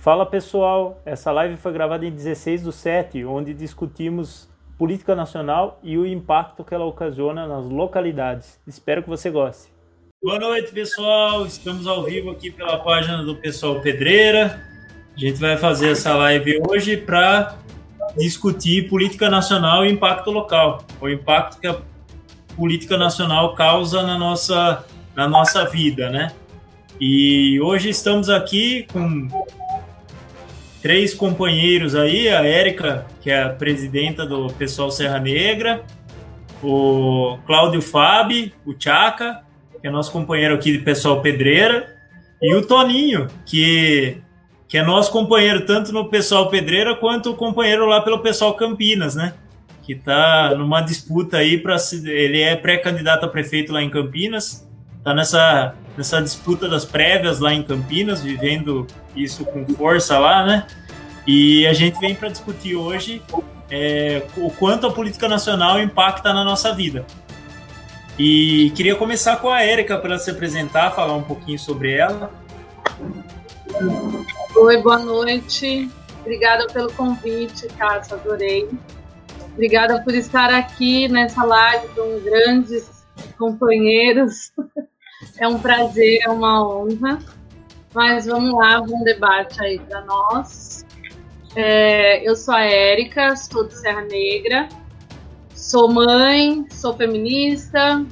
Fala pessoal, essa live foi gravada em 16 do 7, onde discutimos política nacional e o impacto que ela ocasiona nas localidades. Espero que você goste. Boa noite, pessoal. Estamos ao vivo aqui pela página do Pessoal Pedreira. A gente vai fazer essa live hoje para discutir política nacional e impacto local, o impacto que a política nacional causa na nossa, na nossa vida, né? E hoje estamos aqui com três companheiros aí, a Érica, que é a presidenta do Pessoal Serra Negra, o Cláudio Fabi, o Tchaca, que é nosso companheiro aqui do Pessoal Pedreira, e o Toninho, que que é nosso companheiro tanto no pessoal Pedreira quanto o companheiro lá pelo pessoal Campinas, né? Que tá numa disputa aí para ele é pré-candidato a prefeito lá em Campinas, tá nessa nessa disputa das prévias lá em Campinas, vivendo isso com força lá, né? E a gente vem para discutir hoje é, o quanto a política nacional impacta na nossa vida. E queria começar com a Érica para se apresentar, falar um pouquinho sobre ela. Oi, boa noite. Obrigada pelo convite, Cássio, adorei. Obrigada por estar aqui nessa live com grandes companheiros. É um prazer, é uma honra. Mas vamos lá, um debate aí para nós. É, eu sou a Érica, sou de Serra Negra, sou mãe, sou feminista,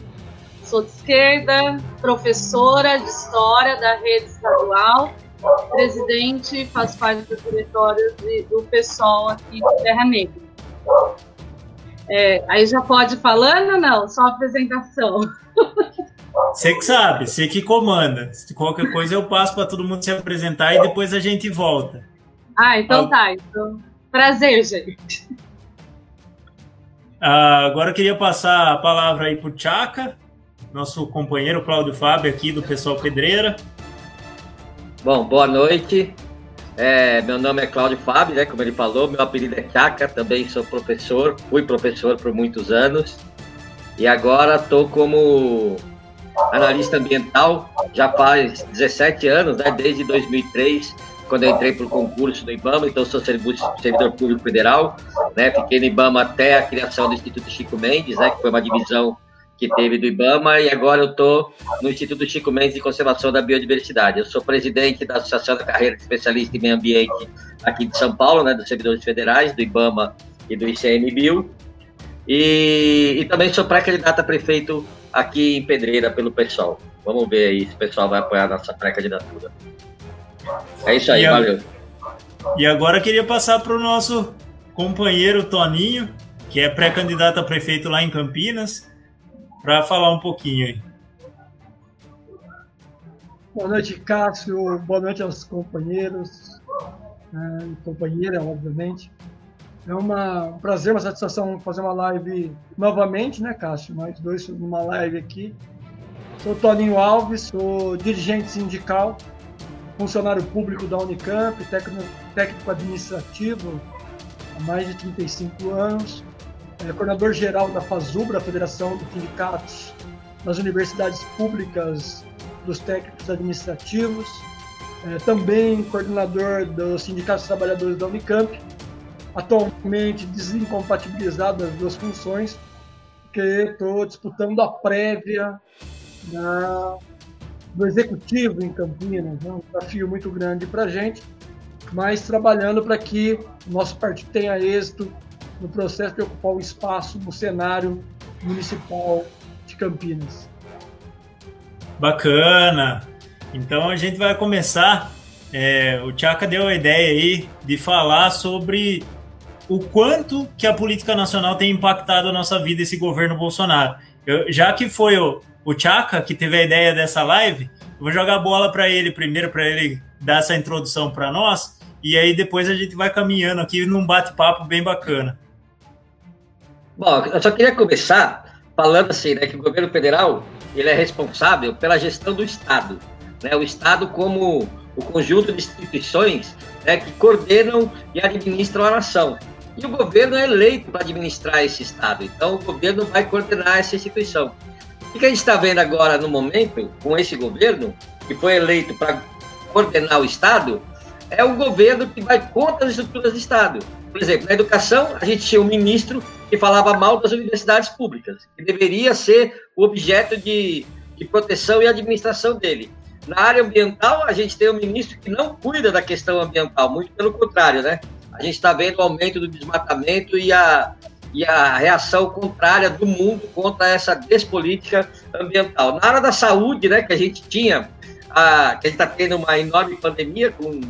sou de esquerda, professora de história da rede estadual presidente, faz parte do diretório de, do pessoal aqui de Terra Negra. É, aí já pode ir falando ou não? Só apresentação. Você que sabe, você que comanda. Se qualquer coisa eu passo para todo mundo se apresentar e depois a gente volta. Ah, então ah, tá. Então, prazer, gente. Ah, agora eu queria passar a palavra aí para o Tchaca, nosso companheiro Cláudio Fábio aqui do Pessoal Pedreira. Bom, boa noite. É, meu nome é Cláudio Fábio, né, como ele falou, meu apelido é Chaca, também sou professor, fui professor por muitos anos e agora estou como analista ambiental já faz 17 anos, né, desde 2003, quando eu entrei para o concurso do IBAMA, então sou servidor público federal, né, fiquei no IBAMA até a criação do Instituto Chico Mendes, né, que foi uma divisão que teve do IBAMA e agora eu estou no Instituto Chico Mendes de Conservação da Biodiversidade. Eu sou presidente da Associação da Carreira de Especialista em Meio Ambiente aqui de São Paulo, né, dos servidores federais, do IBAMA e do ICMBio. E, e também sou pré-candidato a prefeito aqui em Pedreira pelo PSOL. Vamos ver aí se o pessoal vai apoiar a nossa pré-candidatura. É isso aí, e valeu. E agora queria passar para o nosso companheiro Toninho, que é pré-candidato a prefeito lá em Campinas para falar um pouquinho aí. Boa noite, Cássio. Boa noite aos companheiros né, e companheira, obviamente. É uma, um prazer, uma satisfação fazer uma live novamente, né, Cássio? Nós dois numa live aqui. Sou Toninho Alves, sou dirigente sindical, funcionário público da Unicamp, técnico, técnico administrativo há mais de 35 anos é, coordenador geral da FASUBRA, Federação dos Sindicatos das Universidades Públicas dos Técnicos Administrativos, é, também coordenador do Sindicato dos Trabalhadores da Unicamp, atualmente desincompatibilizado das duas funções, porque estou disputando a prévia da, do Executivo em Campinas, né? um desafio muito grande para a gente, mas trabalhando para que o nosso partido tenha êxito no processo de ocupar o espaço no cenário municipal de Campinas. Bacana! Então a gente vai começar. É, o Tchaka deu a ideia aí de falar sobre o quanto que a política nacional tem impactado a nossa vida esse governo Bolsonaro. Eu, já que foi o, o Tchaka que teve a ideia dessa live, eu vou jogar a bola para ele primeiro, para ele dar essa introdução para nós, e aí depois a gente vai caminhando aqui num bate-papo bem bacana. Bom, eu só queria começar falando assim, né, que o governo federal ele é responsável pela gestão do Estado, né, o Estado como o conjunto de instituições né, que coordenam e administram a nação. E o governo é eleito para administrar esse Estado, então o governo vai coordenar essa instituição. O que a gente está vendo agora no momento, com esse governo, que foi eleito para coordenar o Estado, é o governo que vai contra as estruturas de Estado. Por exemplo, na educação, a gente tinha um ministro que falava mal das universidades públicas, que deveria ser o objeto de, de proteção e administração dele. Na área ambiental, a gente tem um ministro que não cuida da questão ambiental, muito pelo contrário, né? A gente está vendo o aumento do desmatamento e a, e a reação contrária do mundo contra essa despolítica ambiental. Na área da saúde, né, que a gente tinha, a, que a gente está tendo uma enorme pandemia com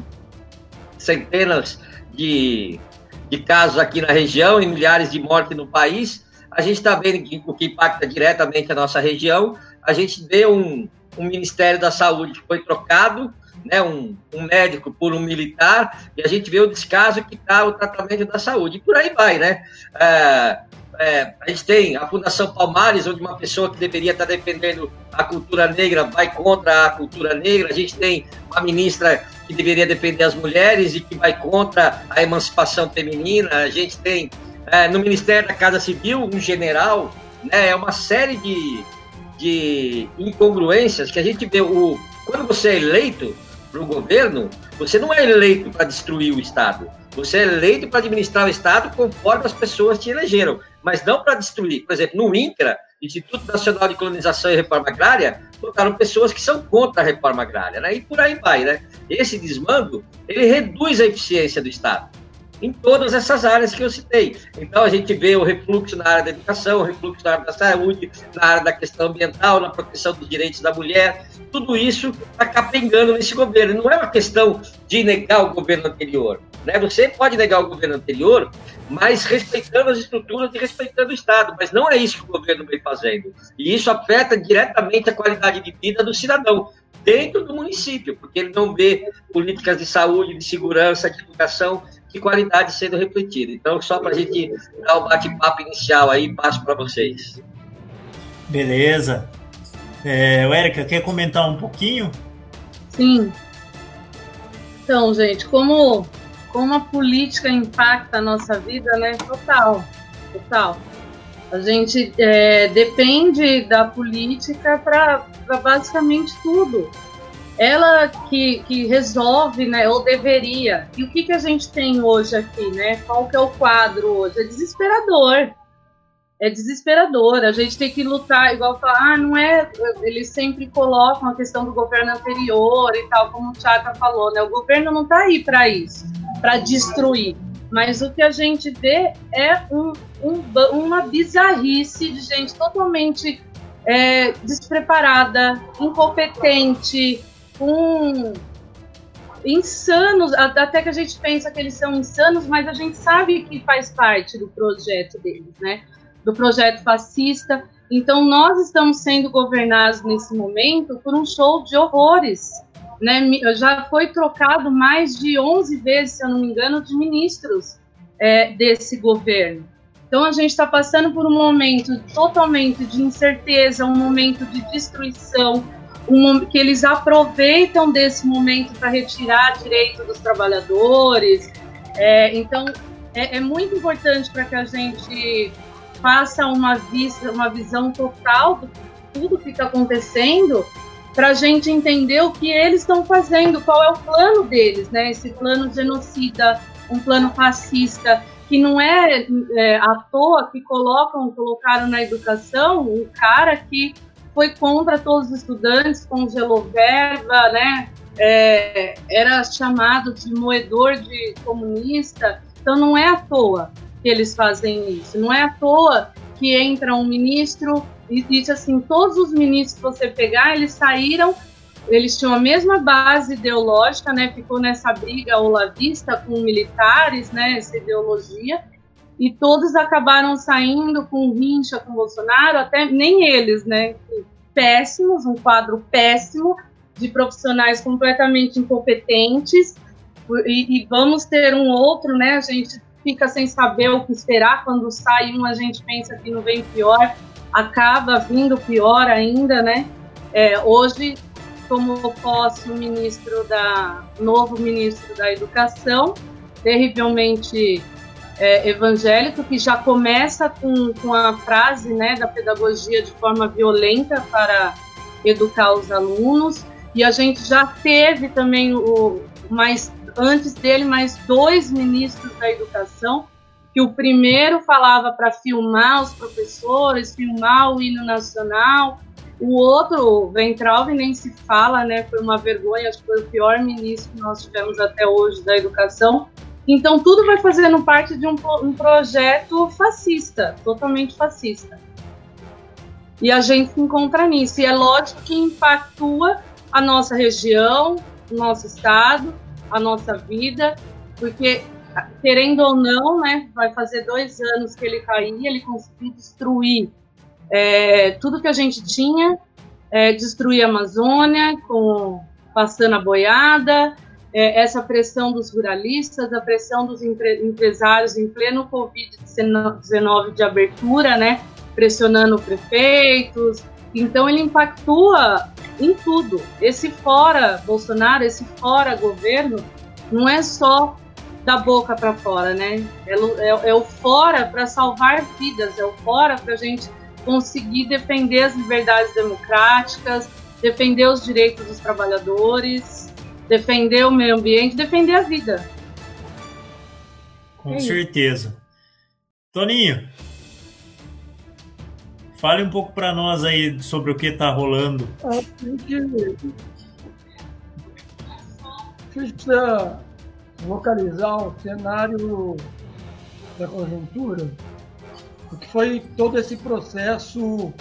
centenas de, de casos aqui na região e milhares de mortes no país, a gente está vendo que, o que impacta diretamente a nossa região. A gente vê um, um Ministério da Saúde que foi trocado, né, um, um, médico por um militar, e a gente vê o descaso que está o tratamento da saúde. E por aí vai, né? É, é, a gente tem a Fundação Palmares, onde uma pessoa que deveria estar defendendo a cultura negra vai contra a cultura negra. A gente tem uma ministra que deveria defender as mulheres e que vai contra a emancipação feminina. A gente tem é, no Ministério da Casa Civil um general. Né, é uma série de, de incongruências que a gente vê. O, quando você é eleito, para o governo, você não é eleito para destruir o Estado. Você é eleito para administrar o Estado conforme as pessoas te elegeram, mas não para destruir. Por exemplo, no INCRA, Instituto Nacional de Colonização e Reforma Agrária, colocaram pessoas que são contra a reforma agrária, né? E por aí vai, né? Esse desmando, ele reduz a eficiência do Estado em todas essas áreas que eu citei. Então, a gente vê o refluxo na área da educação, o refluxo na área da saúde, na área da questão ambiental, na proteção dos direitos da mulher. Tudo isso está capengando nesse governo. Não é uma questão de negar o governo anterior. Né? Você pode negar o governo anterior, mas respeitando as estruturas e respeitando o Estado. Mas não é isso que o governo vem fazendo. E isso afeta diretamente a qualidade de vida do cidadão dentro do município, porque ele não vê políticas de saúde, de segurança, de educação de qualidade sendo refletida. Então, só para a gente dar o um bate-papo inicial aí, passo para vocês. Beleza. É, Érica, quer comentar um pouquinho? Sim. Então, gente, como, como a política impacta a nossa vida, né? Total, total. A gente é, depende da política para basicamente tudo ela que, que resolve, né, ou deveria. E o que, que a gente tem hoje aqui, né? Qual que é o quadro hoje? É desesperador. É desesperador. A gente tem que lutar, igual falar, ah, não é. Eles sempre colocam a questão do governo anterior e tal, como o Tchaka falou, né? O governo não está aí para isso, para destruir. Mas o que a gente vê é um, um, uma bizarrice de gente totalmente é, despreparada, incompetente, com insanos, até que a gente pensa que eles são insanos, mas a gente sabe que faz parte do projeto deles, né? Do projeto fascista. Então nós estamos sendo governados nesse momento por um show de horrores, né? Já foi trocado mais de 11 vezes, se eu não me engano, de ministros é, desse governo. Então a gente está passando por um momento totalmente de incerteza, um momento de destruição, um, que eles aproveitam desse momento para retirar direito dos trabalhadores. É, então, é, é, muito importante para que a gente faça uma, vista, uma visão total de tudo que está acontecendo, para a gente entender o que eles estão fazendo, qual é o plano deles, né? Esse plano genocida, um plano fascista, que não é, é à toa que colocam, colocaram na educação um cara que foi contra todos os estudantes, congelou verba, né? É, era chamado de moedor de comunista. Então não é à toa que eles fazem isso. Não é à toa que entra um ministro e diz assim, todos os ministros que você pegar, eles saíram, eles tinham a mesma base ideológica, né? Ficou nessa briga olavista com militares, né? Essa ideologia e todos acabaram saindo com rincha com Bolsonaro, até nem eles, né? Péssimos, um quadro péssimo de profissionais completamente incompetentes. E, e, vamos ter um outro, né? A gente fica sem saber o que esperar. Quando sai um, a gente pensa que não vem pior, acaba vindo pior ainda, né? É, hoje tomou posse o ministro da novo ministro da Educação, terrivelmente é, evangélico que já começa com, com a frase né, da pedagogia de forma violenta para educar os alunos. E a gente já teve também o mais antes dele mais dois ministros da educação, que o primeiro falava para filmar os professores, filmar o hino nacional, o outro, o Ventralve, nem se fala, né? Foi uma vergonha, acho que foi o pior ministro que nós tivemos até hoje da educação. Então, tudo vai fazendo parte de um, um projeto fascista, totalmente fascista. E a gente se encontra nisso. E é lógico que impactua a nossa região, o nosso estado, a nossa vida, porque, querendo ou não, né, vai fazer dois anos que ele caiu, ele conseguiu destruir é, tudo que a gente tinha, é, destruir a Amazônia, com, passando a boiada, é, essa pressão dos ruralistas, a pressão dos empre, empresários em pleno Covid-19 de abertura, né, pressionando prefeitos. Então ele impactua em tudo. Esse fora Bolsonaro, esse fora governo, não é só da boca para fora, né? É, é, é o fora para salvar vidas, é o fora para a gente conseguir defender as liberdades democráticas, defender os direitos dos trabalhadores, defender o meio ambiente, defender a vida. Com é certeza. Isso. Toninho, fale um pouco para nós aí sobre o que está rolando. A gente precisa localizar o cenário da conjuntura o que foi todo esse processo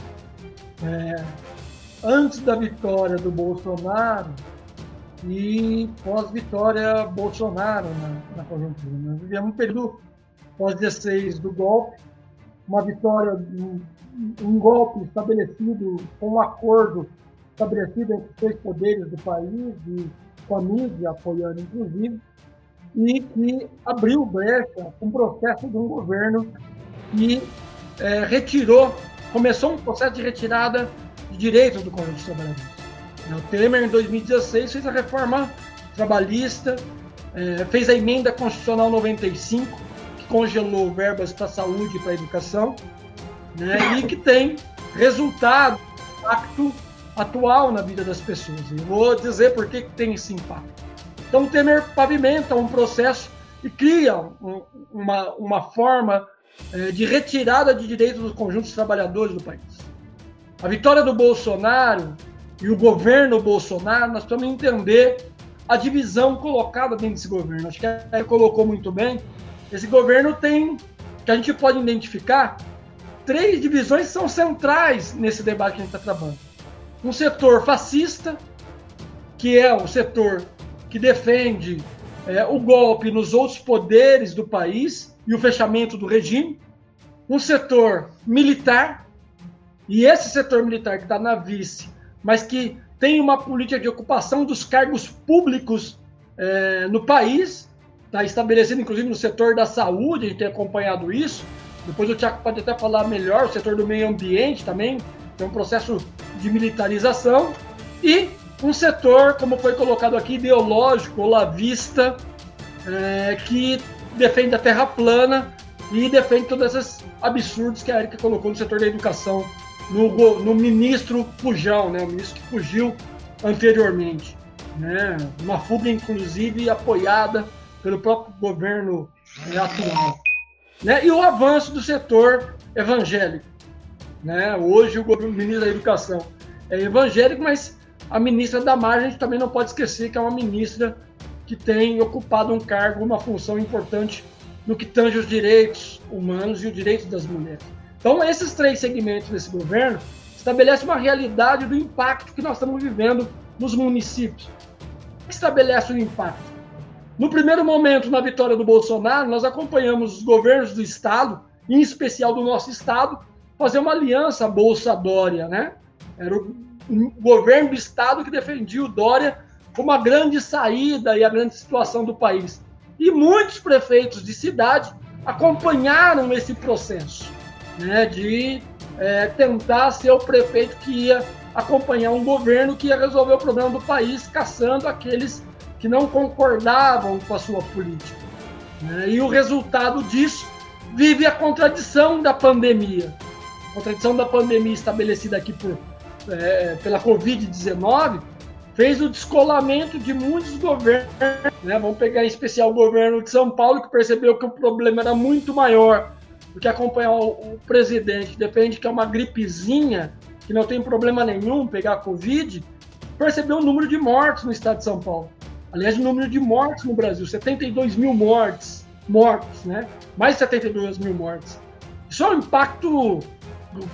é, antes da vitória do Bolsonaro e pós-vitória Bolsonaro na, na conjuntura. Nós vivemos um período pós-16 do golpe, uma vitória, um, um, golpe estabelecido com um acordo estabelecido entre os três poderes do país e com a mídia apoiando inclusive, e que abriu brecha um processo de um governo e é, retirou, começou um processo de retirada de direitos do dos trabalhadores. O Temer, em 2016, fez a reforma trabalhista, é, fez a emenda constitucional 95, que congelou verbas para saúde e para educação, né, e que tem resultado, impacto atual na vida das pessoas. E vou dizer por que tem esse impacto. Então, o Temer pavimenta um processo e cria um, uma, uma forma é, de retirada de direitos dos conjuntos trabalhadores do país. A vitória do Bolsonaro e o governo Bolsonaro, nós precisamos entender a divisão colocada dentro desse governo. Acho que ele colocou muito bem. Esse governo tem, que a gente pode identificar, três divisões que são centrais nesse debate que a gente está trabalhando. Um setor fascista, que é o setor que defende é, o golpe nos outros poderes do país, e o fechamento do regime, um setor militar, e esse setor militar que está na vice, mas que tem uma política de ocupação dos cargos públicos é, no país, está estabelecido inclusive no setor da saúde, a gente tem acompanhado isso. Depois o Tiago pode até falar melhor, o setor do meio ambiente também, tem um processo de militarização. E um setor, como foi colocado aqui, ideológico, olavista, é, que defende a terra plana e defende todos esses absurdos que a Erika colocou no setor da educação, no, no ministro Fujão, né, o ministro que fugiu anteriormente. Né, uma fuga, inclusive, apoiada pelo próprio governo né, atual. Né, e o avanço do setor evangélico. Né, hoje, o ministro da Educação é evangélico, mas a ministra da Margem a gente também não pode esquecer que é uma ministra que tem ocupado um cargo, uma função importante no que tange os direitos humanos e os direitos das mulheres. Então, esses três segmentos desse governo estabelecem uma realidade do impacto que nós estamos vivendo nos municípios. Estabelece o impacto. No primeiro momento, na vitória do Bolsonaro, nós acompanhamos os governos do Estado, em especial do nosso Estado, fazer uma aliança Bolsa-Dória, né? Era o governo do Estado que defendia o Dória como a grande saída e a grande situação do país. E muitos prefeitos de cidade acompanharam esse processo né, de é, tentar ser o prefeito que ia acompanhar um governo que ia resolver o problema do país, caçando aqueles que não concordavam com a sua política. Né? E o resultado disso vive a contradição da pandemia. A contradição da pandemia estabelecida aqui por, é, pela Covid-19 fez o descolamento de muitos governos. Né? Vamos pegar em especial o governo de São Paulo, que percebeu que o problema era muito maior que acompanhar o, o presidente. Depende que é uma gripezinha, que não tem problema nenhum pegar a Covid. Percebeu o número de mortos no estado de São Paulo. Aliás, o número de mortos no Brasil, 72 mil mortes, mortos, né? Mais de 72 mil mortes. Isso é um impacto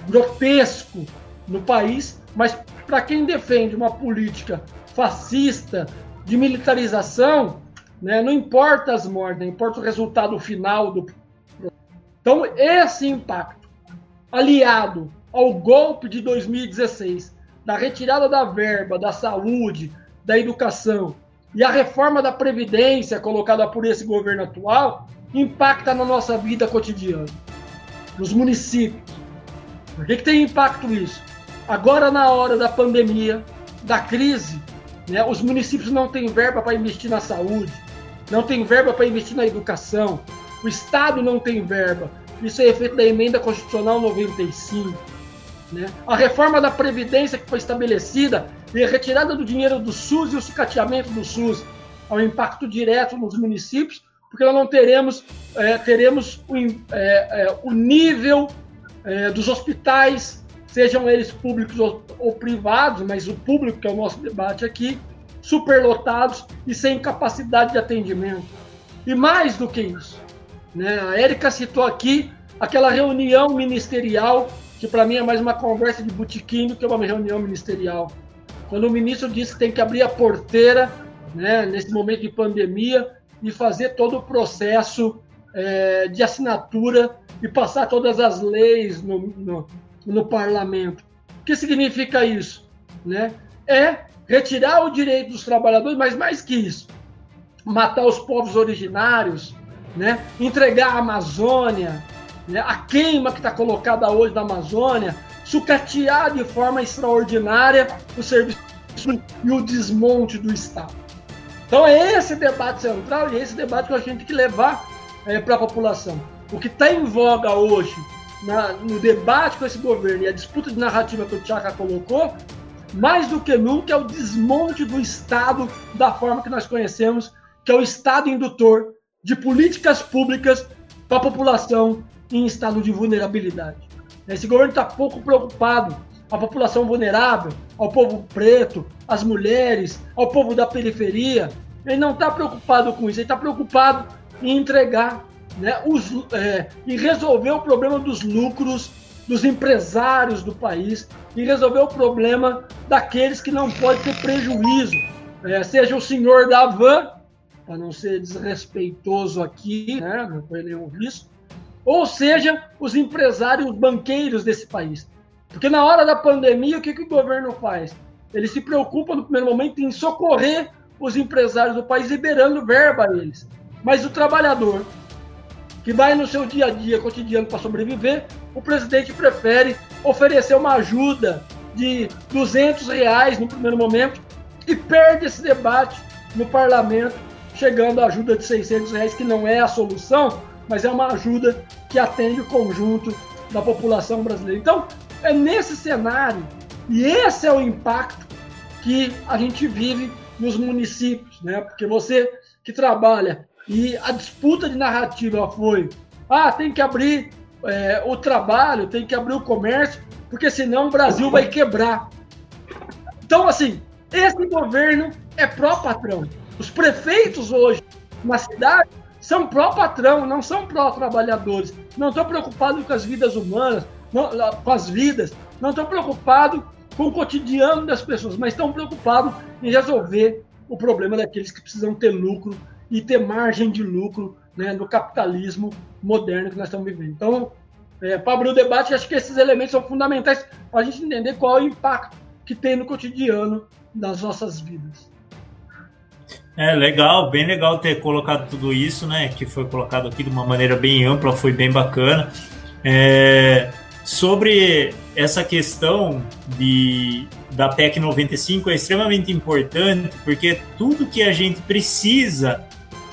grotesco no país, mas para quem defende uma política fascista de militarização, né, não importa as mortes, importa o resultado final do. Então, esse impacto, aliado ao golpe de 2016, da retirada da verba da saúde, da educação e a reforma da Previdência colocada por esse governo atual, impacta na nossa vida cotidiana, nos municípios. Por que, que tem impacto isso? Agora, na hora da pandemia, da crise, né, os municípios não têm verba para investir na saúde, não têm verba para investir na educação, o Estado não tem verba. Isso é efeito da emenda constitucional 95. Né? A reforma da Previdência que foi estabelecida e a retirada do dinheiro do SUS e o sucateamento do SUS ao impacto direto nos municípios, porque nós não teremos, é, teremos o, é, é, o nível é, dos hospitais sejam eles públicos ou, ou privados, mas o público, que é o nosso debate aqui, superlotados e sem capacidade de atendimento. E mais do que isso, né? a Érica citou aqui aquela reunião ministerial, que para mim é mais uma conversa de botequim do que uma reunião ministerial. Quando o ministro disse que tem que abrir a porteira, né, nesse momento de pandemia, e fazer todo o processo é, de assinatura e passar todas as leis no, no, no parlamento. O que significa isso? Né? É retirar o direito dos trabalhadores, mas mais que isso, matar os povos originários, né? entregar a Amazônia, né? a queima que está colocada hoje na Amazônia, sucatear de forma extraordinária o serviço e o desmonte do Estado. Então é esse debate central e é esse debate que a gente tem que levar é, para a população. O que está em voga hoje na, no debate com esse governo e a disputa de narrativa que o Tchaka colocou, mais do que nunca é o desmonte do Estado da forma que nós conhecemos, que é o Estado indutor de políticas públicas para a população em estado de vulnerabilidade. Esse governo está pouco preocupado com a população vulnerável, ao povo preto, às mulheres, ao povo da periferia. Ele não está preocupado com isso, ele está preocupado em entregar né, os, é, e resolver o problema dos lucros dos empresários do país e resolver o problema daqueles que não podem ter prejuízo, é, seja o senhor da van, para não ser desrespeitoso aqui, né, não foi nenhum risco, ou seja, os empresários, os banqueiros desse país. Porque na hora da pandemia, o que, que o governo faz? Ele se preocupa no primeiro momento em socorrer os empresários do país, liberando verba a eles. Mas o trabalhador, que vai no seu dia a dia cotidiano para sobreviver, o presidente prefere oferecer uma ajuda de 200 reais no primeiro momento e perde esse debate no parlamento, chegando à ajuda de 600 reais, que não é a solução, mas é uma ajuda que atende o conjunto da população brasileira. Então, é nesse cenário, e esse é o impacto que a gente vive nos municípios, né? Porque você que trabalha e a disputa de narrativa foi: ah, tem que abrir é, o trabalho, tem que abrir o comércio, porque senão o Brasil vai quebrar. Então, assim, esse governo é pró-patrão. Os prefeitos hoje na cidade são pró-patrão, não são pró-trabalhadores. Não estão preocupados com as vidas humanas, não, com as vidas, não estão preocupados com o cotidiano das pessoas, mas estão preocupados em resolver o problema daqueles que precisam ter lucro e ter margem de lucro né, no capitalismo moderno que nós estamos vivendo. Então, é, para abrir o debate, acho que esses elementos são fundamentais para a gente entender qual é o impacto que tem no cotidiano das nossas vidas. É legal, bem legal ter colocado tudo isso, né? Que foi colocado aqui de uma maneira bem ampla, foi bem bacana. É, sobre essa questão de, da PEC 95 é extremamente importante, porque tudo que a gente precisa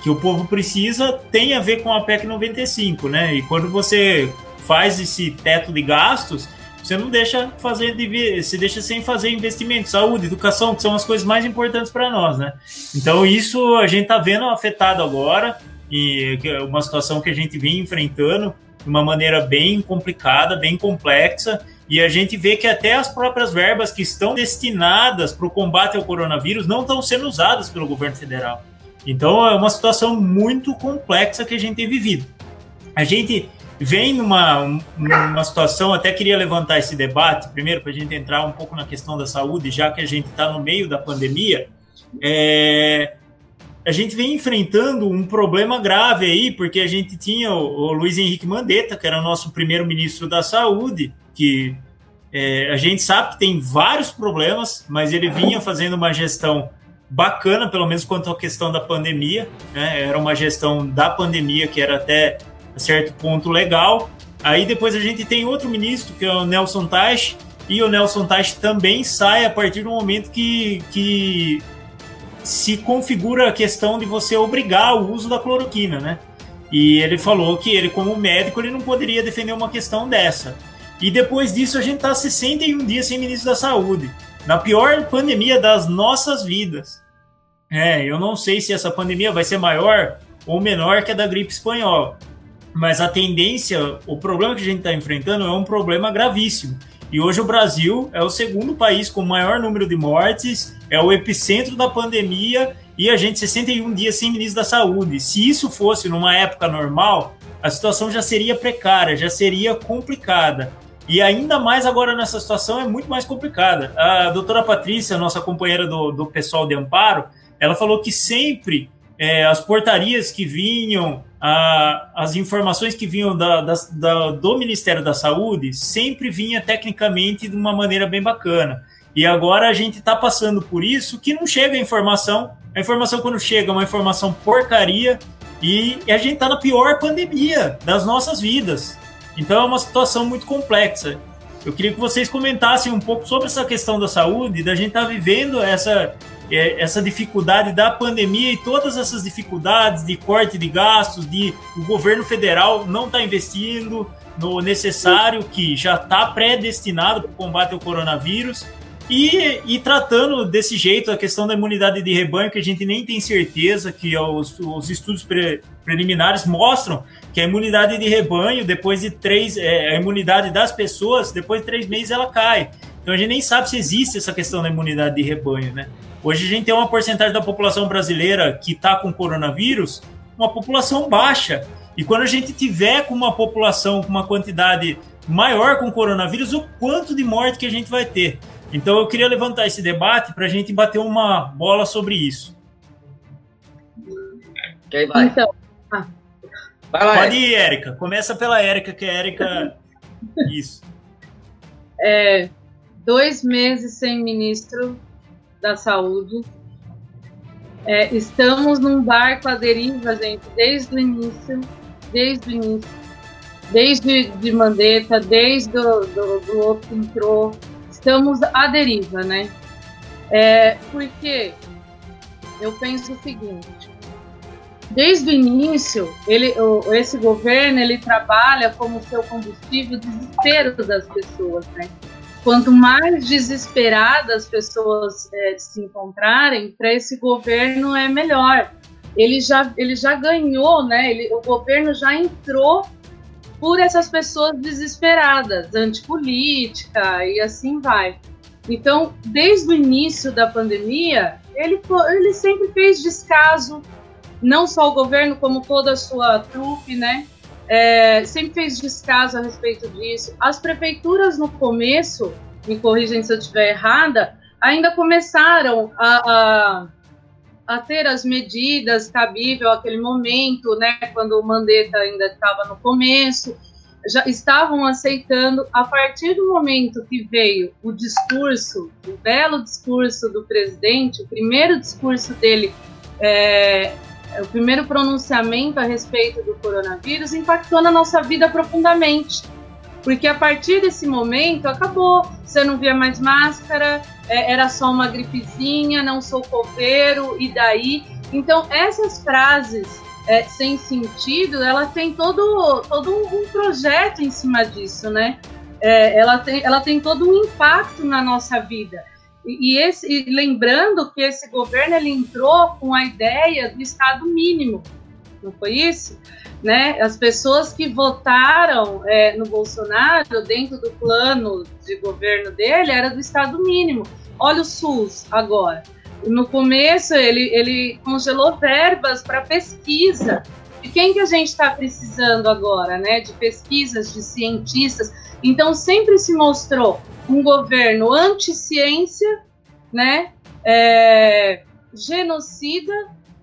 que o povo precisa tem a ver com a PEC 95, né? E quando você faz esse teto de gastos, você não deixa fazer, se deixa sem fazer investimento, saúde, educação, que são as coisas mais importantes para nós, né? Então isso a gente está vendo afetado agora e é uma situação que a gente vem enfrentando de uma maneira bem complicada, bem complexa, e a gente vê que até as próprias verbas que estão destinadas para o combate ao coronavírus não estão sendo usadas pelo governo federal. Então é uma situação muito complexa que a gente tem vivido. A gente vem numa, numa situação, até queria levantar esse debate, primeiro para a gente entrar um pouco na questão da saúde, já que a gente está no meio da pandemia, é, a gente vem enfrentando um problema grave aí, porque a gente tinha o, o Luiz Henrique Mandetta, que era o nosso primeiro ministro da Saúde, que é, a gente sabe que tem vários problemas, mas ele vinha fazendo uma gestão bacana, pelo menos quanto à questão da pandemia, né? Era uma gestão da pandemia que era até certo ponto legal. Aí depois a gente tem outro ministro, que é o Nelson Teich, e o Nelson Teich também sai a partir do momento que, que se configura a questão de você obrigar o uso da cloroquina, né? E ele falou que ele, como médico, ele não poderia defender uma questão dessa. E depois disso a gente está 61 dias sem ministro da Saúde, na pior pandemia das nossas vidas. É, eu não sei se essa pandemia vai ser maior ou menor que a da gripe espanhola. Mas a tendência, o problema que a gente está enfrentando é um problema gravíssimo. E hoje o Brasil é o segundo país com maior número de mortes, é o epicentro da pandemia e a gente 61 dias sem ministro da Saúde. Se isso fosse numa época normal, a situação já seria precária, já seria complicada. E ainda mais agora nessa situação é muito mais complicada. A doutora Patrícia, nossa companheira do, do pessoal de amparo, ela falou que sempre é, as portarias que vinham, a, as informações que vinham da, da, da, do Ministério da Saúde sempre vinha tecnicamente de uma maneira bem bacana. E agora a gente está passando por isso que não chega a informação. A informação, quando chega, é uma informação porcaria. E, e a gente está na pior pandemia das nossas vidas. Então é uma situação muito complexa. Eu queria que vocês comentassem um pouco sobre essa questão da saúde, da gente estar tá vivendo essa, é, essa dificuldade da pandemia e todas essas dificuldades de corte de gastos, de o governo federal não está investindo no necessário que já está predestinado para o combate ao coronavírus e, e, tratando desse jeito a questão da imunidade de rebanho, que a gente nem tem certeza, que os, os estudos pre, preliminares mostram que a imunidade de rebanho, depois de três, é, a imunidade das pessoas, depois de três meses ela cai. Então a gente nem sabe se existe essa questão da imunidade de rebanho, né? Hoje a gente tem uma porcentagem da população brasileira que está com coronavírus, uma população baixa. E quando a gente tiver com uma população com uma quantidade maior com coronavírus, o quanto de morte que a gente vai ter. Então eu queria levantar esse debate para a gente bater uma bola sobre isso. Quem vai? Então. Vai lá, Pode ir, Érica. Começa pela Érica, que é Érica. isso. É, dois meses sem ministro da saúde. É, estamos num barco à deriva, gente, desde o início, desde o início, desde de Mandetta, desde do, do, do outro que entrou, estamos à deriva, né? É, porque eu penso o seguinte, desde o início, ele, esse governo ele trabalha como seu combustível o desespero das pessoas, né? quanto mais desesperadas as pessoas é, se encontrarem, para esse governo é melhor. Ele já, ele já ganhou, né? Ele, o governo já entrou por essas pessoas desesperadas, antipolítica e assim vai. Então, desde o início da pandemia, ele, ele sempre fez descaso, não só o governo, como toda a sua trupe, né? é, sempre fez descaso a respeito disso. As prefeituras, no começo, me corrigem se eu estiver errada, ainda começaram a, a, a ter as medidas cabíveis àquele momento, né, quando o Mandetta ainda estava no começo, já estavam aceitando. A partir do momento que veio o discurso, o belo discurso do presidente, o primeiro discurso dele é, o primeiro pronunciamento a respeito do coronavírus impactou na nossa vida profundamente. Porque a partir desse momento acabou. Você não via mais máscara, é, era só uma gripezinha, não sou coveiro, e daí? Então, essas frases é, sem sentido, ela tem todo, todo um projeto em cima disso, né? é, ela, tem, ela tem todo um impacto na nossa vida. E, e, esse, e lembrando que esse governo ele entrou com a ideia do Estado mínimo, não foi isso? Né? As pessoas que votaram é, no Bolsonaro dentro do plano de governo dele era do Estado mínimo. Olha o SUS agora. No começo ele, ele congelou verbas para pesquisa. De quem que a gente está precisando agora, né? De pesquisas, de cientistas. Então sempre se mostrou um governo anti-ciência, né? É, genocida,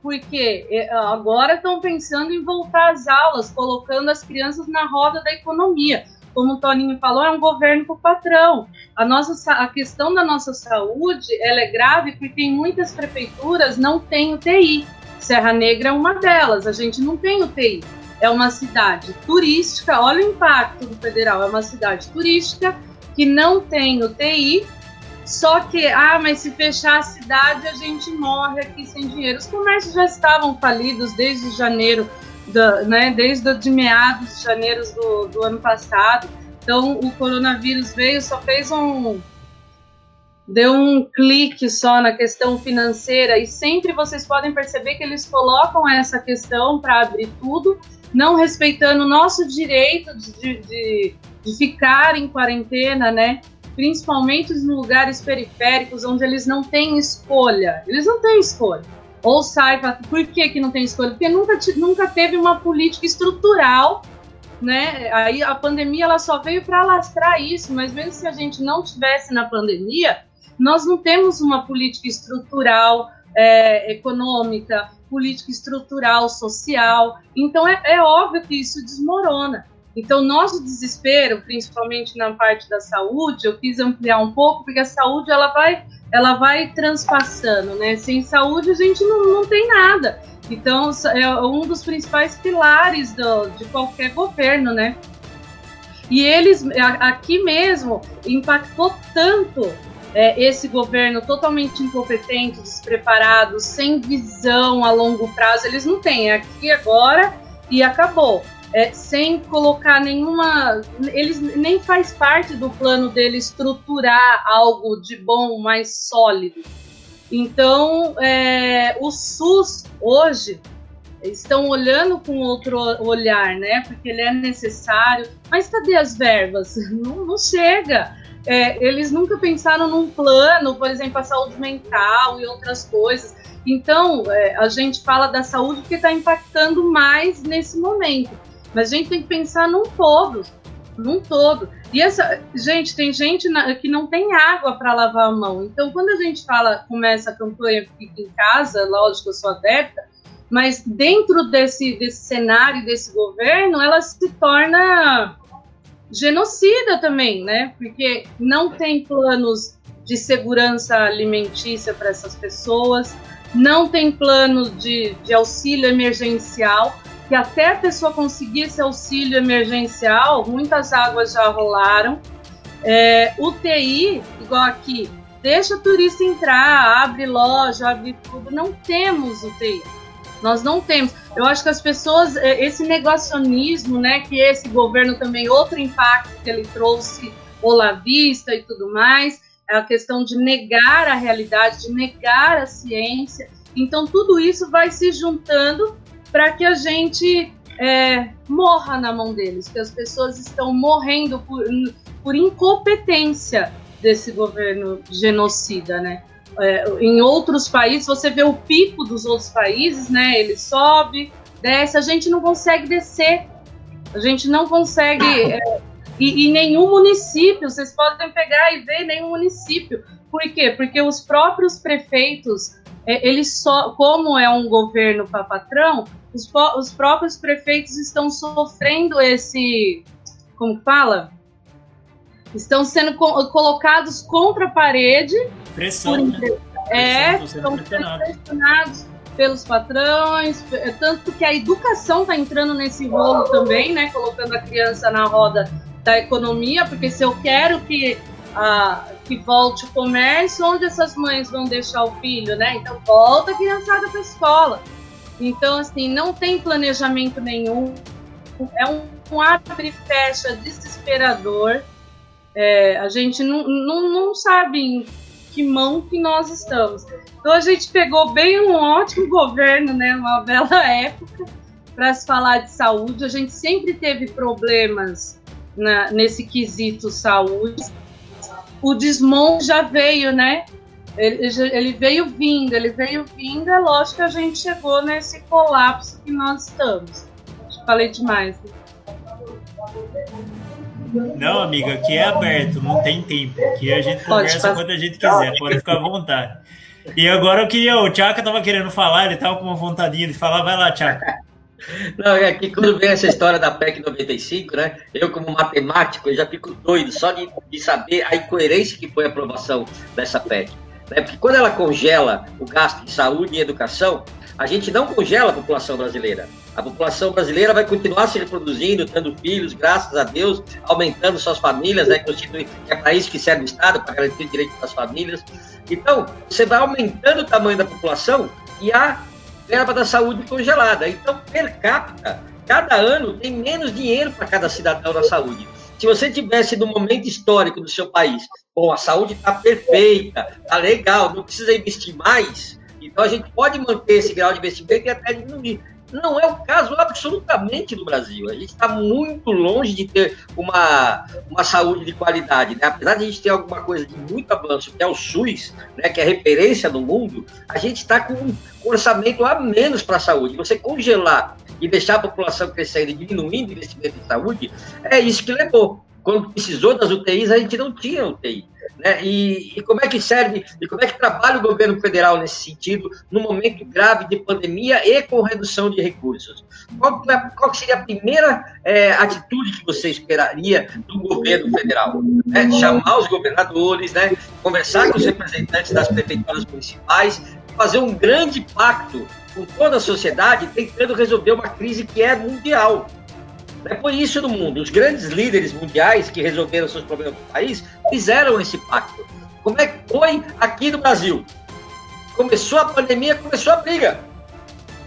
porque é, agora estão pensando em voltar às aulas, colocando as crianças na roda da economia. Como o Toninho falou, é um governo para o patrão. A, nossa, a questão da nossa saúde ela é grave porque em muitas prefeituras não tem UTI. Serra Negra é uma delas, a gente não tem UTI é uma cidade turística, olha o impacto do federal, é uma cidade turística que não tem UTI, só que, ah, mas se fechar a cidade a gente morre aqui sem dinheiro. Os comércios já estavam falidos desde janeiro, né, desde de meados de janeiro do, do ano passado. Então o coronavírus veio, só fez um, deu um clique só na questão financeira e sempre vocês podem perceber que eles colocam essa questão para abrir tudo não respeitando o nosso direito de, de, de ficar em quarentena, né? Principalmente nos lugares periféricos, onde eles não têm escolha. Eles não têm escolha. Ou saiba, por que, que não tem escolha? Porque nunca, nunca teve uma política estrutural né? Aí a pandemia ela só veio para alastrar isso, mas mesmo se a gente não tivesse na pandemia, nós não temos uma política estrutural é, econômica, política estrutural, social. Então é, é óbvio que isso desmorona. Então, nosso desespero, principalmente na parte da saúde, eu quis ampliar um pouco, porque a saúde ela vai, ela vai transpassando, né? Sem saúde a gente não, não tem nada. Então, é um dos principais pilares do, de qualquer governo, né? E eles, aqui mesmo, impactou tanto é, esse governo totalmente incompetente, despreparado, sem visão a longo prazo, eles não têm. É aqui agora e acabou. É, sem colocar nenhuma. Eles nem faz parte do plano dele estruturar algo de bom, mais sólido. Então, é, o SUS hoje estão olhando com outro olhar, né? Porque ele é necessário. Mas cadê as verbas? Não, não chega é, eles nunca pensaram num plano, por exemplo, a saúde mental e outras coisas. Então, é, a gente fala da saúde que está impactando mais nesse momento. Mas a gente tem que pensar num todo, num todo. E essa, gente, tem gente na, que não tem água para lavar a mão. Então, quando a gente fala, começa a campanha Fica em Casa, lógico, eu sou adepta, mas dentro desse, desse cenário, desse governo, ela se torna genocida também, né? Porque não tem planos de segurança alimentícia para essas pessoas, não tem plano de, de auxílio emergencial, que até a pessoa conseguir esse auxílio emergencial, muitas águas já rolaram. É, UTI, igual aqui, deixa turista entrar, abre loja, abre tudo. Não temos UTI. Nós não temos. Eu acho que as pessoas, é, esse negacionismo, né, que esse governo também, outro impacto que ele trouxe, olavista e tudo mais, é a questão de negar a realidade, de negar a ciência. Então, tudo isso vai se juntando para que a gente é, morra na mão deles, que as pessoas estão morrendo por, por incompetência desse governo genocida, né? É, em outros países, você vê o pico dos outros países, né? Ele sobe, desce, a gente não consegue descer, a gente não consegue. É, e, e, nenhum município, vocês podem pegar e ver nenhum município. Por quê? Porque os próprios prefeitos, é, eles só, como é um governo para patrão, os, os próprios prefeitos estão sofrendo esse, como fala? Estão sendo co colocados contra a parede Pressão, né? É, estão sendo pressionados pelos patrões, é, tanto que a educação está entrando nesse rolo também, né? Colocando a criança na roda da economia, porque se eu quero que, a, que volte o comércio, onde essas mães vão deixar o filho, né? Então volta a criançada para a escola. Então, assim, não tem planejamento nenhum. É um, um abre e fecha desesperador É, a gente não, não, não sabe que mão que nós estamos. Então a gente pegou bem um ótimo governo, né, uma bela época para se falar de saúde. A gente sempre teve problemas na, nesse quesito saúde. O desmonte já veio, né? Ele, veio vindo, ele veio vindo, é lógico que a gente chegou nesse colapso que nós estamos. Falei demais. Não, amiga, aqui é aberto, não tem tempo. Aqui a gente conversa quando a gente quiser, pode ficar à vontade. E agora eu queria, o Tchaka tava querendo falar, ele tava com uma vontade de falar, vai lá, Tchaka. Não, é que quando vem essa história da PEC 95, né? Eu, como matemático, eu já fico doido só de, de saber a incoerência que foi a aprovação dessa PEC. Né? Porque quando ela congela o gasto de saúde e educação, a gente não congela a população brasileira. A população brasileira vai continuar se reproduzindo, tendo filhos, graças a Deus, aumentando suas famílias, né? Constitui, é para isso que serve o Estado, para garantir o direito das famílias. Então, você vai aumentando o tamanho da população e a verba da saúde congelada. Então, per capita, cada ano tem menos dinheiro para cada cidadão na saúde. Se você tivesse no momento histórico do seu país, bom, a saúde está perfeita, está legal, não precisa investir mais, então a gente pode manter esse grau de investimento e até diminuir. Não é o caso absolutamente do Brasil. A gente está muito longe de ter uma, uma saúde de qualidade. Né? Apesar de a gente ter alguma coisa de muito avanço, que é o SUS, né, que é referência no mundo, a gente está com um orçamento a menos para a saúde. Você congelar e deixar a população crescendo e diminuindo o investimento em saúde, é isso que levou. Quando precisou das UTIs, a gente não tinha UTI. Né? E, e, como é que serve, e como é que trabalha o governo federal nesse sentido, no momento grave de pandemia e com redução de recursos? Qual, é, qual seria a primeira é, atitude que você esperaria do governo federal? É, chamar os governadores, né? conversar com os representantes das prefeituras municipais, fazer um grande pacto com toda a sociedade, tentando resolver uma crise que é mundial. É por isso no mundo. Os grandes líderes mundiais que resolveram seus problemas no país fizeram esse pacto. Como é que foi aqui no Brasil? Começou a pandemia, começou a briga.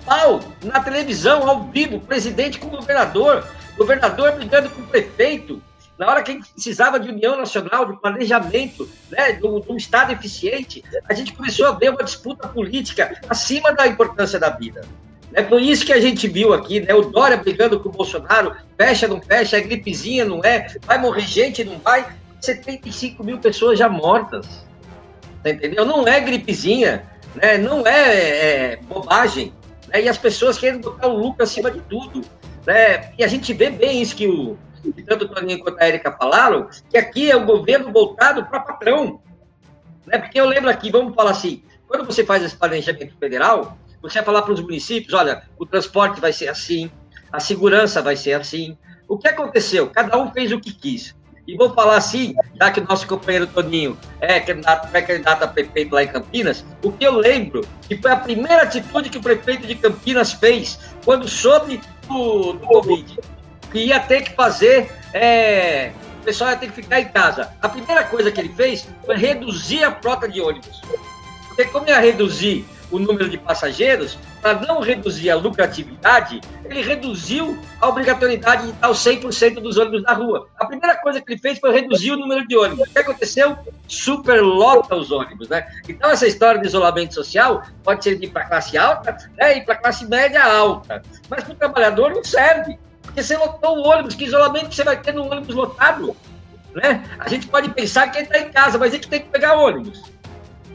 Pau, na televisão, ao vivo, presidente com governador, governador brigando com prefeito. Na hora que a gente precisava de união nacional, de planejamento, né, de um Estado eficiente, a gente começou a ver uma disputa política acima da importância da vida. É por isso que a gente viu aqui, né? O Dória brigando com o Bolsonaro, fecha, não fecha, é gripezinha, não é, vai morrer gente, não vai. 75 mil pessoas já mortas. Tá entendeu? Não é gripezinha, né? não é, é bobagem. Né? E as pessoas querem botar o lucro acima de tudo. Né? E a gente vê bem isso que, o, que tanto o Toninho quanto a Erika falaram, que aqui é o governo voltado para patrão. Né? Porque eu lembro aqui, vamos falar assim, quando você faz esse planejamento federal, você vai falar para os municípios, olha, o transporte vai ser assim, a segurança vai ser assim. O que aconteceu? Cada um fez o que quis. E vou falar assim, já que o nosso companheiro Toninho é candidato, é candidato a prefeito lá em Campinas, o que eu lembro que foi a primeira atitude que o prefeito de Campinas fez quando soube do, do Covid, que ia ter que fazer, é, o pessoal ia ter que ficar em casa. A primeira coisa que ele fez foi reduzir a frota de ônibus. Porque como ia reduzir o número de passageiros, para não reduzir a lucratividade, ele reduziu a obrigatoriedade de estar os 100% dos ônibus na rua. A primeira coisa que ele fez foi reduzir o número de ônibus. O que aconteceu? Superlota os ônibus, né? Então, essa história de isolamento social pode servir para classe alta né, e para classe média alta. Mas para o trabalhador não serve. Porque você lotou o ônibus, que isolamento você vai ter no ônibus lotado? Né? A gente pode pensar que ele está em casa, mas a gente tem que pegar ônibus.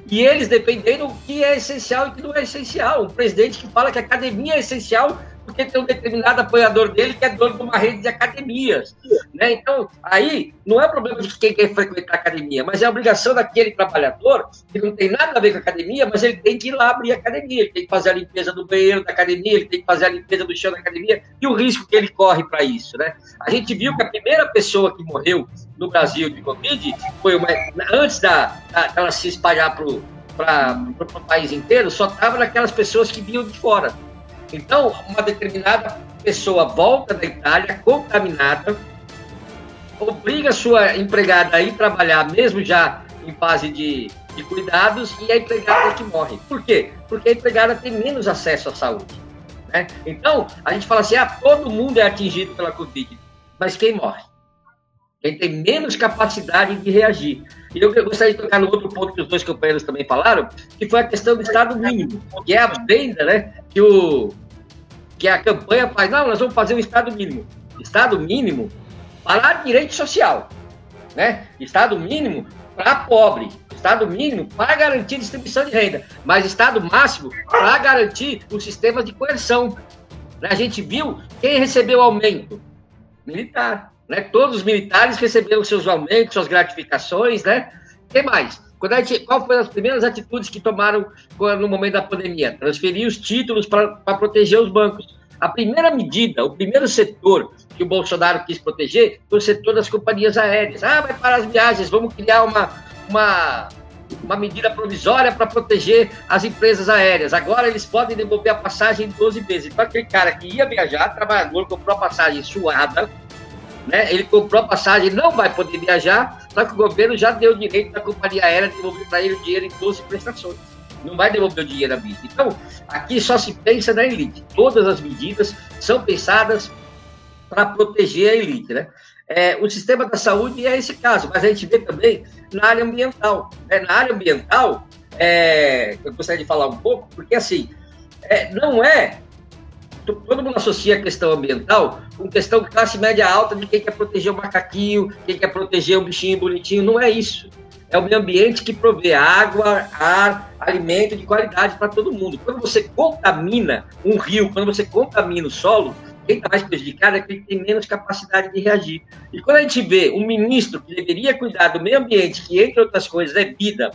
E eles dependendo do que é essencial e que não é essencial. Um presidente que fala que a academia é essencial porque tem um determinado apoiador dele que é dono de uma rede de academias. Né? Então, aí não é problema de quem quer frequentar a academia, mas é a obrigação daquele trabalhador que não tem nada a ver com a academia, mas ele tem que ir lá abrir a academia, ele tem que fazer a limpeza do banheiro da academia, ele tem que fazer a limpeza do chão da academia e o risco que ele corre para isso. Né? A gente viu que a primeira pessoa que morreu no Brasil de Covid foi uma, antes da, da ela se espalhar para o país inteiro, só estava naquelas pessoas que vinham de fora. Então, uma determinada pessoa volta da Itália contaminada, obriga sua empregada a ir trabalhar, mesmo já em fase de, de cuidados, e a empregada é que morre. Por quê? Porque a empregada tem menos acesso à saúde. Né? Então, a gente fala assim: ah, todo mundo é atingido pela Covid, mas quem morre? Quem tem menos capacidade de reagir. E eu gostaria de tocar no outro ponto que os dois companheiros também falaram, que foi a questão do Estado mínimo, que é a venda, né, que, o, que a campanha faz, não, nós vamos fazer um Estado mínimo. Estado mínimo para direito social, né? Estado mínimo para pobre, Estado mínimo para garantir distribuição de renda, mas Estado máximo para garantir o sistema de coerção. A gente viu quem recebeu aumento? Militar. Né? Todos os militares receberam seus aumentos, suas gratificações, né? que mais? Gente, qual foram as primeiras atitudes que tomaram no momento da pandemia? Transferir os títulos para proteger os bancos. A primeira medida, o primeiro setor que o Bolsonaro quis proteger foi o setor das companhias aéreas. Ah, vai parar as viagens, vamos criar uma, uma, uma medida provisória para proteger as empresas aéreas. Agora eles podem devolver a passagem em 12 vezes. Então, aquele cara que ia viajar, trabalhador, comprou a passagem suada, né? Ele comprou a passagem, não vai poder viajar, só que o governo já deu direito da companhia aérea de devolver para ele o dinheiro em 12 prestações. Não vai devolver o dinheiro à vista. Então, aqui só se pensa na elite. Todas as medidas são pensadas para proteger a elite, né? É, o sistema da saúde é esse caso, mas a gente vê também na área ambiental. Né? Na área ambiental, é, eu gostaria de falar um pouco, porque assim, é, não é todo mundo associa a questão ambiental com questão de classe média alta de quem quer proteger o macaquinho, quem quer proteger o bichinho bonitinho. Não é isso. É o meio ambiente que provê água, ar, alimento de qualidade para todo mundo. Quando você contamina um rio, quando você contamina o solo, quem está mais prejudicado é quem tem menos capacidade de reagir. E quando a gente vê um ministro que deveria cuidar do meio ambiente, que entre outras coisas é vida,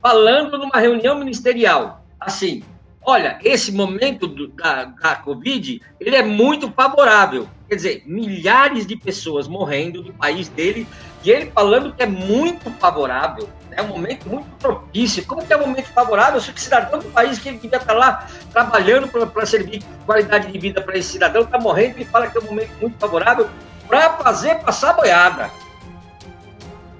falando numa reunião ministerial, assim, olha, esse momento do, da, da Covid, ele é muito favorável. Quer dizer, milhares de pessoas morrendo do país dele, e ele falando que é muito favorável, é um momento muito propício. Como que é um momento favorável? Se o cidadão do país que ele devia estar lá trabalhando para servir qualidade de vida para esse cidadão está morrendo e fala que é um momento muito favorável para fazer passar boiada.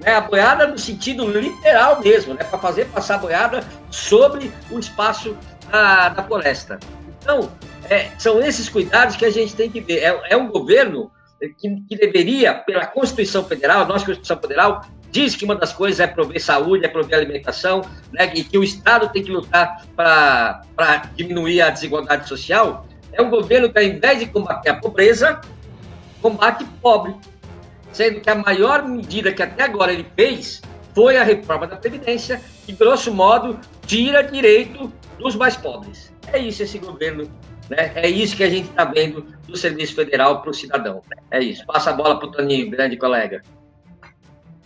Né, a boiada no sentido literal mesmo, né, para fazer passar boiada sobre o espaço da, da floresta. Então, é, são esses cuidados que a gente tem que ver. É, é um governo que, que, deveria, pela Constituição Federal, a nossa Constituição Federal, diz que uma das coisas é prover saúde, é prover alimentação, né, e que o Estado tem que lutar para diminuir a desigualdade social. É um governo que, ao invés de combater a pobreza, combate pobre. Sendo que a maior medida que até agora ele fez foi a reforma da Previdência, que, grosso modo, tira direito dos mais pobres. É isso esse governo, né? É isso que a gente está vendo do Serviço Federal para o cidadão. É isso. Passa a bola para o Toninho, grande colega.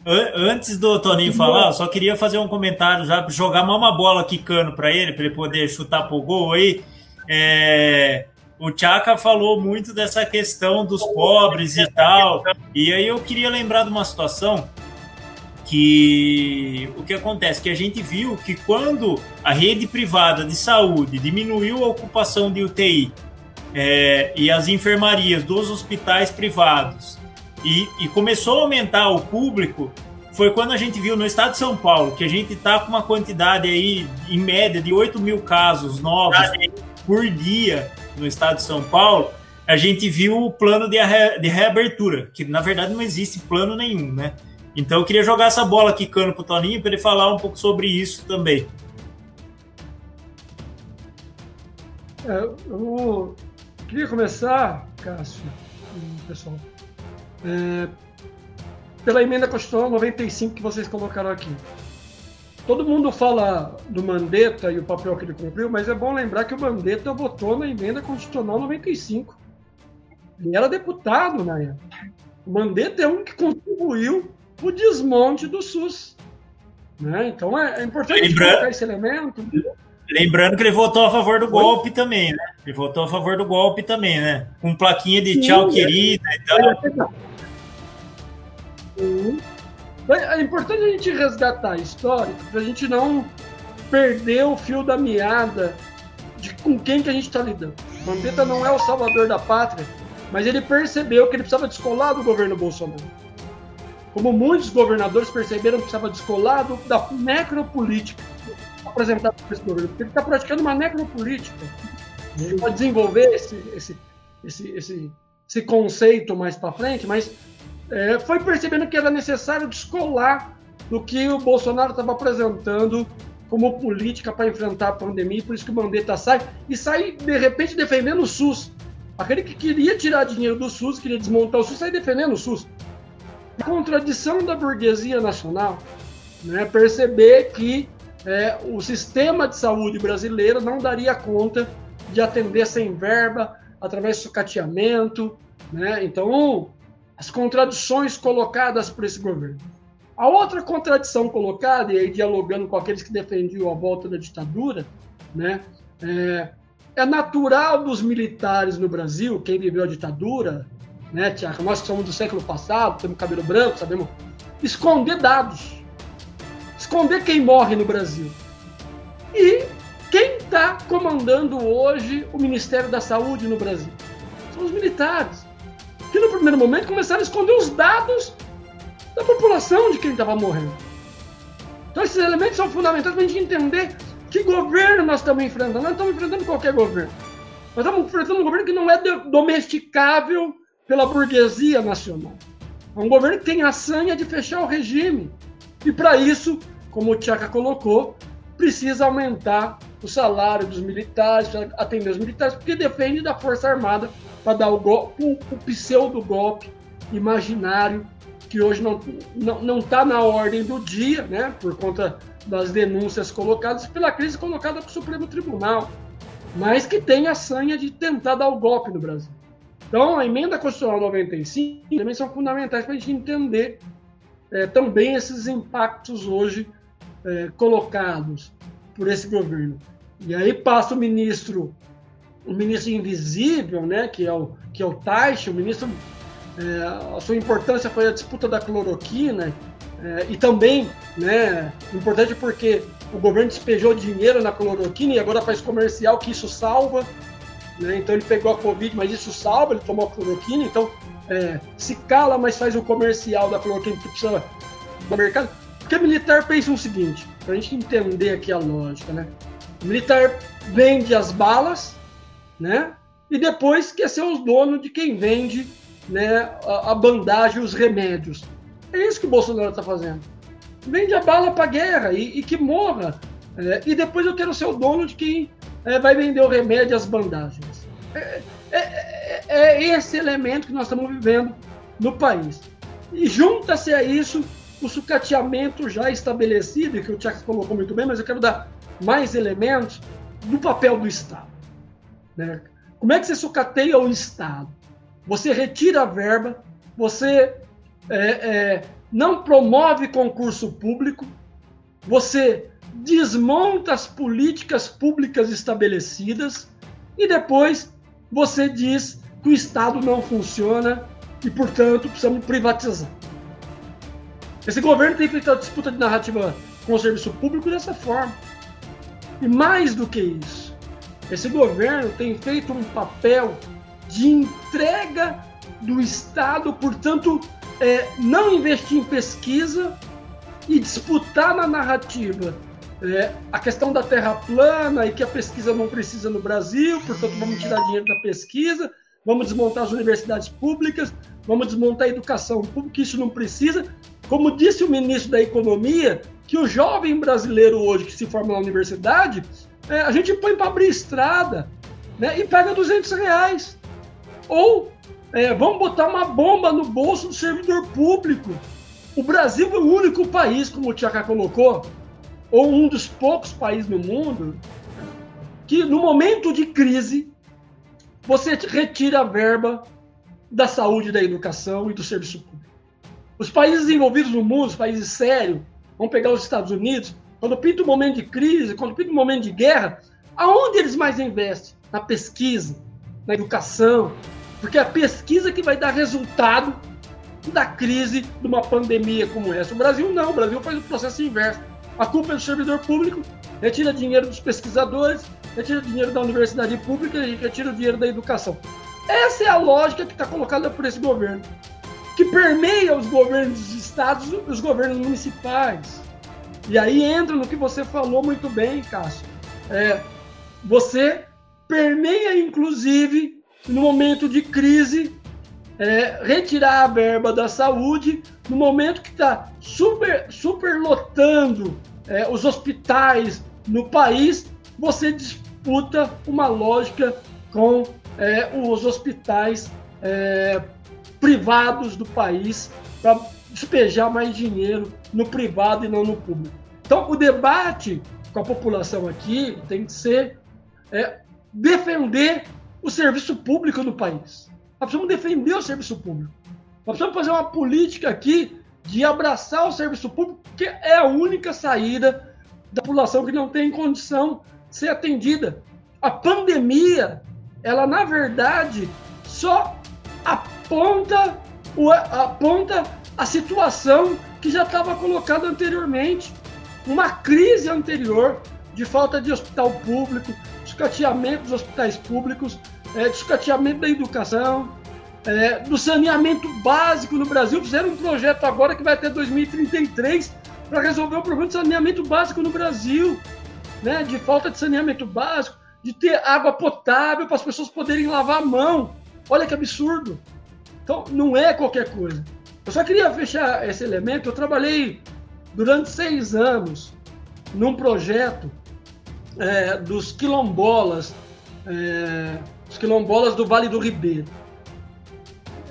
Antes do Toninho falar, eu só queria fazer um comentário já, jogar uma bola quicando para ele, para ele poder chutar pro gol aí. É, o Tchaka falou muito dessa questão dos pobres e tal. E aí eu queria lembrar de uma situação que o que acontece? Que a gente viu que quando a rede privada de saúde diminuiu a ocupação de UTI é, e as enfermarias dos hospitais privados e, e, começou a aumentar o público foi quando a gente viu no estado de São Paulo que a gente está com uma quantidade aí em média de 8 mil casos novos por dia no estado de São Paulo a gente viu o plano de, de reabertura que na verdade não existe plano nenhum né então eu queria jogar essa bola aqui cano pro Toninho para ele falar um pouco sobre isso também. É, eu queria começar, Cássio, pessoal, é, pela emenda constitucional 95 que vocês colocaram aqui. Todo mundo fala do Mandetta e o papel que ele cumpriu, mas é bom lembrar que o Mandetta votou na emenda constitucional 95. Ele era deputado na época. O Mandetta é um que contribuiu o desmonte do SUS. Né? Então é, é importante Lembrando... colocar esse elemento. Lembrando que ele votou a favor do Oi? golpe também, né? Ele votou a favor do golpe também, né? Com plaquinha de Sim, tchau, é. querida e tal. É importante a gente resgatar a história para a gente não perder o fio da meada de com quem que a gente está lidando. Mandetta não é o salvador da pátria, mas ele percebeu que ele precisava descolar do governo Bolsonaro como muitos governadores perceberam que precisava descolar da necropolítica apresentada por esse governo, porque ele está praticando uma necropolítica. Pode desenvolver esse, esse, esse, esse, esse conceito mais para frente, mas é, foi percebendo que era necessário descolar do que o Bolsonaro estava apresentando como política para enfrentar a pandemia, por isso que o Mandetta sai e sai de repente defendendo o SUS. Aquele que queria tirar dinheiro do SUS, queria desmontar o SUS, sai defendendo o SUS. Contradição da burguesia nacional, né, perceber que é, o sistema de saúde brasileiro não daria conta de atender sem verba, através de sucateamento. Né? Então, as contradições colocadas por esse governo. A outra contradição colocada, e aí dialogando com aqueles que defendiam a volta da ditadura, né, é, é natural dos militares no Brasil, quem viveu a ditadura, né, Tiago, nós que somos do século passado, temos cabelo branco, sabemos, esconder dados, esconder quem morre no Brasil. E quem está comandando hoje o Ministério da Saúde no Brasil? São os militares, que no primeiro momento começaram a esconder os dados da população de quem estava morrendo. Então esses elementos são fundamentais para a gente entender que governo nós estamos enfrentando. Nós estamos enfrentando qualquer governo. Nós estamos enfrentando um governo que não é domesticável pela burguesia nacional. É um governo que tem a sanha de fechar o regime. E para isso, como o Tchaka colocou, precisa aumentar o salário dos militares, atender os militares, porque defende da Força Armada para dar o, golpe, o, pseudo-golpe imaginário que hoje não está não, não na ordem do dia, né, por conta das denúncias colocadas pela crise colocada para o Supremo Tribunal, mas que tem a sanha de tentar dar o golpe no Brasil. Então, a emenda constitucional 95 também são fundamentais para a gente entender é, também esses impactos hoje é, colocados por esse governo. E aí passa o ministro, o ministro invisível, né, que é o que é o Taish, o ministro é, a sua importância foi a disputa da cloroquina é, e também, né, importante porque o governo despejou dinheiro na cloroquina e agora faz comercial que isso salva, né, então ele pegou a covid, mas isso salva, ele tomou a cloroquina, então é, se cala, mas faz o comercial da cloroquina que precisa do mercado. Porque o militar pensa o seguinte, para a gente entender aqui a lógica, né? O militar vende as balas, né? E depois quer ser os donos de quem vende né, a, a bandagem, os remédios. É isso que o Bolsonaro está fazendo. Vende a bala para guerra e, e, que morra. É, e depois eu quero ser o dono de quem é, vai vender o remédio e as bandagens. É, é, é, é esse elemento que nós estamos vivendo no país. E junta-se a isso o sucateamento já estabelecido, que o Tiago colocou muito bem, mas eu quero dar mais elementos do papel do Estado. Né? Como é que você sucateia o Estado? você retira a verba, você é, é, não promove concurso público, você desmonta as políticas públicas estabelecidas e depois você diz que o Estado não funciona e, portanto, precisamos privatizar. Esse governo tem feito a disputa de narrativa com o serviço público dessa forma. E mais do que isso, esse governo tem feito um papel de entrega do Estado, portanto, é, não investir em pesquisa e disputar na narrativa é, a questão da terra plana e que a pesquisa não precisa no Brasil, portanto, vamos tirar dinheiro da pesquisa, vamos desmontar as universidades públicas, vamos desmontar a educação pública, isso não precisa. Como disse o ministro da Economia, que o jovem brasileiro hoje que se forma na universidade, é, a gente põe para abrir estrada né, e pega 200 reais. Ou é, vamos botar uma bomba no bolso do servidor público. O Brasil é o único país, como o Tiago colocou, ou um dos poucos países no mundo, que no momento de crise você retira a verba da saúde, da educação e do serviço público. Os países desenvolvidos no mundo, os países sérios, vamos pegar os Estados Unidos, quando pinta um momento de crise, quando pinta um momento de guerra, aonde eles mais investem? Na pesquisa, na educação, porque é a pesquisa que vai dar resultado da crise de uma pandemia como essa. O Brasil não, o Brasil faz o processo inverso. A culpa é do servidor público, retira dinheiro dos pesquisadores, retira dinheiro da universidade pública e retira o dinheiro da educação. Essa é a lógica que está colocada por esse governo, que permeia os governos dos estados e os governos municipais. E aí entra no que você falou muito bem, Cássio. É, você permeia, inclusive, no momento de crise, é, retirar a verba da saúde no momento que está super, super lotando é, os hospitais no país, você disputa uma lógica com é, os hospitais é, privados do país para despejar mais dinheiro no privado e não no público. Então, o debate com a população aqui tem que ser é, defender o serviço público no país. Nós precisamos defender o serviço público. Nós precisamos fazer uma política aqui de abraçar o serviço público, que é a única saída da população que não tem condição de ser atendida. A pandemia, ela na verdade só aponta, aponta a situação que já estava colocada anteriormente. Uma crise anterior de falta de hospital público, escateamento dos hospitais públicos, é, escateamento da educação, é, do saneamento básico no Brasil. Fizeram um projeto agora que vai até 2033 para resolver o problema de saneamento básico no Brasil, né? de falta de saneamento básico, de ter água potável para as pessoas poderem lavar a mão. Olha que absurdo. Então, não é qualquer coisa. Eu só queria fechar esse elemento. Eu trabalhei durante seis anos num projeto é, dos quilombolas, é, os quilombolas do Vale do Ribeiro.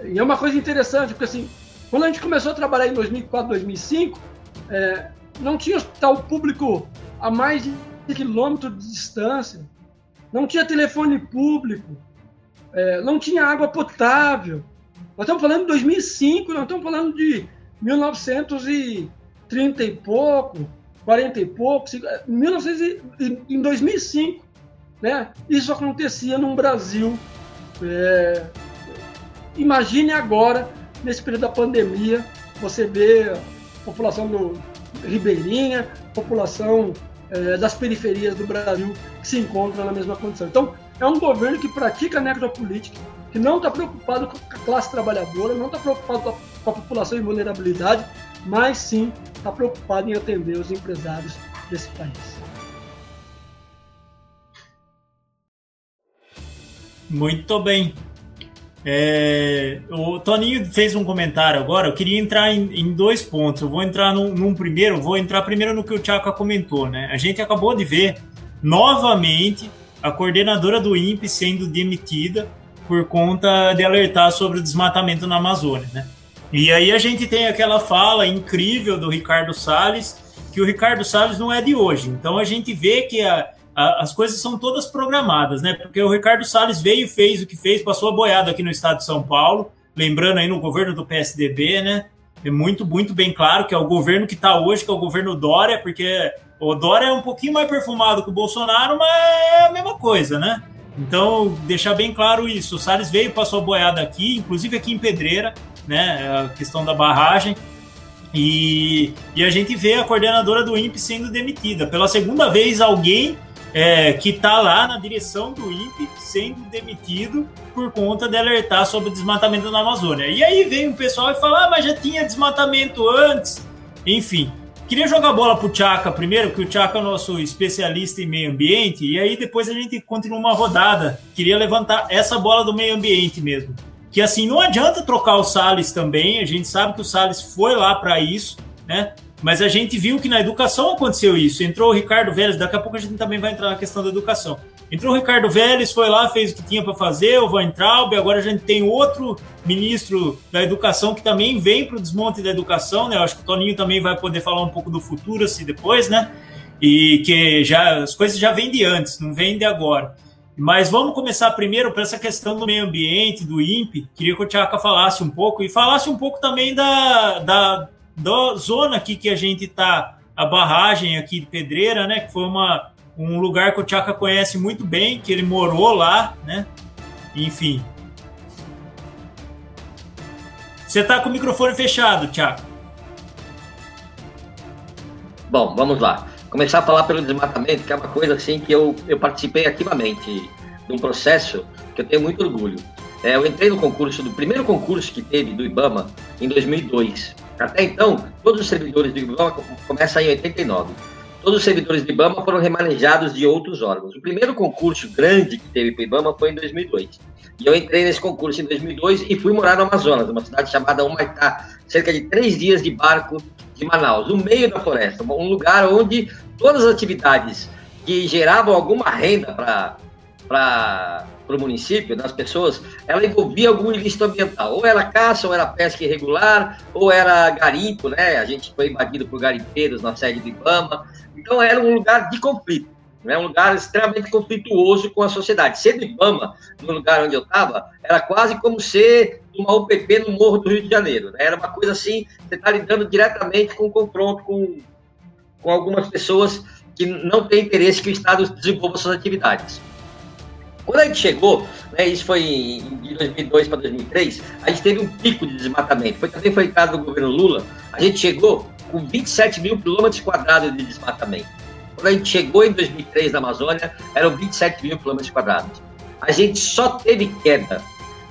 E é uma coisa interessante, porque assim, quando a gente começou a trabalhar em 2004, 2005, é, não tinha hospital público a mais de quilômetro de distância, não tinha telefone público, é, não tinha água potável. Nós estamos falando de 2005, nós estamos falando de 1930 e pouco, 40 e pouco, 1900 e, em 2005, né? Isso acontecia no Brasil. É, imagine agora, nesse período da pandemia, você vê a população do Ribeirinha, população é, das periferias do Brasil que se encontram na mesma condição. Então, é um governo que pratica necropolítica, que não está preocupado com a classe trabalhadora, não está preocupado com a, com a população em vulnerabilidade, mas sim está preocupado em atender os empresários desse país. Muito bem. É, o Toninho fez um comentário agora. Eu queria entrar em, em dois pontos. Eu vou entrar num, num, primeiro, vou entrar primeiro no que o Tchaka comentou, né? A gente acabou de ver novamente a coordenadora do INPE sendo demitida por conta de alertar sobre o desmatamento na Amazônia, né? E aí a gente tem aquela fala incrível do Ricardo Salles, que o Ricardo Salles não é de hoje. Então a gente vê que a, as coisas são todas programadas, né? Porque o Ricardo Salles veio fez o que fez, passou a boiada aqui no estado de São Paulo, lembrando aí no governo do PSDB, né? É muito, muito bem claro que é o governo que está hoje, que é o governo Dória, porque o Dória é um pouquinho mais perfumado que o Bolsonaro, mas é a mesma coisa, né? Então, deixar bem claro isso. O Salles veio, passou a boiada aqui, inclusive aqui em Pedreira, né? A questão da barragem. E, e a gente vê a coordenadora do INPE sendo demitida. Pela segunda vez, alguém é, que está lá na direção do INPE sendo demitido por conta de alertar sobre desmatamento na Amazônia. E aí vem o pessoal e fala: ah, mas já tinha desmatamento antes. Enfim, queria jogar bola para o Tchaka primeiro, que o Tchaka é o nosso especialista em meio ambiente, e aí depois a gente continua uma rodada. Queria levantar essa bola do meio ambiente mesmo que assim, não adianta trocar o Salles também, a gente sabe que o Salles foi lá para isso, né? Mas a gente viu que na educação aconteceu isso. Entrou o Ricardo Vélez, daqui a pouco a gente também vai entrar na questão da educação. Entrou o Ricardo Vélez, foi lá, fez o que tinha para fazer, o Van Traub, agora a gente tem outro ministro da educação que também vem para o desmonte da educação, né? Eu acho que o Toninho também vai poder falar um pouco do futuro assim depois, né? E que já as coisas já vêm de antes, não vêm de agora. Mas vamos começar primeiro para essa questão do meio ambiente, do INPE. Queria que o Tiago falasse um pouco e falasse um pouco também da, da, da zona aqui que a gente está, a barragem aqui de Pedreira, né? Que foi uma, um lugar que o Tiago conhece muito bem, que ele morou lá, né? Enfim. Você está com o microfone fechado, Tiago. Bom, vamos lá começar a falar pelo desmatamento, que é uma coisa assim que eu, eu participei ativamente de um processo que eu tenho muito orgulho. É, eu entrei no concurso, do primeiro concurso que teve do IBAMA, em 2002. Até então, todos os servidores do IBAMA começam em 89. todos os servidores do IBAMA foram remanejados de outros órgãos. O primeiro concurso grande que teve para o IBAMA foi em 2002. E eu entrei nesse concurso em 2002 e fui morar no Amazonas, uma cidade chamada Humaitá, cerca de três dias de barco de Manaus, no meio da floresta, um lugar onde todas as atividades que geravam alguma renda para para o município, das pessoas, ela envolvia algum ilícito ambiental. Ou era caça, ou era pesca irregular, ou era garimpo, né? A gente foi invadido por garimpeiros na sede do IBAMA. Então era um lugar de conflito, né? um lugar extremamente conflituoso com a sociedade. Ser do IBAMA, no lugar onde eu estava, era quase como ser uma UPP no Morro do Rio de Janeiro. Né? Era uma coisa assim, você está lidando diretamente com o confronto com, com algumas pessoas que não têm interesse que o Estado desenvolva suas atividades. Quando a gente chegou, né, isso foi de 2002 para 2003, a gente teve um pico de desmatamento. Foi também foi caso do governo Lula. A gente chegou com 27 mil quilômetros quadrados de desmatamento. Quando a gente chegou em 2003 na Amazônia, eram 27 mil quilômetros quadrados. A gente só teve queda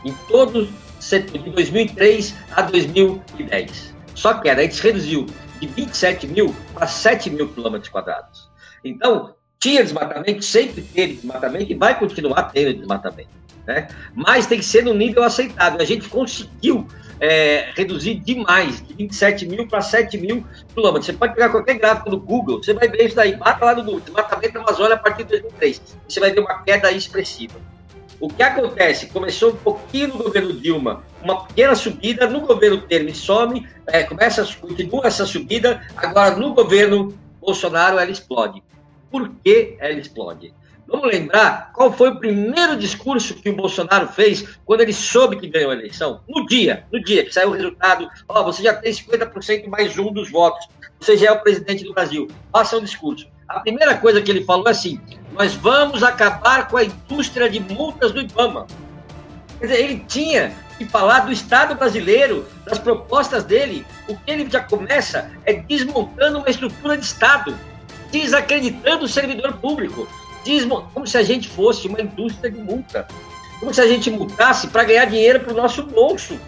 em todo o setor de 2003 a 2010. Só queda. A gente reduziu de 27 mil para 7 mil quilômetros quadrados. Então, tinha desmatamento, sempre teve desmatamento e vai continuar tendo desmatamento. Né? Mas tem que ser no nível aceitável. A gente conseguiu é, reduzir demais, de 27 mil para 7 mil quilômetros. Você pode pegar qualquer gráfico do Google, você vai ver isso daí, bata lá no desmatamento da Amazônia a partir de 2003. Você vai ver uma queda expressiva. O que acontece? Começou um pouquinho no governo Dilma, uma pequena subida, no governo Temer some, é, começa, continua essa subida, agora no governo Bolsonaro ela explode por que ela explode. Vamos lembrar qual foi o primeiro discurso que o Bolsonaro fez quando ele soube que ganhou a eleição? No dia, no dia que saiu o resultado, ó, oh, você já tem 50% mais um dos votos, você já é o presidente do Brasil. Faça um discurso. A primeira coisa que ele falou é assim: nós vamos acabar com a indústria de multas do IBAMA. Quer dizer, ele tinha que falar do Estado brasileiro, das propostas dele. O que ele já começa é desmontando uma estrutura de Estado desacreditando o servidor público, como se a gente fosse uma indústria de multa, como se a gente multasse para ganhar dinheiro para o nosso bolso,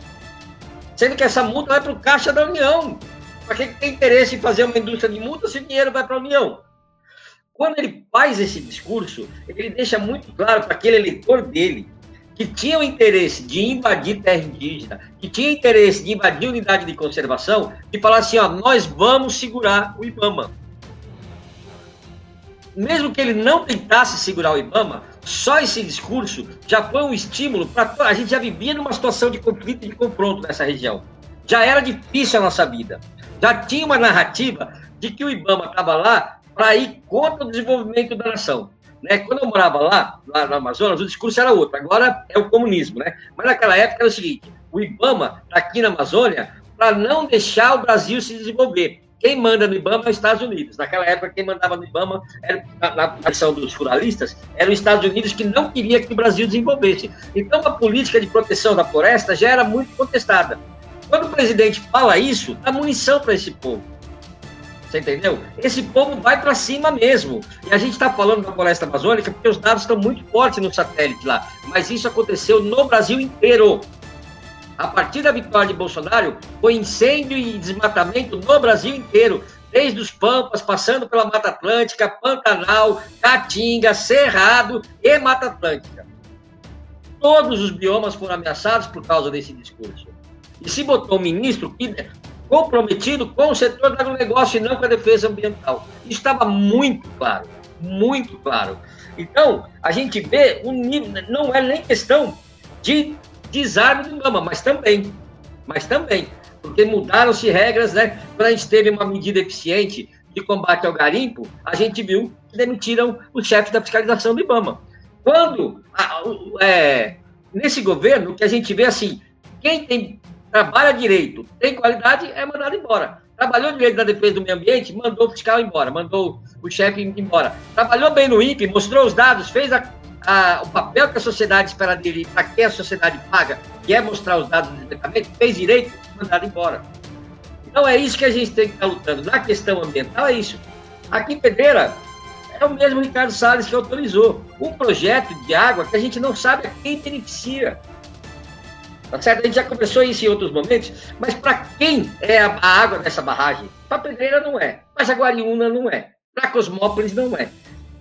sendo que essa multa vai para o caixa da União. Para quem tem interesse em fazer uma indústria de multa se o dinheiro vai para a União? Quando ele faz esse discurso, ele deixa muito claro para aquele eleitor dele que tinha o interesse de invadir terra indígena, que tinha interesse de invadir unidade de conservação, e falar assim: ó, nós vamos segurar o IBAMA mesmo que ele não tentasse segurar o Ibama, só esse discurso já foi um estímulo para a gente já vivia numa situação de conflito e de confronto nessa região. Já era difícil a nossa vida. Já tinha uma narrativa de que o Ibama estava lá para ir contra o desenvolvimento da nação. Né? Quando eu morava lá, lá no Amazonas, o discurso era outro. Agora é o comunismo, né? Mas naquela época era o seguinte: o IBAMA está aqui na Amazônia para não deixar o Brasil se desenvolver. Quem manda no IBAMA é os Estados Unidos. Naquela época, quem mandava no IBAMA, era, na versão dos ruralistas, eram os Estados Unidos que não queria que o Brasil desenvolvesse. Então, a política de proteção da floresta já era muito contestada. Quando o presidente fala isso, dá munição para esse povo. Você entendeu? Esse povo vai para cima mesmo. E a gente está falando da floresta amazônica porque os dados estão muito fortes no satélite lá. Mas isso aconteceu no Brasil inteiro a partir da vitória de Bolsonaro, foi incêndio e desmatamento no Brasil inteiro, desde os Pampas, passando pela Mata Atlântica, Pantanal, Caatinga, Cerrado e Mata Atlântica. Todos os biomas foram ameaçados por causa desse discurso. E se botou um ministro comprometido com o setor do agronegócio e não com a defesa ambiental. Isso estava muito claro, muito claro. Então, a gente vê um nível, não é nem questão de desarme do IBAMA, mas também, mas também, porque mudaram-se regras, né? Quando a gente teve uma medida eficiente de combate ao garimpo, a gente viu que demitiram o chefe da fiscalização do IBAMA. Quando, a, é, nesse governo, que a gente vê assim, quem tem, trabalha direito, tem qualidade, é mandado embora. Trabalhou direito na defesa do meio ambiente, mandou o fiscal embora, mandou o chefe embora. Trabalhou bem no INPE, mostrou os dados, fez a a, o papel que a sociedade espera dele, para que a sociedade paga, que é mostrar os dados do departamento, fez direito, mandado embora. Então é isso que a gente tem que estar lutando. Na questão ambiental é isso. Aqui em Pedreira, é o mesmo Ricardo Salles que autorizou um projeto de água que a gente não sabe a quem beneficia. Tá certo? A gente já conversou isso em outros momentos, mas para quem é a, água dessa barragem? Para Pedreira não é, mas a Guariúna não é. Para Cosmópolis não é.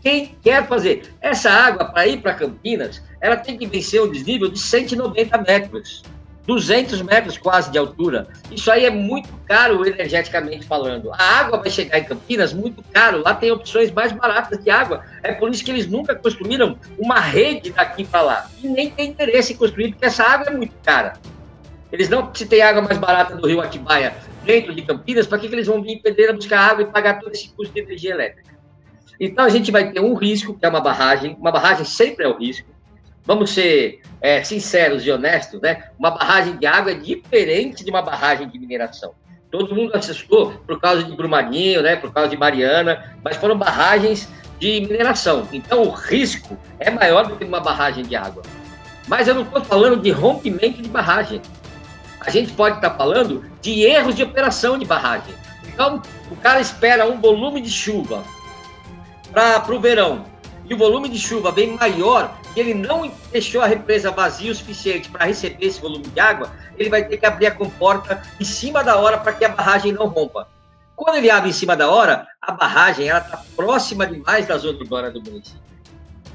Quem quer fazer essa água para ir para Campinas, ela tem que vencer um desnível de 190 metros. 200 metros quase de altura. Isso aí é muito caro energeticamente falando. A água vai chegar em Campinas muito caro. Lá tem opções mais baratas de água. É por isso que eles nunca construíram uma rede daqui para lá. E nem tem interesse em construir, porque essa água é muito cara. Eles não, se tem água mais barata do rio Atibaia dentro de Campinas, para que, que eles vão vir em Pedreira buscar água e pagar todo esse custo de energia elétrica? Então a gente vai ter um risco, que é uma barragem. Uma barragem sempre é o risco vamos ser é, sinceros e honestos, né? Uma barragem de água é diferente de uma barragem de mineração. Todo mundo assustou por causa de Brumadinho, né? Por causa de Mariana, mas foram barragens de mineração. Então o risco é maior do que uma barragem de água. Mas eu não estou falando de rompimento de barragem. A gente pode estar tá falando de erros de operação de barragem. Então, o cara espera um volume de chuva para o verão e o volume de chuva vem maior e ele não deixou a represa vazia o suficiente para receber esse volume de água, ele vai ter que abrir a comporta em cima da hora para que a barragem não rompa. Quando ele abre em cima da hora, a barragem está próxima demais da zona urbana do município.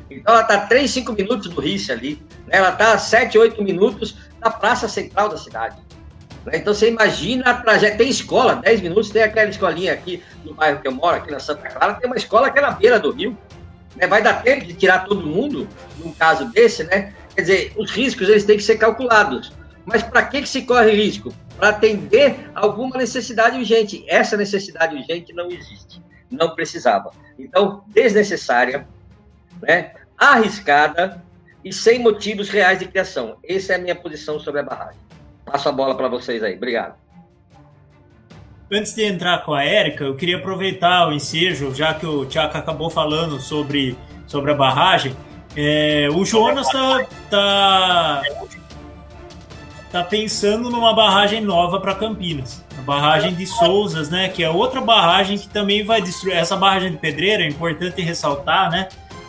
Então ela está 3, 5 minutos do Rice ali, né? ela está 7, 8 minutos da praça central da cidade. Né? Então você imagina a trajetória. Tem escola, 10 minutos, tem aquela escolinha aqui no bairro que eu moro, aqui na Santa Clara, tem uma escola que é na beira do rio. Né? Vai dar tempo de tirar todo mundo num caso desse, né? Quer dizer, os riscos eles têm que ser calculados. Mas para que, que se corre risco? Para atender alguma necessidade urgente. Essa necessidade urgente não existe. Não precisava. Então, desnecessária, né? arriscada e sem motivos reais de criação. Essa é a minha posição sobre a barragem. Passo a bola para vocês aí. Obrigado. Antes de entrar com a Érica, eu queria aproveitar o ensejo, já que o Tiago acabou falando sobre, sobre a barragem. É, o Jonas está tá, tá pensando numa barragem nova para Campinas. A barragem de Souzas, né? Que é outra barragem que também vai destruir. Essa barragem de pedreira, é importante ressaltar, né?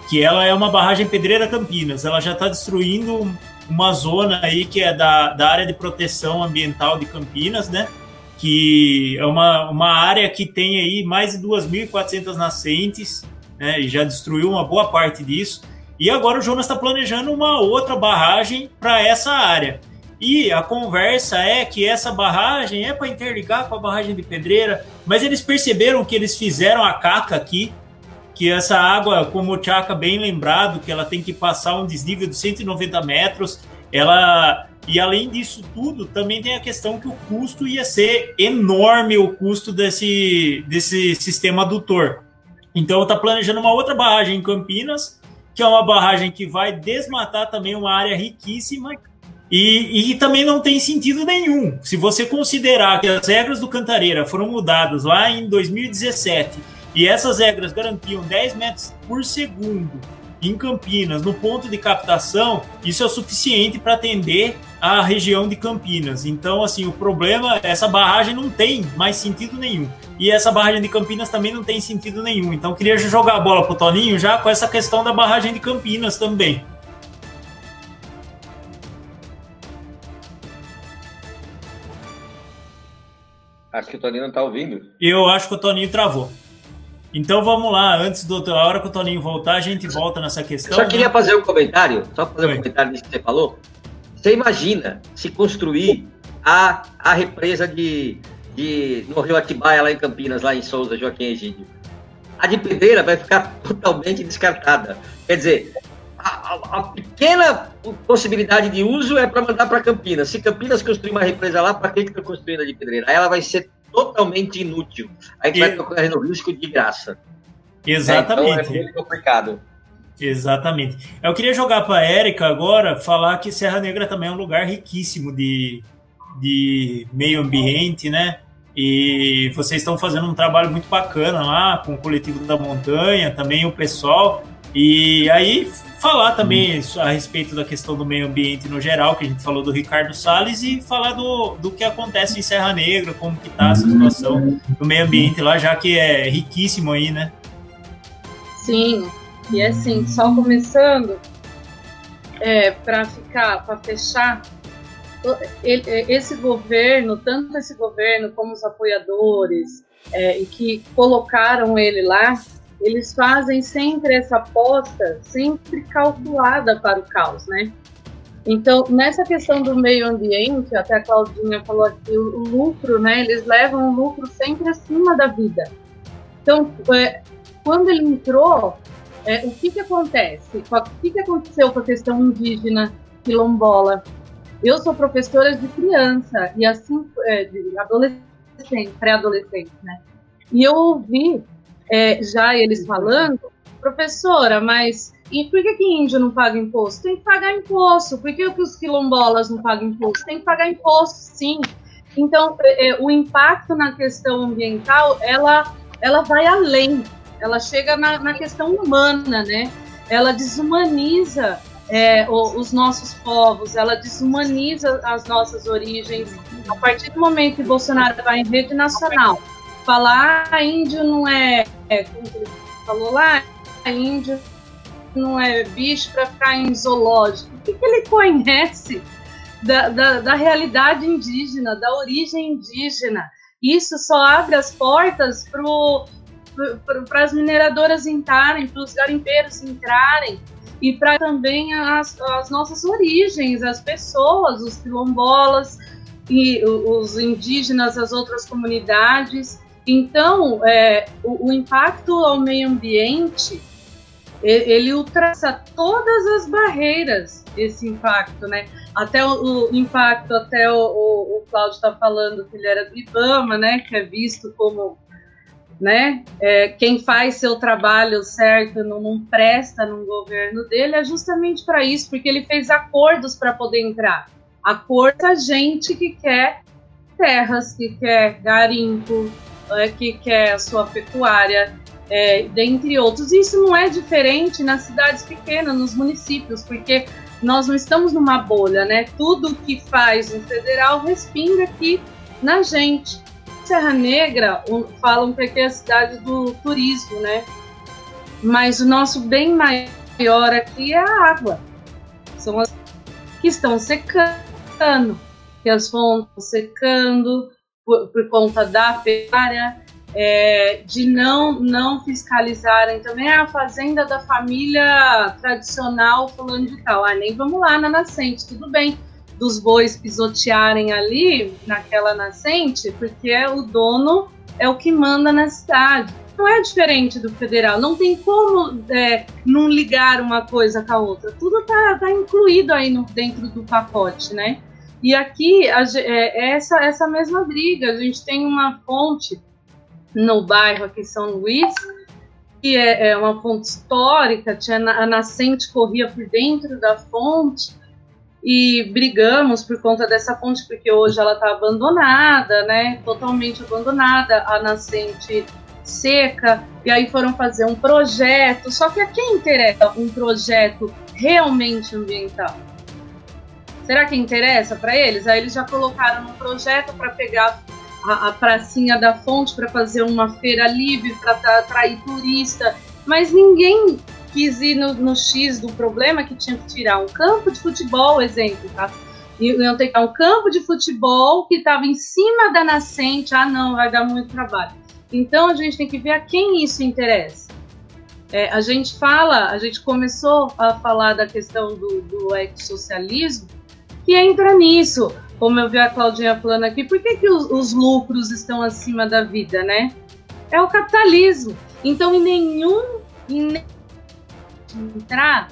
Que ela é uma barragem pedreira Campinas. Ela já está destruindo uma zona aí que é da, da área de proteção ambiental de Campinas, né? que é uma, uma área que tem aí mais de 2.400 nascentes, né, e já destruiu uma boa parte disso. E agora o Jonas está planejando uma outra barragem para essa área. E a conversa é que essa barragem é para interligar com a barragem de Pedreira, mas eles perceberam que eles fizeram a caca aqui, que essa água, como o Tchaka bem lembrado, que ela tem que passar um desnível de 190 metros, ela e além disso tudo, também tem a questão que o custo ia ser enorme, o custo desse, desse sistema adutor. Então está planejando uma outra barragem em Campinas, que é uma barragem que vai desmatar também uma área riquíssima e, e também não tem sentido nenhum. Se você considerar que as regras do Cantareira foram mudadas lá em 2017 e essas regras garantiam 10 metros por segundo em Campinas, no ponto de captação, isso é o suficiente para atender a região de Campinas. Então, assim, o problema, essa barragem não tem mais sentido nenhum. E essa barragem de Campinas também não tem sentido nenhum. Então, queria jogar a bola pro Toninho já com essa questão da barragem de Campinas também. Acho que o Toninho não está ouvindo. Eu acho que o Toninho travou. Então vamos lá, antes do a hora que o Toninho voltar, a gente volta nessa questão. Eu só queria né? fazer um comentário, só fazer Oi. um comentário nisso que você falou. Você imagina se construir a, a represa de, de no Rio Atibaia, lá em Campinas, lá em Souza, Joaquim Egídio. A de Pedreira vai ficar totalmente descartada. Quer dizer, a, a, pequena possibilidade de uso é para mandar para Campinas. Se Campinas construir uma represa lá, para que está construindo a de Pedreira? Aí ela vai ser totalmente inútil. A gente e... vai correndo risco de graça. Exatamente. É, então é muito complicado. Exatamente. Eu queria jogar para a Érica agora, falar que Serra Negra também é um lugar riquíssimo de, de meio ambiente, né? E vocês estão fazendo um trabalho muito bacana lá com o coletivo da montanha, também o pessoal. E aí falar também a respeito da questão do meio ambiente no geral, que a gente falou do Ricardo Salles, e falar do, do que acontece em Serra Negra, como que tá essa situação do meio ambiente lá, já que é riquíssimo aí, né? Sim, e assim, só começando, é, para ficar, para fechar, esse governo, tanto esse governo como os apoiadores, é, e que colocaram ele lá, eles fazem sempre essa aposta, sempre calculada para o caos, né? Então, nessa questão do meio ambiente, até a Claudinha falou aqui, o, lucro, né? Eles levam o lucro sempre acima da vida. Então, é, quando ele entrou, é, o que que acontece? O que que aconteceu com a questão indígena, quilombola? Eu sou professora de criança e assim, é, de adolescente, pré-adolescente, né? E eu ouvi é, já eles falando, professora, mas e por que, que índio não paga imposto? Tem que pagar imposto. Por que, que os quilombolas não pagam imposto? Tem que pagar imposto, sim. Então, é, é, o impacto na questão ambiental, ela, ela vai além. Ela chega na, na questão humana, né? Ela desumaniza é, os nossos povos, ela desumaniza as nossas origens. A partir do momento que Bolsonaro vai em rede nacional falar ah, índio não é, é como ele falou lá, índio não é bicho para ficar em zoológico. O que, que ele conhece da, da, da, realidade indígena, da origem indígena? Isso só abre as portas para as mineradoras entrarem, para os garimpeiros entrarem e para também as, as nossas origens, as pessoas, os quilombolas e os indígenas, as outras comunidades. Então, é, o, o, impacto ao meio ambiente, ele, ele ultrapassa todas as barreiras, esse impacto, né? Até o, o impacto, até o, o, o Cláudio está falando que ele era do IBAMA, né? Que é visto como, né? É, quem faz seu trabalho certo não, não presta no governo dele, é justamente para isso, porque ele fez acordos para poder entrar. Acordo a gente que quer terras, que quer garimpo, é, que quer a sua pecuária, é, dentre outros. Isso não é diferente nas cidades pequenas, nos municípios, porque nós não estamos numa bolha, né? Tudo que faz um federal respinga aqui na gente. Serra Negra um, falam que é a cidade do turismo, né? Mas o nosso bem maior aqui é a água. São as que estão secando, que as fontes estão secando, por, por conta da pecuária, é, de não, não fiscalizarem também a fazenda da família tradicional fulano de tal. Ah, nem vamos lá na nascente, tudo bem dos bois pisotearem ali naquela nascente, porque o dono é o que manda na cidade. Não é diferente do federal, não tem como é, não ligar uma coisa com a outra. Tudo está tá incluído aí no, dentro do pacote, né? E aqui a, é, essa, essa mesma briga. A gente tem uma fonte no bairro aqui São Luís, que é, é uma fonte histórica, tinha, a nascente corria por dentro da fonte, e brigamos por conta dessa fonte, porque hoje ela está abandonada, né? Totalmente abandonada, a nascente seca, e aí foram fazer um projeto. Só que a quem interessa um projeto realmente ambiental? Será que interessa para eles? Aí eles já colocaram um projeto para pegar a, a, pracinha da fonte para fazer uma feira livre para atrair turista, mas ninguém quis ir no, no, X do problema que tinha que tirar um campo de futebol, exemplo, tá? Iam ter que um campo de futebol que estava em cima da nascente. Ah, não, vai dar muito trabalho. Então a gente tem que ver a quem isso interessa. É, a gente fala, a gente começou a falar da questão do, do ecossocialismo, que entra nisso. Como eu vi a Claudinha falando aqui, por que, que os, os lucros estão acima da vida, né? É o capitalismo. Então, em nenhum, em entrar,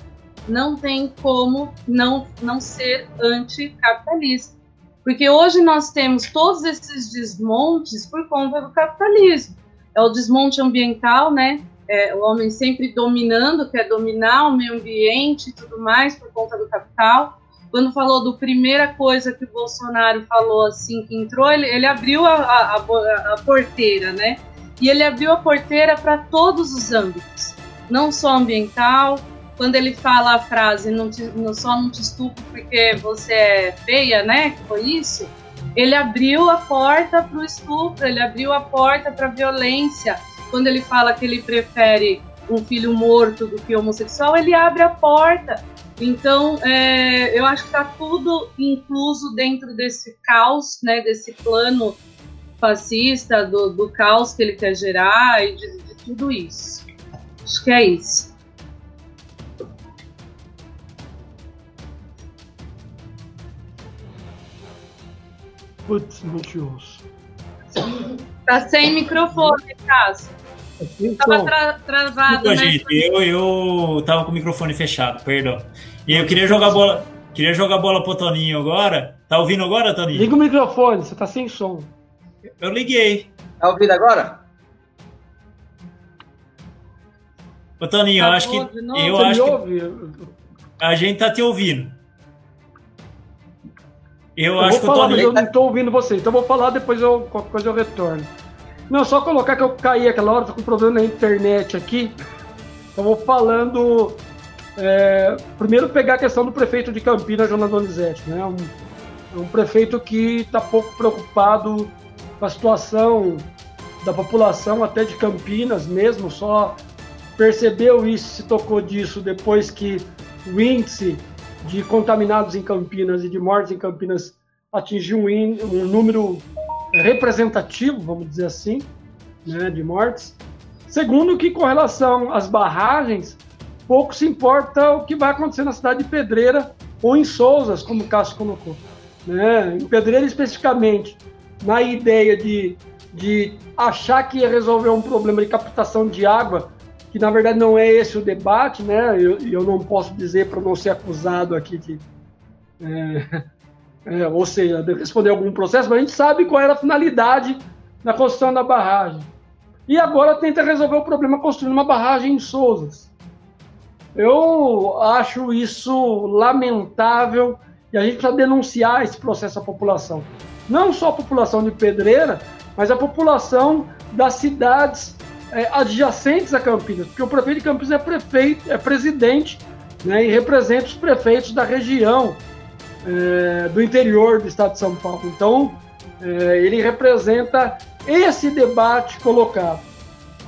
não tem como não, não ser anticapitalista. Porque hoje nós temos todos esses desmontes por conta do capitalismo. É o desmonte ambiental, né? É, o homem sempre dominando, quer dominar o meio ambiente e tudo mais por conta do capital quando falou do primeira coisa que o Bolsonaro falou assim que entrou, ele, ele abriu a, a, a, a porteira, né? E ele abriu a porteira para todos os âmbitos, não só ambiental. Quando ele fala a frase não, te, não só não te estupro porque você é feia, né? Que foi isso. Ele abriu a porta para o estupro, ele abriu a porta para violência. Quando ele fala que ele prefere um filho morto do que homossexual, ele abre a porta então, é, eu acho que está tudo incluso dentro desse caos, né, desse plano fascista, do, do caos que ele quer gerar e de, de tudo isso. Acho que é isso. Putz, não te ouço. Tá sem microfone, Cássio. Tava tra travado, Desculpa, né? gente, eu, eu tava com o microfone fechado, perdão. E eu queria jogar bola, queria jogar bola pro Toninho agora. Tá ouvindo agora, Toninho? Liga o microfone, você tá sem som. Eu liguei. Tá ouvindo agora? Ô, Toninho, eu Tá acho que novo? eu você acho me que ouve? a gente tá te ouvindo. Eu, Eu acho vou que o falar, mas Toninho eu não tô ouvindo vocês. Então eu vou falar, depois eu, qualquer coisa eu retorno. Não, só colocar que eu caí aquela hora, tô com problema na internet aqui. Então eu vou falando. É, primeiro pegar a questão do prefeito de Campinas, Jonas Donizete, né? Um, um prefeito que está pouco preocupado com a situação da população até de Campinas mesmo, só percebeu isso, se tocou disso depois que o índice de contaminados em Campinas e de mortes em Campinas atingiu um, um número representativo, vamos dizer assim, né, de mortes. Segundo, que com relação às barragens, pouco se importa o que vai acontecer na cidade de Pedreira ou em Souzas, como o Cássio colocou. Né? Em Pedreira, especificamente, na ideia de, de achar que ia resolver um problema de captação de água, que na verdade não é esse o debate, né? Eu, eu não posso dizer para não ser acusado aqui de. é, é, ou seja, de responder algum processo, mas a gente sabe qual era a finalidade da construção da barragem. E agora tenta resolver o problema construindo uma barragem em Souzas. Eu acho isso lamentável e a gente precisa denunciar esse processo à população. Não só a população de Pedreira, mas a população das cidades é, adjacentes a Campinas, porque o prefeito de Campinas é prefeito, é presidente né, e representa os prefeitos da região é, do interior do estado de São Paulo. Então, é, ele representa esse debate colocado.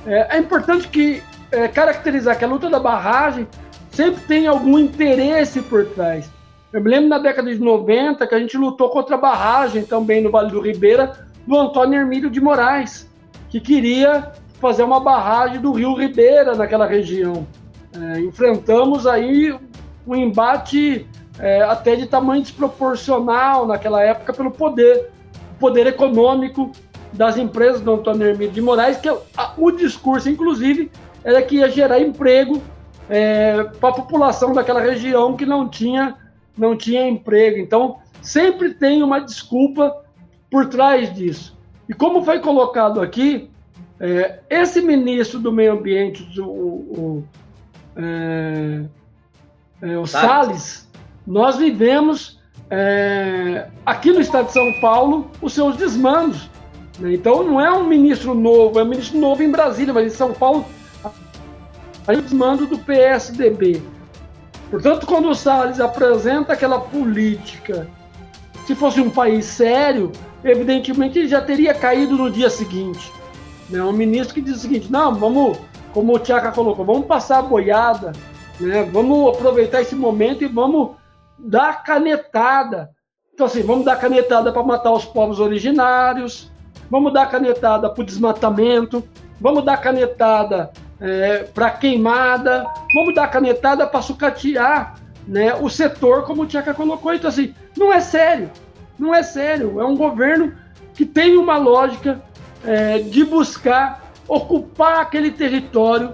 É, é importante que é, caracterizar que a luta da barragem sempre tem algum interesse por trás. Eu me lembro na década de 90 que a gente lutou contra a barragem também no Vale do Ribeira, do Antônio Hermílio de Moraes, que queria fazer uma barragem do Rio Ribeira naquela região. É, enfrentamos aí um embate é, até de tamanho desproporcional naquela época pelo poder, poder econômico das empresas do Antônio Hermílio de Moraes, que a, o discurso, inclusive, era que ia gerar emprego é, para a população daquela região que não tinha, não tinha emprego. Então, sempre tem uma desculpa por trás disso. E como foi colocado aqui, é, esse ministro do Meio Ambiente, o, o, é, é, o Salles, nós vivemos é, aqui no estado de São Paulo os seus desmandos. né? Então não é um ministro novo, é um ministro novo em Brasília, mas em São Paulo o desmando do PSDB. Portanto, quando o Salles apresenta aquela política, se fosse um país sério, evidentemente ele já teria caído no dia seguinte. Né? Um ministro que diz o seguinte: não, vamos, como o Tiago colocou, vamos passar a boiada, né? vamos aproveitar esse momento e vamos dar canetada. Então, assim, vamos dar canetada para matar os povos originários, vamos dar canetada para o desmatamento, vamos dar canetada é, para queimada, vamos dar canetada para sucatear né, o setor, como o Tcheca colocou. Então, assim, não é sério, não é sério. É um governo que tem uma lógica é, de buscar ocupar aquele território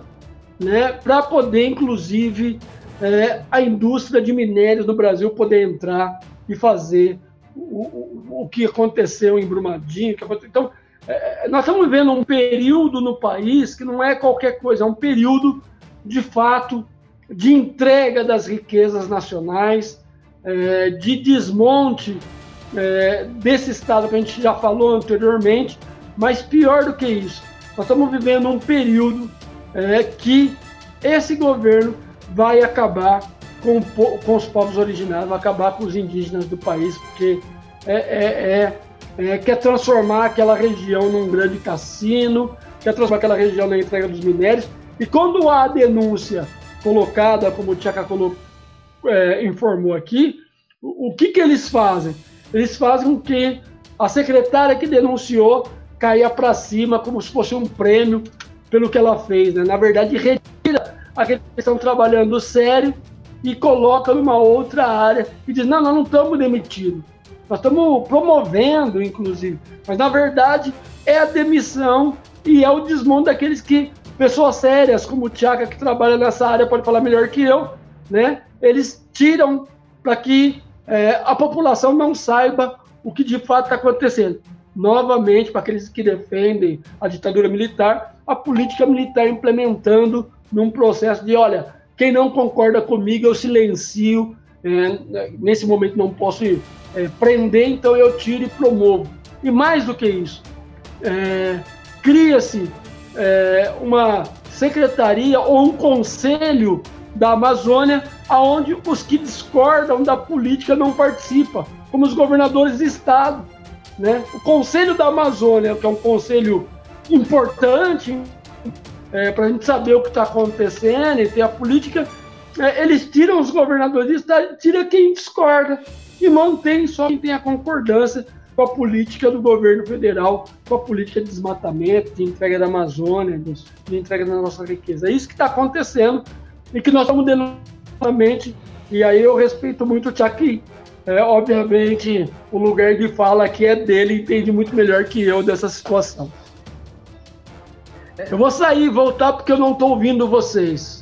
né, para poder, inclusive, é, a indústria de minérios do Brasil poder entrar e fazer o, o, o que aconteceu em Brumadinho. Então, é, nós estamos vivendo um período no país que não é qualquer coisa, é um período, de fato, de entrega das riquezas nacionais, é, de desmonte é, desse Estado que a gente já falou anteriormente, mas pior do que isso, nós estamos vivendo um período é, que esse governo vai acabar com, com, os povos originários, vai acabar com os indígenas do país, porque é, é, é, quer transformar aquela região num grande cassino, quer transformar aquela região na entrega dos minérios. E quando há a denúncia colocada, como o Tchaka é, informou aqui, o, o que, que eles fazem? Eles fazem com que a secretária que denunciou caia para cima como se fosse um prêmio pelo que ela fez, né? Na verdade, retira aqueles que estão trabalhando sério e coloca numa outra área e diz: não, nós não estamos demitindo, nós estamos promovendo, inclusive. Mas na verdade é a demissão e é o desmonte daqueles que, pessoas sérias, como o Tiago, que trabalha nessa área, pode falar melhor que eu, né? Eles tiram para que é, a população não saiba o que de fato está acontecendo. Novamente, para aqueles que defendem a ditadura militar, a política militar implementando num processo de, olha, quem não concorda comigo eu silencio, é, nesse momento não posso é, prender, então eu tiro e promovo. E mais do que isso, é, cria-se é, uma secretaria ou um conselho da Amazônia aonde os que discordam da política não participam, como os governadores de estado. Né? O Conselho da Amazônia, que é um conselho importante é, para a gente saber o que está acontecendo e ter a política, eles tiram os governadores tira quem discorda e mantém só quem tem a concordância com a política do governo federal, com a política de desmatamento, de entrega da Amazônia, de entrega da nossa riqueza. É isso que está acontecendo e que nós estamos denotamente, e aí eu respeito muito o Tchaki. É, obviamente, o lugar de fala aqui é dele, entende muito melhor que eu dessa situação. Eu vou sair e voltar porque eu não estou ouvindo vocês.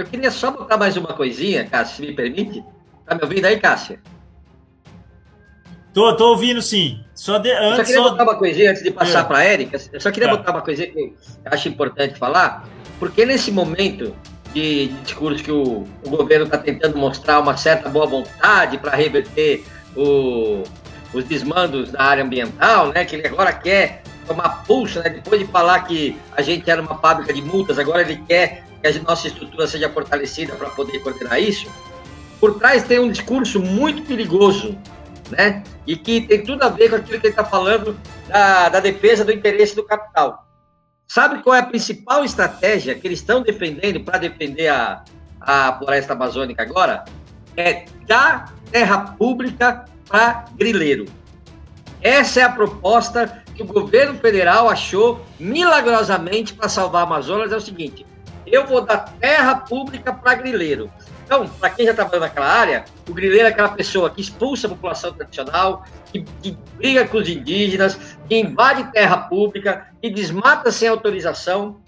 Eu queria só botar mais uma coisinha, Cássio, se me permite. Tá me ouvindo aí, Cássia? Tô, tô ouvindo sim. Só de, antes, eu só queria só... botar uma coisinha antes de passar é. para a Érica. Eu só queria tá. botar uma coisinha que eu acho importante falar, porque nesse momento de, de discurso que o, o governo está tentando mostrar uma certa boa vontade para reverter o, os desmandos na área ambiental, né? Que ele agora quer tomar pulso, né? Depois de falar que a gente era uma fábrica de multas, agora ele quer que a nossa estrutura seja fortalecida para poder coordenar isso. Por trás tem um discurso muito perigoso, né? E que tem tudo a ver com aquilo que ele está falando da, da defesa do interesse do capital. Sabe qual é a principal estratégia que eles estão defendendo para defender a, a floresta amazônica agora? É dar terra pública para grileiro. Essa é a proposta que o governo federal achou milagrosamente para salvar a Amazonas. É o seguinte: eu vou dar terra pública para grileiro. Então, para quem já trabalhou naquela área, o grileiro é aquela pessoa que expulsa a população tradicional, que, que briga com os indígenas, que invade terra pública, que desmata sem autorização.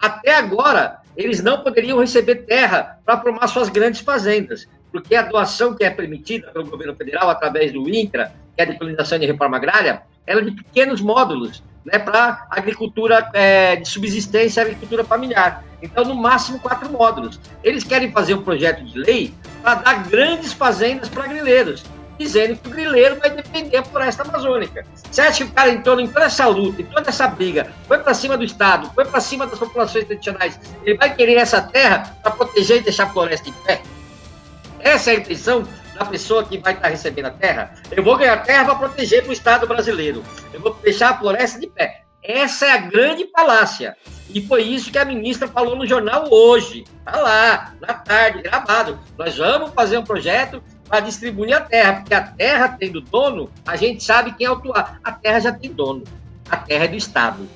Até agora, eles não poderiam receber terra para formar suas grandes fazendas porque a doação que é permitida pelo governo federal através do INCRA, que é a Decolonização de Reforma Agrária, ela é de pequenos módulos, né, para agricultura é, de subsistência, agricultura familiar. Então, no máximo, quatro módulos. Eles querem fazer um projeto de lei para dar grandes fazendas para grileiros, dizendo que o grileiro vai defender a floresta amazônica. Você acha que o cara entrou em toda essa luta, em toda essa briga, foi para cima do Estado, foi para cima das populações tradicionais, ele vai querer essa terra para proteger e deixar a floresta em pé? Essa é a intenção da pessoa que vai estar recebendo a terra. Eu vou ganhar terra para proteger para o Estado brasileiro. Eu vou deixar a floresta de pé. Essa é a grande falácia. E foi isso que a ministra falou no jornal hoje. Está lá, na tarde, gravado. Nós vamos fazer um projeto para distribuir a terra, porque a terra tendo dono, a gente sabe quem é o A terra já tem dono. A terra é do Estado.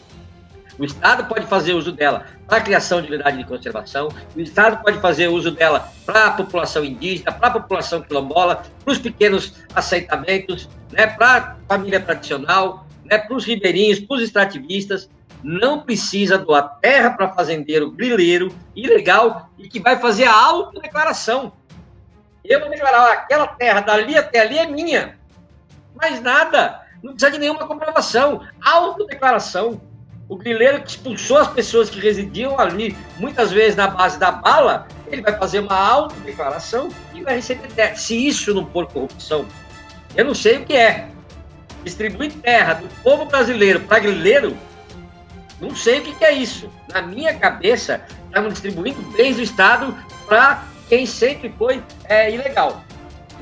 O Estado pode fazer uso dela para a criação de unidade de conservação, o Estado pode fazer uso dela para a população indígena, para a população quilombola, para os pequenos assentamentos, né, para a família tradicional, né, para os ribeirinhos, para os extrativistas. Não precisa doar terra para fazendeiro grileiro, ilegal, e que vai fazer a autodeclaração. Eu vou declarar, aquela terra dali até ali é minha. Mais nada. Não precisa de nenhuma comprovação. Autodeclaração. O grileiro que expulsou as pessoas que residiam ali, muitas vezes na base da bala, ele vai fazer uma autodeclaração e vai receber terra. Se isso não for corrupção, eu não sei o que é. Distribuir terra do povo brasileiro para grileiro, não sei o que é isso. Na minha cabeça, estamos distribuindo bens do Estado para quem sempre foi é, ilegal.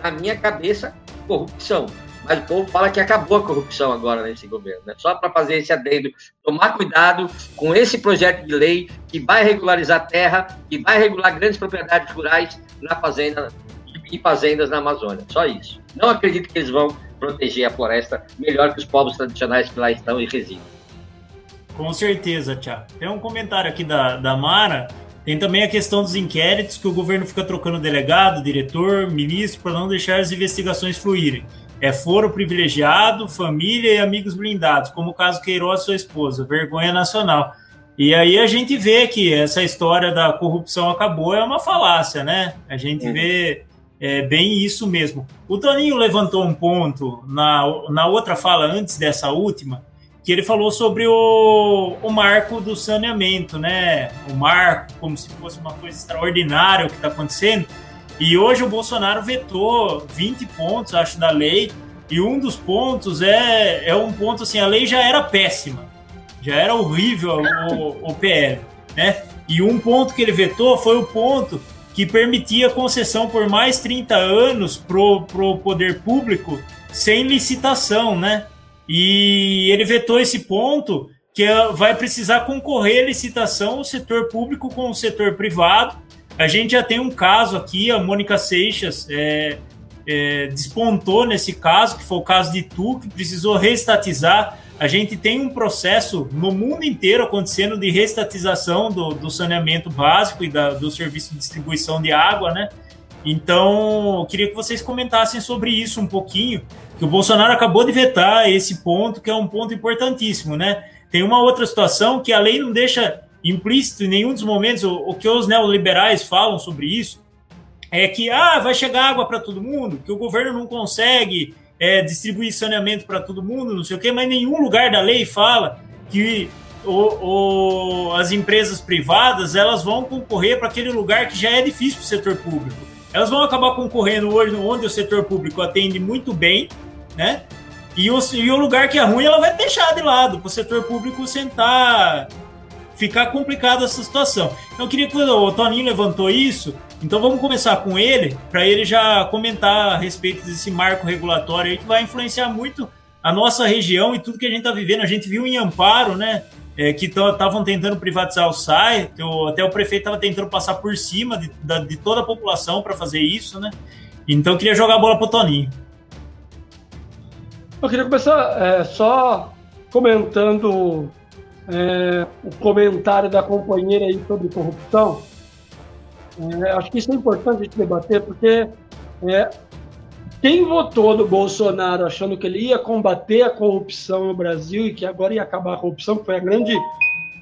Na minha cabeça, corrupção. Mas o povo fala que acabou a corrupção agora nesse governo. Né? Só para fazer esse adendo, tomar cuidado com esse projeto de lei que vai regularizar terra, que vai regular grandes propriedades rurais na fazenda e fazendas na Amazônia. Só isso. Não acredito que eles vão proteger a floresta melhor que os povos tradicionais que lá estão e residem. Com certeza, Tiago. Tem um comentário aqui da, da Mara. Tem também a questão dos inquéritos, que o governo fica trocando delegado, diretor, ministro, para não deixar as investigações fluírem. É foro privilegiado, família e amigos blindados, como o caso Queiroz e sua esposa. Vergonha nacional. E aí a gente vê que essa história da corrupção acabou é uma falácia, né? A gente uhum. vê é, bem isso mesmo. O Toninho levantou um ponto na, na outra fala antes dessa última, que ele falou sobre o, o marco do saneamento, né? O marco, como se fosse uma coisa extraordinária o que está acontecendo. E hoje o Bolsonaro vetou 20 pontos, acho, da lei, e um dos pontos é, é um ponto assim, a lei já era péssima, já era horrível o, o PL, né? E um ponto que ele vetou foi o ponto que permitia concessão por mais 30 anos pro, pro poder público sem licitação, né? E ele vetou esse ponto que é, vai precisar concorrer a licitação o setor público com o setor privado. A gente já tem um caso aqui, a Mônica Seixas é, é, despontou nesse caso, que foi o caso de Tu, que precisou reestatizar. A gente tem um processo no mundo inteiro acontecendo de reestatização do, do saneamento básico e da, do serviço de distribuição de água, né? Então, eu queria que vocês comentassem sobre isso um pouquinho, que o Bolsonaro acabou de vetar esse ponto, que é um ponto importantíssimo, né? Tem uma outra situação que a lei não deixa implícito em nenhum dos momentos, o, o que os neoliberais falam sobre isso, é que ah, vai chegar água para todo mundo, que o governo não consegue é, distribuir saneamento para todo mundo, não sei o quê, mas nenhum lugar da lei fala que o, o, as empresas privadas elas vão concorrer para aquele lugar que já é difícil para o setor público elas vão acabar concorrendo hoje onde o setor público atende muito bem, né? E o, e o lugar que é ruim ela vai deixar de lado para o setor público sentar, ficar complicada essa situação. Então eu queria que o Toninho levantou isso, então vamos começar com ele, para ele já comentar a respeito desse marco regulatório aí que vai influenciar muito a nossa região e tudo que a gente está vivendo. A gente viu em Amparo, né? é, que estavam tentando privatizar o SAI, até o prefeito estava tentando passar por cima de, de toda a população para fazer isso, né? Então queria jogar a bola para o Toninho. Eu queria começar é, só comentando é, o comentário da companheira aí sobre corrupção. É, acho que isso é importante a gente debater, porque é, quem votou no Bolsonaro achando que ele ia combater a corrupção no Brasil e que agora ia acabar a corrupção, que foi a grande,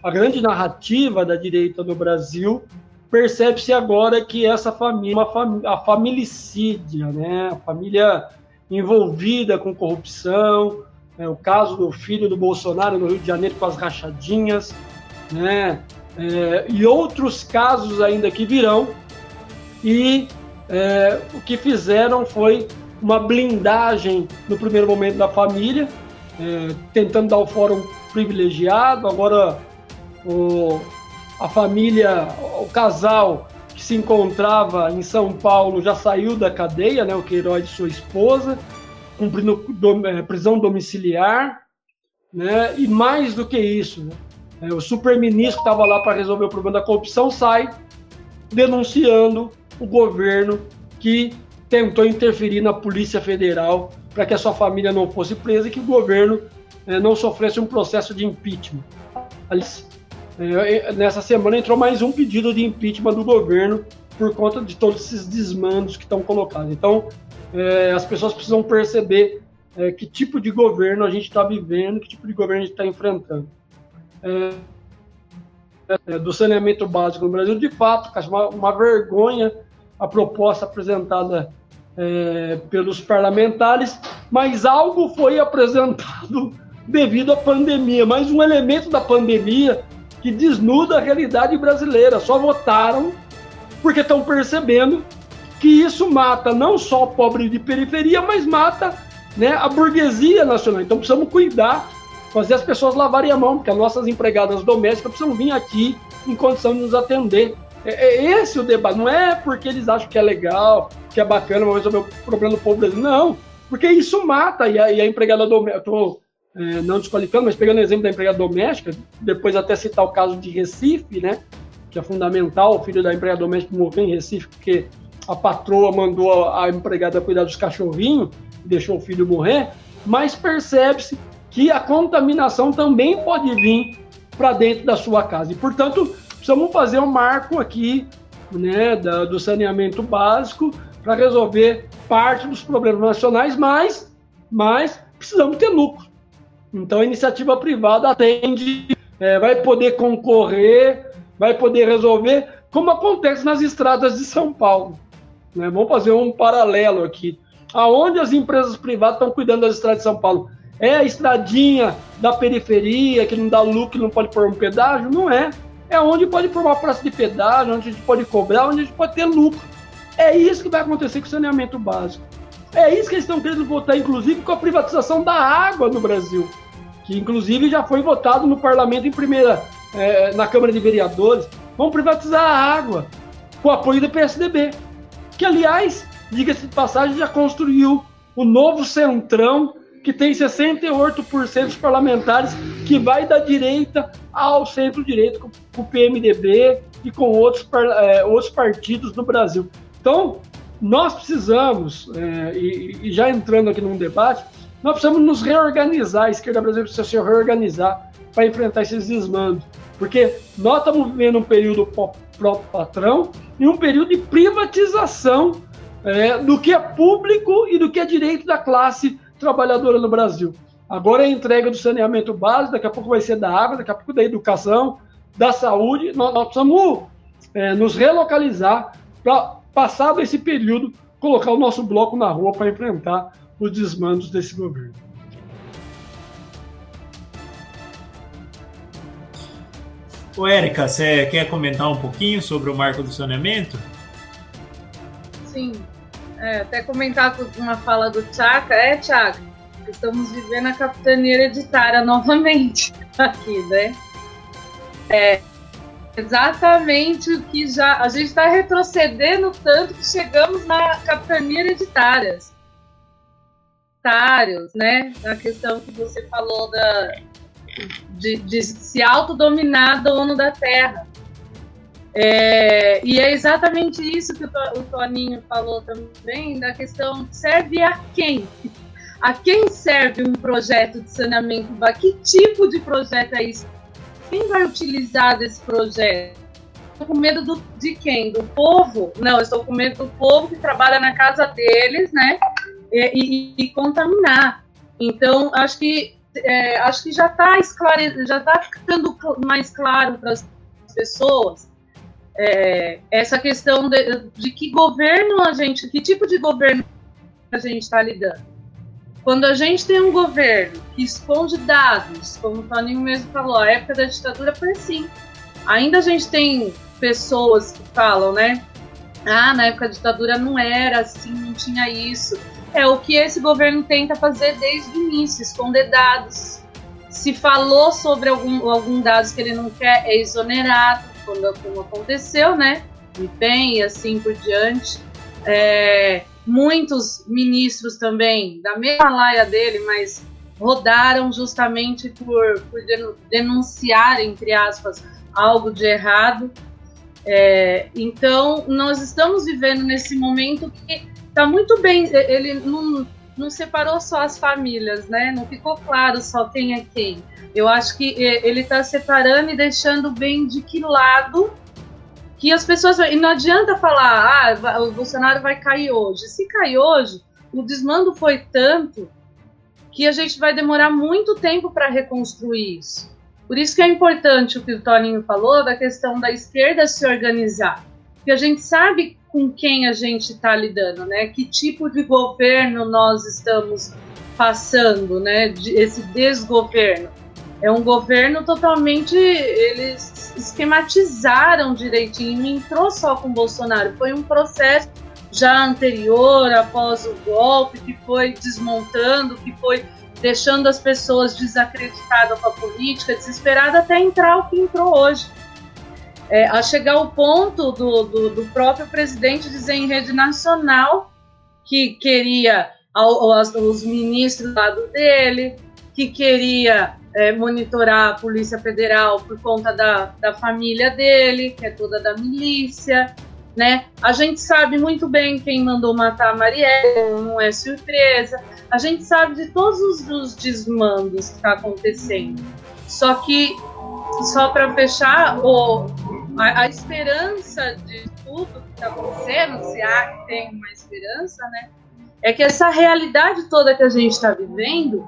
a grande narrativa da direita no Brasil, percebe-se agora que essa família, uma fam a familicídia, né? a família envolvida com corrupção, é, o caso do filho do Bolsonaro no Rio de Janeiro com as rachadinhas, né? É, e outros casos ainda que virão, e é, o que fizeram foi uma blindagem no primeiro momento da família, é, tentando dar o fórum privilegiado. Agora, o, a família, o casal que se encontrava em São Paulo já saiu da cadeia, né, o Queiroz e sua esposa, cumprindo do, é, prisão domiciliar. Né, e mais do que isso, né, é, o superministro estava lá para resolver o problema da corrupção sai denunciando o governo que tentou interferir na Polícia Federal para que a sua família não fosse presa e que o governo eh, não sofresse um processo de impeachment. Aliás, eh, nessa semana entrou mais um pedido de impeachment do governo por conta de todos esses desmandos que estão colocados. Então, eh, as pessoas precisam perceber que tipo de governo a gente está vivendo, que tipo de governo a gente está enfrentando. do saneamento básico no Brasil, de fato, uma, uma vergonha a proposta apresentada é, pelos parlamentares, mas algo foi apresentado devido à pandemia, mais um elemento da pandemia que desnuda a realidade brasileira. Só votaram porque estão percebendo que isso mata não só o pobre de periferia, mas mata né, a burguesia nacional. Então precisamos cuidar, fazer as pessoas lavarem a mão, porque as nossas empregadas domésticas precisam vir aqui em condição de nos atender. É, é esse o debate, não é porque eles acham que é legal, que é bacana, vamos resolver o problema do povo brasileiro. Não, porque isso mata. E a, e a empregada doméstica, estou é, não desqualificando, mas pegando o exemplo da empregada doméstica, depois até citar o caso de Recife, né? Que é fundamental, o filho da empregada doméstica morreu em Recife porque a patroa mandou a, empregada cuidar dos cachorrinhos. deixou o filho morrer, mas percebe-se que a contaminação também pode vir para dentro da sua casa. E, portanto, precisamos fazer um marco aqui né, da, do saneamento básico para resolver parte dos problemas nacionais, mas, mas precisamos ter lucro. Então, a iniciativa privada atende, é, vai poder concorrer, vai poder resolver, como acontece nas estradas de São Paulo. Né? Vamos fazer um paralelo aqui. Aonde as empresas privadas estão cuidando das estradas de São Paulo? É a estradinha da periferia que não dá lucro, não pode pôr um pedágio? Não é. É onde pode uma praça de pedágio, onde a gente pode cobrar, onde a gente pode ter lucro. É isso que vai acontecer com o saneamento básico. É isso que eles estão querendo votar, inclusive, com a privatização da água no Brasil, que inclusive já foi votado no parlamento em primeira, é, na Câmara de Vereadores. Vão privatizar a água com apoio do PSDB, que aliás, diga-se de passagem, já construiu o novo centrão que tem 68% dos parlamentares que vai da direita ao centro-direita, com, o PMDB e com outros, é, outros partidos no Brasil. Então, nós precisamos, é, e, e, já entrando aqui num debate, nós precisamos nos reorganizar, a esquerda brasileira precisa se reorganizar para enfrentar esses desmandos. Porque nós estamos vivendo um período próprio patrão e um período de privatização é, do que é público e do que é direito da classe trabalhadora no Brasil. Agora é a entrega do saneamento básico, daqui a pouco vai ser da água, daqui a pouco da educação, da saúde. Nós, nós precisamos é, nos relocalizar para, passado esse período, colocar o nosso bloco na rua para enfrentar os desmandos desse governo. Ô, Érica, você quer comentar um pouquinho sobre o marco do saneamento? Sim. É, até comentar com uma fala do Tchaka. É, Tchaka, estamos vivendo a capitania hereditária novamente aqui, né? É exatamente o que já. A gente está retrocedendo tanto que chegamos na capitania hereditária. Né? A questão que você falou da, de, de se autodominar dono da terra. É, e é exatamente isso que o, Toninho falou também, da questão serve a quem? A quem serve um projeto de saneamento? Que tipo de projeto é isso? Quem vai utilizar desse projeto? Estou com medo do, de quem? Do povo? Não, estou com medo do povo que trabalha na casa deles, né? E, e, e contaminar. Então, acho que é, acho que já está já está ficando mais claro para as pessoas é, essa questão de, de, que governo a gente, que tipo de governo a gente está lidando. Quando a gente tem um governo que esconde dados, como o Toninho mesmo falou, a época da ditadura foi assim. Ainda a gente tem pessoas que falam, né? Ah, na época da ditadura não era assim, não tinha isso. É o que esse governo tenta fazer desde o início, esconder dados. Se falou sobre algum, algum dados que ele não quer, é exonerado quando, como aconteceu, né? E bem, e assim por diante. É, muitos ministros também, da mesma laia dele, mas rodaram justamente por, por denunciar, entre aspas, algo de errado. É, então, nós estamos vivendo nesse momento que está muito bem, ele não, não separou só as famílias, né? Não ficou claro só quem é quem. Eu acho que ele está separando e deixando bem de que lado que as pessoas. E não adianta falar, ah, o Bolsonaro vai cair hoje. Se cair hoje, o desmando foi tanto que a gente vai demorar muito tempo para reconstruir isso. Por isso que é importante o que o Toninho falou da questão da esquerda se organizar. Porque a gente sabe com quem a gente está lidando, né? Que tipo de governo nós estamos passando, né? Esse desgoverno. É um governo totalmente. Eles esquematizaram direitinho, não entrou só com Bolsonaro, foi um processo já anterior, após o golpe, que foi desmontando, que foi deixando as pessoas desacreditadas com a política, desesperadas, até entrar o que entrou hoje. É, a chegar ao ponto do, do, do, próprio presidente dizer em rede nacional que queria os ministros do lado dele, que queria é, monitorar a Polícia Federal por conta da, da família dele, que é toda da milícia. Né? A gente sabe muito bem quem mandou matar a Marielle, não é surpresa. A gente sabe de todos os, os desmandos que está acontecendo. Só que, só para fechar, o, a, a, esperança de tudo que está acontecendo, se há tem uma esperança, né? É que essa realidade toda que a gente está vivendo,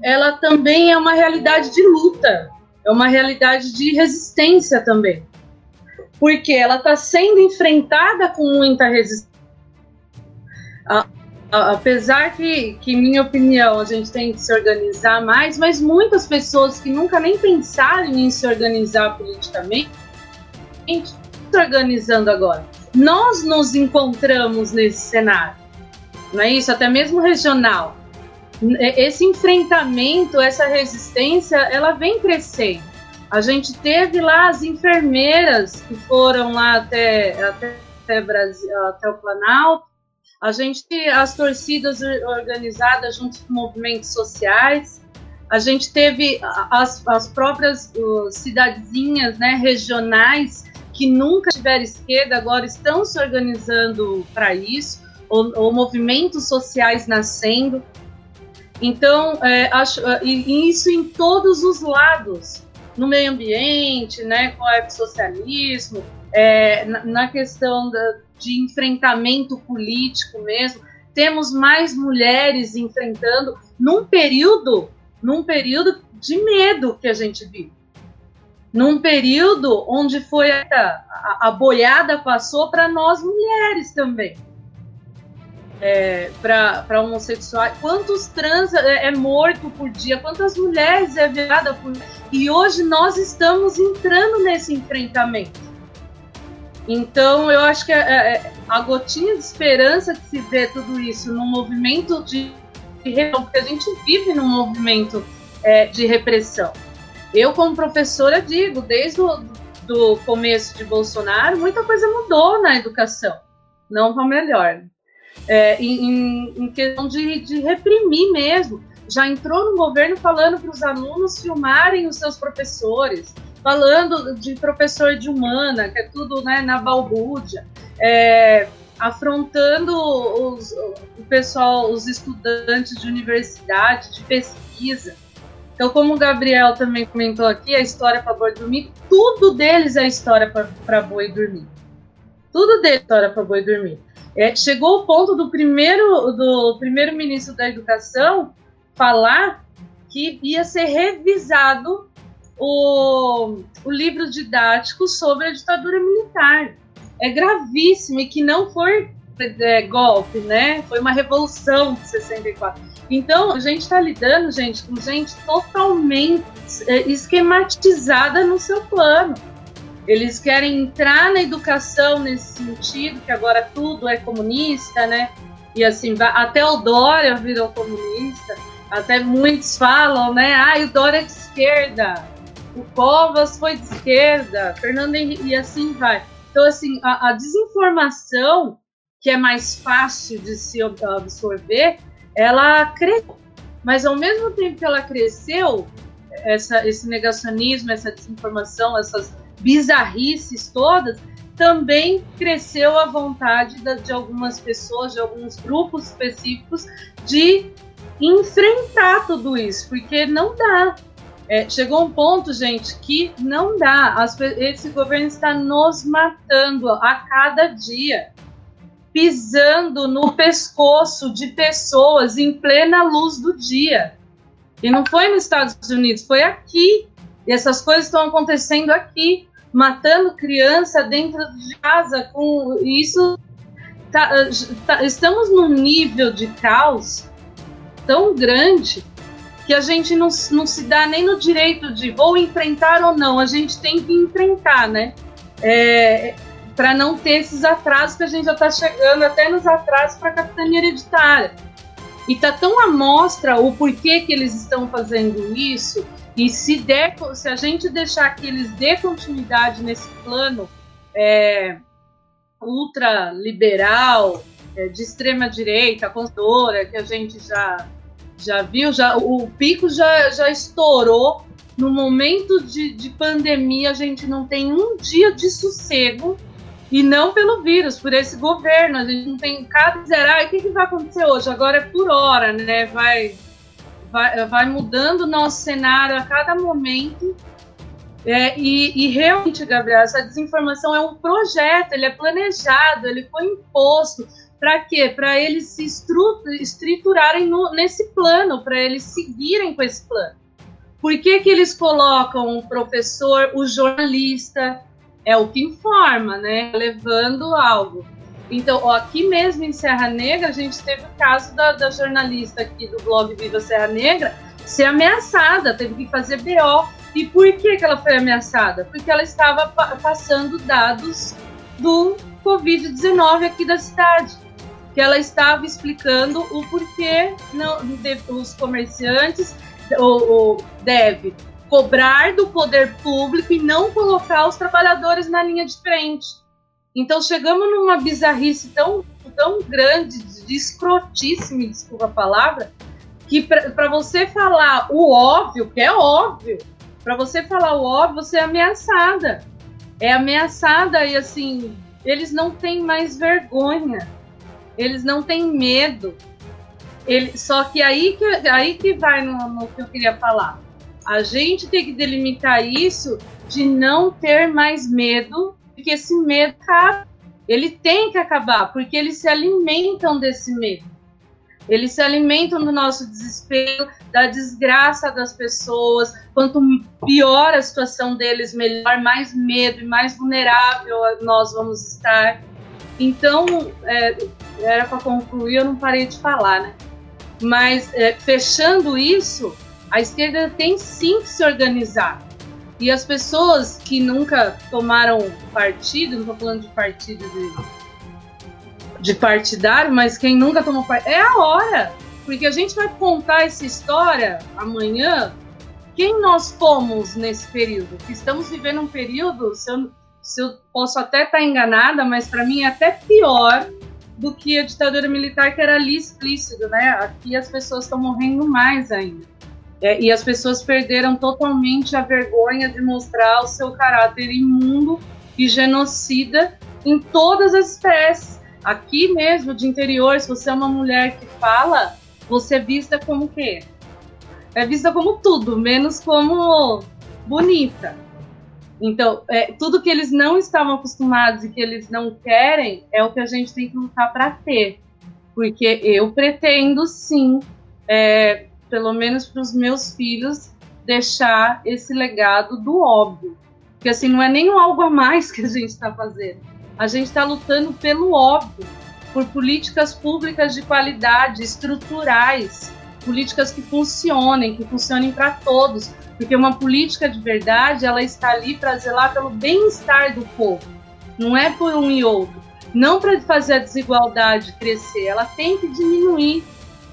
ela também é uma realidade de luta, é uma realidade de resistência também porque ela está sendo enfrentada com muita resistência. apesar que, que, minha opinião, a gente tem que se organizar mais, mas muitas pessoas que nunca nem pensaram em se organizar politicamente, se organizando agora. Nós nos encontramos nesse cenário, não é isso? Até mesmo regional. Esse enfrentamento, essa resistência, ela vem crescendo. A gente teve lá as enfermeiras que foram lá até, até, até, Brasil, até o Planalto, a gente as torcidas organizadas junto com movimentos sociais, a gente teve as, as próprias uh, cidadezinhas né, regionais que nunca tiveram esquerda, agora estão se organizando para isso, ou, ou, movimentos sociais nascendo. Então, é, acho, e isso em todos os lados no meio ambiente, né, com o ecossocialismo, é, na, na, questão da, de enfrentamento político mesmo. Temos mais mulheres enfrentando num período, num período de medo que a gente vive. Num período onde foi a, a, a boiada passou para nós mulheres também é, para homossexuais, quantos trans é, é, morto por dia, quantas mulheres é violada por e hoje nós estamos entrando nesse enfrentamento. Então eu acho que a, é, é, a gotinha de esperança que se vê tudo isso no movimento de, de porque a gente vive num movimento é, de repressão. Eu como professora digo, desde o do começo de Bolsonaro, muita coisa mudou na educação, não para melhor é, em, em, questão de, de reprimir mesmo. Já entrou no governo falando para os alunos filmarem os seus professores, falando de professor de humana, que é tudo né, na balbúrdia, é, afrontando os, o pessoal, os estudantes de universidade, de pesquisa. Então, como o Gabriel também comentou aqui, a história para boi dormir, tudo deles é história para boi dormir. Tudo deles é história para boi dormir. É, chegou o ponto do primeiro do primeiro ministro da Educação falar que ia ser revisado o, o livro didático sobre a ditadura militar. É gravíssimo e que não foi é, golpe, né? Foi uma revolução de 64. Então, a gente está lidando, gente, com gente totalmente é, esquematizada no seu plano. Eles querem entrar na educação nesse sentido, que agora tudo é comunista, né? E assim, até o Dória virou comunista, até muitos falam, né? Ah, o Dória é de esquerda, o Covas foi de esquerda, Fernando Henrique, e assim vai. Então, assim, a, a desinformação, que é mais fácil de se absorver, ela cresceu. Mas ao mesmo tempo que ela cresceu, essa, esse negacionismo, essa desinformação, essas bizarrices todas, também cresceu a vontade de algumas pessoas, de alguns grupos específicos, de enfrentar tudo isso, porque não dá. É, chegou um ponto, gente, que não dá. As, esse governo está nos matando a cada dia, pisando no pescoço de pessoas em plena luz do dia. E não foi nos Estados Unidos, foi aqui. E essas coisas estão acontecendo aqui matando criança dentro de casa com isso tá, tá, estamos num nível de caos tão grande que a gente não, não se dá nem no direito de vou enfrentar ou não, a gente tem que enfrentar, né? É, para não ter esses atrasos que a gente já está chegando até nos atrasos para a capitania hereditária. E tá tão à mostra o porquê que eles estão fazendo isso e se, der, se a gente deixar que eles dê continuidade nesse plano é, ultraliberal, é, de extrema direita, conservadora, que a gente já, já viu, já, o pico já, já estourou. No momento de, de pandemia, a gente não tem um dia de sossego e não pelo vírus, por esse governo. A gente não tem cada zerar. o que, que vai acontecer hoje? Agora é por hora, né? Vai, vai, vai mudando o nosso cenário a cada momento. É, e, e, realmente, Gabriel, essa desinformação é um projeto, ele é planejado, ele foi imposto. Para quê? Para eles se estruturarem no, nesse plano, para eles seguirem com esse plano. Por que, que eles colocam o professor, o jornalista, é o que informa, né? Levando algo. Então, ó, aqui mesmo em Serra Negra, a gente teve o caso da, da jornalista aqui do blog Viva Serra Negra ser ameaçada, teve que fazer BO. E por que, que ela foi ameaçada? Porque ela estava pa passando dados do Covid-19 aqui da cidade. Que ela estava explicando o porquê não, os comerciantes ou, ou deve cobrar do poder público e não colocar os trabalhadores na linha de frente. Então chegamos numa bizarrice tão, tão grande, de escrotíssimo, desculpa a palavra, que para você falar o óbvio, que é óbvio, para você falar o óbvio, você é ameaçada. É ameaçada e assim, eles não têm mais vergonha. Eles não têm medo. Ele, só que aí que, aí que vai no, no que eu queria falar. A gente tem que delimitar isso de não ter mais medo, porque esse medo ele tem que acabar, porque eles se alimentam desse medo. Eles se alimentam do nosso desespero, da desgraça das pessoas. Quanto pior a situação deles, melhor, mais medo e mais vulnerável nós vamos estar. Então, é, era para concluir, eu não parei de falar, né? Mas, é, fechando isso, a esquerda tem sim que se organizar. E as pessoas que nunca tomaram partido, não estou falando de partido de, de partidário, mas quem nunca tomou partido, é a hora. Porque a gente vai contar essa história amanhã. Quem nós fomos nesse período? Estamos vivendo um período, se eu, se eu posso até estar enganada, mas para mim é até pior do que a ditadura militar, que era ali explícito, né? Aqui as pessoas estão morrendo mais ainda. É, e as pessoas perderam totalmente a vergonha de mostrar o seu caráter imundo e genocida em todas as espécies. Aqui mesmo, de interior, se você é uma mulher que fala, você é vista como quê? É vista como tudo, menos como bonita. Então, é, tudo que eles não estavam acostumados e que eles não querem é o que a gente tem que lutar para ter. Porque eu pretendo sim é, pelo menos para os meus filhos, deixar esse legado do óbvio. Porque assim, não é nem algo a mais que a gente está fazendo. A gente está lutando pelo óbvio, por políticas públicas de qualidade, estruturais, políticas que funcionem, que funcionem para todos. Porque uma política de verdade, ela está ali para zelar pelo bem-estar do povo, não é por um e outro. Não para fazer a desigualdade crescer, ela tem que diminuir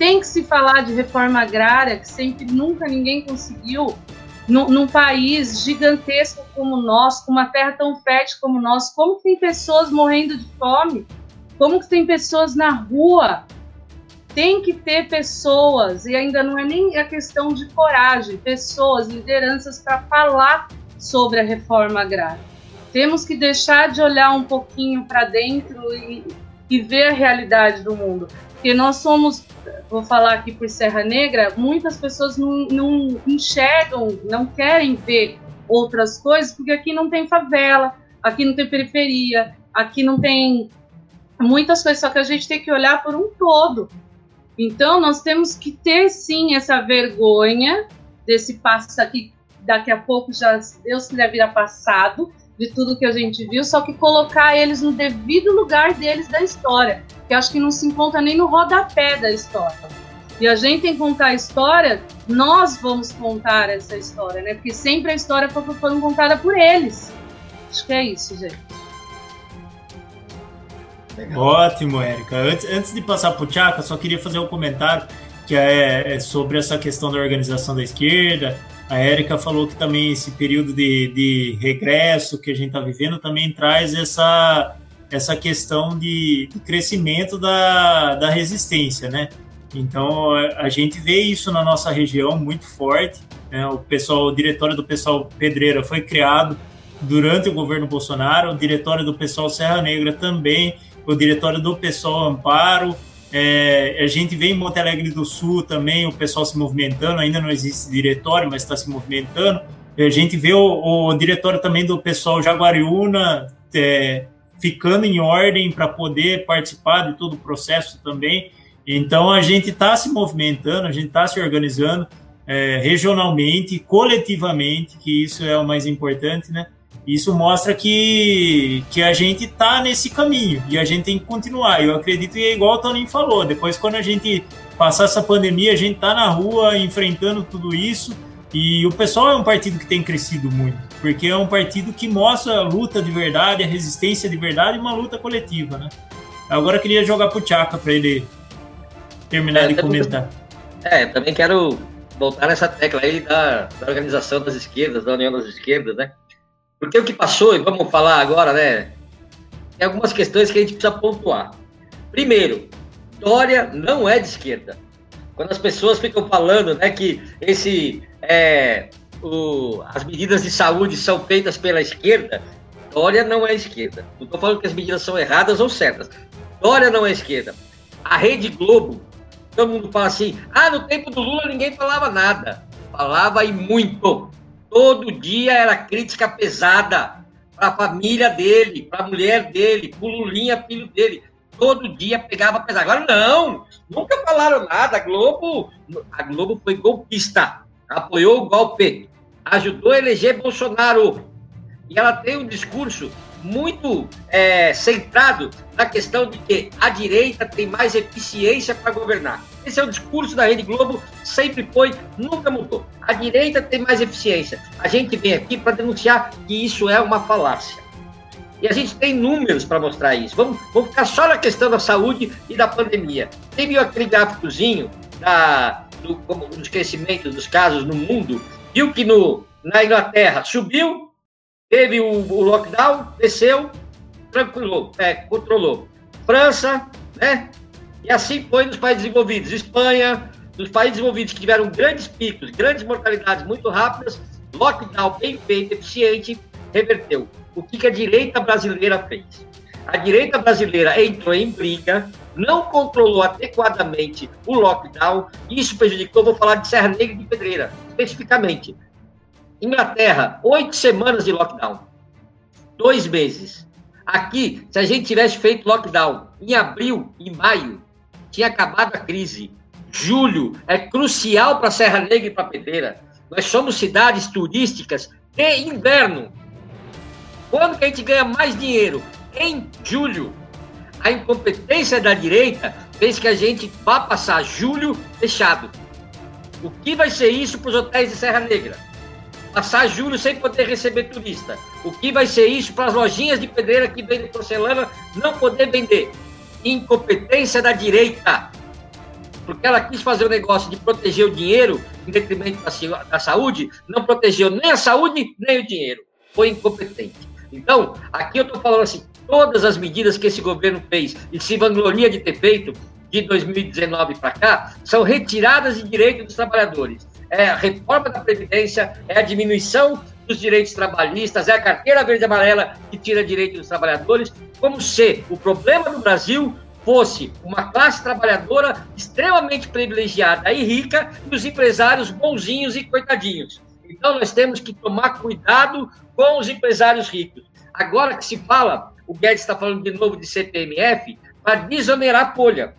tem que se falar de reforma agrária, que sempre nunca ninguém conseguiu, num, num país gigantesco como o nosso, com uma terra tão fértil como o nosso, como que tem pessoas morrendo de fome? Como que tem pessoas na rua? Tem que ter pessoas, e ainda não é nem a questão de coragem, pessoas, lideranças para falar sobre a reforma agrária. Temos que deixar de olhar um pouquinho para dentro e, e ver a realidade do mundo. Porque nós somos vou falar aqui por Serra Negra, muitas pessoas não, não enxergam, não querem ver outras coisas, porque aqui não tem favela, aqui não tem periferia, aqui não tem muitas coisas, só que a gente tem que olhar por um todo. Então, nós temos que ter sim essa vergonha desse passo aqui, daqui a pouco já, Deus quiser virar passado, de tudo que a gente viu, só que colocar eles no devido lugar deles da história, que acho que não se encontra nem no rodapé da história. E a gente tem que contar a história, nós vamos contar essa história, né? Porque sempre a história foi, foi contada por eles. Acho que é isso, gente. Legal. Ótimo, Érica. Antes, antes de passar para o Tchaka, só queria fazer um comentário que é, é sobre essa questão da organização da esquerda, a Érica falou que também esse período de, de regresso que a gente está vivendo também traz essa, essa questão de, de crescimento da, da resistência, né? Então a gente vê isso na nossa região muito forte. Né? O pessoal, o diretório do pessoal Pedreira foi criado durante o governo Bolsonaro, o diretório do pessoal Serra Negra também, o diretório do pessoal Amparo, é, a gente vê em Monte Alegre do Sul também o pessoal se movimentando, ainda não existe diretório, mas está se movimentando. A gente vê o, o diretório também do pessoal Jaguariúna é, ficando em ordem para poder participar de todo o processo também. Então a gente está se movimentando, a gente está se organizando é, regionalmente, coletivamente, que isso é o mais importante, né? Isso mostra que, que a gente está nesse caminho e a gente tem que continuar. Eu acredito que é igual o Toninho falou, depois quando a gente passar essa pandemia, a gente está na rua enfrentando tudo isso e o pessoal é um partido que tem crescido muito, porque é um partido que mostra a luta de verdade, a resistência de verdade e uma luta coletiva, né? Agora eu queria jogar pro Tchaka para ele terminar é, de comentar. É, também quero voltar nessa tecla aí da, da organização das esquerdas, da união das esquerdas, né? Porque o que passou, e vamos falar agora, né? Tem algumas questões que a gente precisa pontuar. Primeiro, Dória não é de esquerda. Quando as pessoas ficam falando né, que esse, é, o, as medidas de saúde são feitas pela esquerda, Dória não é esquerda. Não estou falando que as medidas são erradas ou certas. Dória não é esquerda. A Rede Globo Todo mundo fala assim: ah, no tempo do Lula ninguém falava nada. Falava e muito. Todo dia era crítica pesada para a família dele, para a mulher dele, para o Lulinha, filho dele. Todo dia pegava pesado. Agora não, nunca falaram nada. A Globo, a Globo foi golpista, apoiou o golpe, ajudou a eleger Bolsonaro. E ela tem um discurso muito é, centrado na questão de que a direita tem mais eficiência para governar. Esse é o discurso da Rede Globo, sempre foi, nunca mudou. A direita tem mais eficiência. A gente vem aqui para denunciar que isso é uma falácia. E a gente tem números para mostrar isso. Vamos, vamos ficar só na questão da saúde e da pandemia. Tem viu aquele gráficozinho da, do, como, dos dos casos no mundo? Viu que no, na Inglaterra subiu, Teve o, o lockdown, desceu, tranquilou, é, controlou. França, né? E assim foi nos países desenvolvidos. Espanha, nos países desenvolvidos que tiveram grandes picos, grandes mortalidades muito rápidas, lockdown bem feito, eficiente, reverteu. O que, que a direita brasileira fez? A direita brasileira entrou em briga, não controlou adequadamente o lockdown, e isso prejudicou, vou falar de Serra Negra e de Pedreira, especificamente. Inglaterra, oito semanas de lockdown. Dois meses. Aqui, se a gente tivesse feito lockdown em abril e maio, tinha acabado a crise. Julho é crucial para Serra Negra e para Pedreira. Nós somos cidades turísticas de inverno. Quando que a gente ganha mais dinheiro? Em julho. A incompetência da direita fez que a gente vá passar julho fechado. O que vai ser isso para os hotéis de Serra Negra? Passar julho sem poder receber turista. O que vai ser isso para as lojinhas de pedreira que vendem porcelana não poder vender? Incompetência da direita. Porque ela quis fazer o negócio de proteger o dinheiro em detrimento da, da saúde, não protegeu nem a saúde nem o dinheiro. Foi incompetente. Então, aqui eu estou falando assim, todas as medidas que esse governo fez e se vangloria de ter feito de 2019 para cá são retiradas de direito dos trabalhadores é a reforma da Previdência, é a diminuição dos direitos trabalhistas, é a carteira verde e amarela que tira direitos dos trabalhadores, como se o problema do Brasil fosse uma classe trabalhadora extremamente privilegiada e rica e os empresários bonzinhos e coitadinhos. Então nós temos que tomar cuidado com os empresários ricos. Agora que se fala, o Guedes está falando de novo de CPMF, para desonerar a folha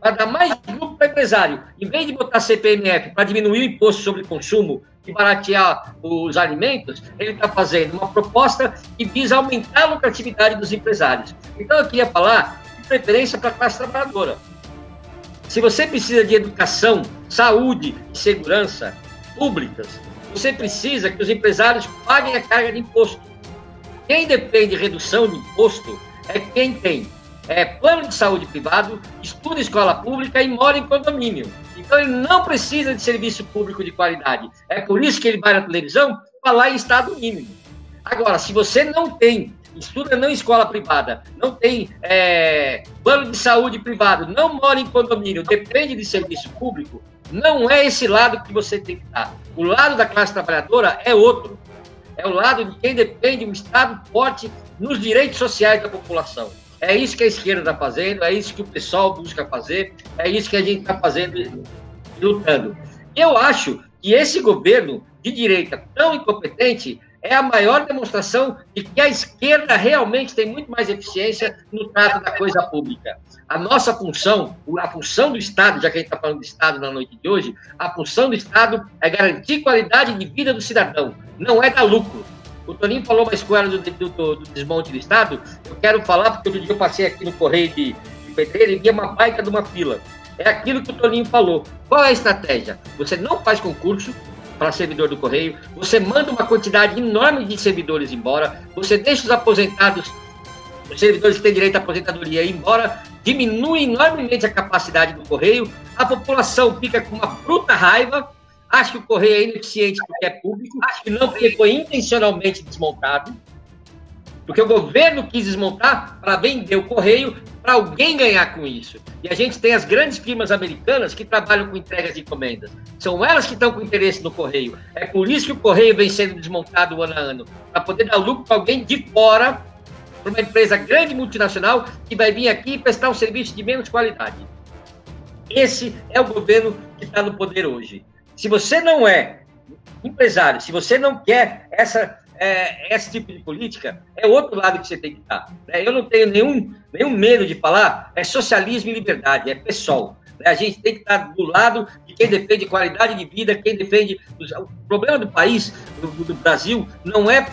para dar mais lucro para o empresário. Em vez de botar CPMF para diminuir o imposto sobre consumo e baratear os alimentos, ele está fazendo uma proposta que visa aumentar a lucratividade dos empresários. Então, eu queria falar de preferência para a classe trabalhadora. Se você precisa de educação, saúde e segurança públicas, você precisa que os empresários paguem a carga de imposto. Quem depende de redução de imposto é quem tem é, plano de saúde privado, estuda em escola pública e mora em condomínio. Então ele não precisa de serviço público de qualidade. É por isso que ele vai na televisão falar em estado mínimo. Agora, se você não tem, estuda não em escola privada, não tem é, plano de saúde privado, não mora em condomínio, depende de serviço público, não é esse lado que você tem que estar. O lado da classe trabalhadora é outro. é o lado de quem depende de um Estado forte nos direitos sociais da população. É isso que a esquerda está fazendo, é isso que o pessoal busca fazer, é isso que a gente está fazendo lutando. Eu acho que esse governo de direita tão incompetente é a maior demonstração de que a esquerda realmente tem muito mais eficiência no trato da coisa pública. A nossa função, a função do Estado, já que a gente está falando de Estado na noite de hoje, a função do Estado é garantir qualidade de vida do cidadão, não é dar lucro. O Toninho falou uma escola do, do, do, desmonte do Estado, eu quero falar, porque outro dia eu passei aqui no Correio de, de e vi uma baita de uma fila. É aquilo que o Toninho falou. Qual é a estratégia? Você não faz concurso, para servidor do Correio, você manda uma quantidade enorme de servidores embora, você deixa os aposentados, os servidores que têm direito à aposentadoria embora, diminui enormemente a capacidade do Correio, a população fica com uma bruta raiva, acha que o Correio é ineficiente porque é público, acha que não porque foi intencionalmente desmontado, porque o governo quis desmontar para vender o correio para alguém ganhar com isso. E a gente tem as grandes firmas americanas que trabalham com entregas de encomendas. São elas que estão com interesse no correio. É por isso que o correio vem sendo desmontado ano a ano para poder dar lucro para alguém de fora, para uma empresa grande multinacional que vai vir aqui prestar um serviço de menos qualidade. Esse é o governo que está no poder hoje. Se você não é empresário, se você não quer essa é, esse tipo de política, é outro lado que você tem que estar. Né? Eu não tenho nenhum, nenhum medo de falar, é socialismo e liberdade, é pessoal. Né? A gente tem que estar do lado de quem defende qualidade de vida, quem defende. O problema do país, do, do Brasil, não é,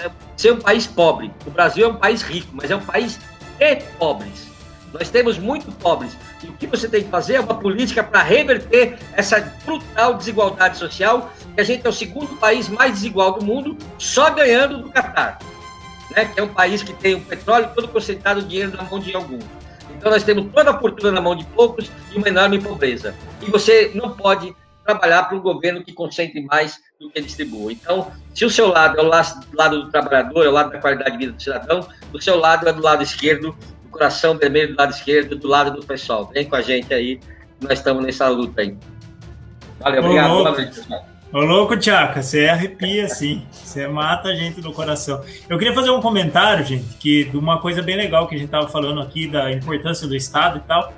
é ser um país pobre. O Brasil é um país rico, mas é um país de pobres. Nós temos muito pobres. O que você tem que fazer é uma política para reverter essa brutal desigualdade social que a gente é o segundo país mais desigual do mundo, só ganhando do Catar, né? que é um país que tem o petróleo todo concentrado, o dinheiro na mão de alguns. Então nós temos toda a fortuna na mão de poucos e uma enorme pobreza. E você não pode trabalhar para um governo que concentre mais do que distribua. Então, se o seu lado é o lado do trabalhador, é o lado da qualidade de vida do cidadão, o seu lado é do lado esquerdo, do coração vermelho do lado esquerdo, do lado do pessoal. Vem com a gente aí, nós estamos nessa luta aí. Valeu, obrigado. Boa noite, pessoal. Ô louco, Tchaka, você arrepia assim, você mata a gente do coração. Eu queria fazer um comentário, gente, que de uma coisa bem legal que a gente estava falando aqui da importância do Estado e tal.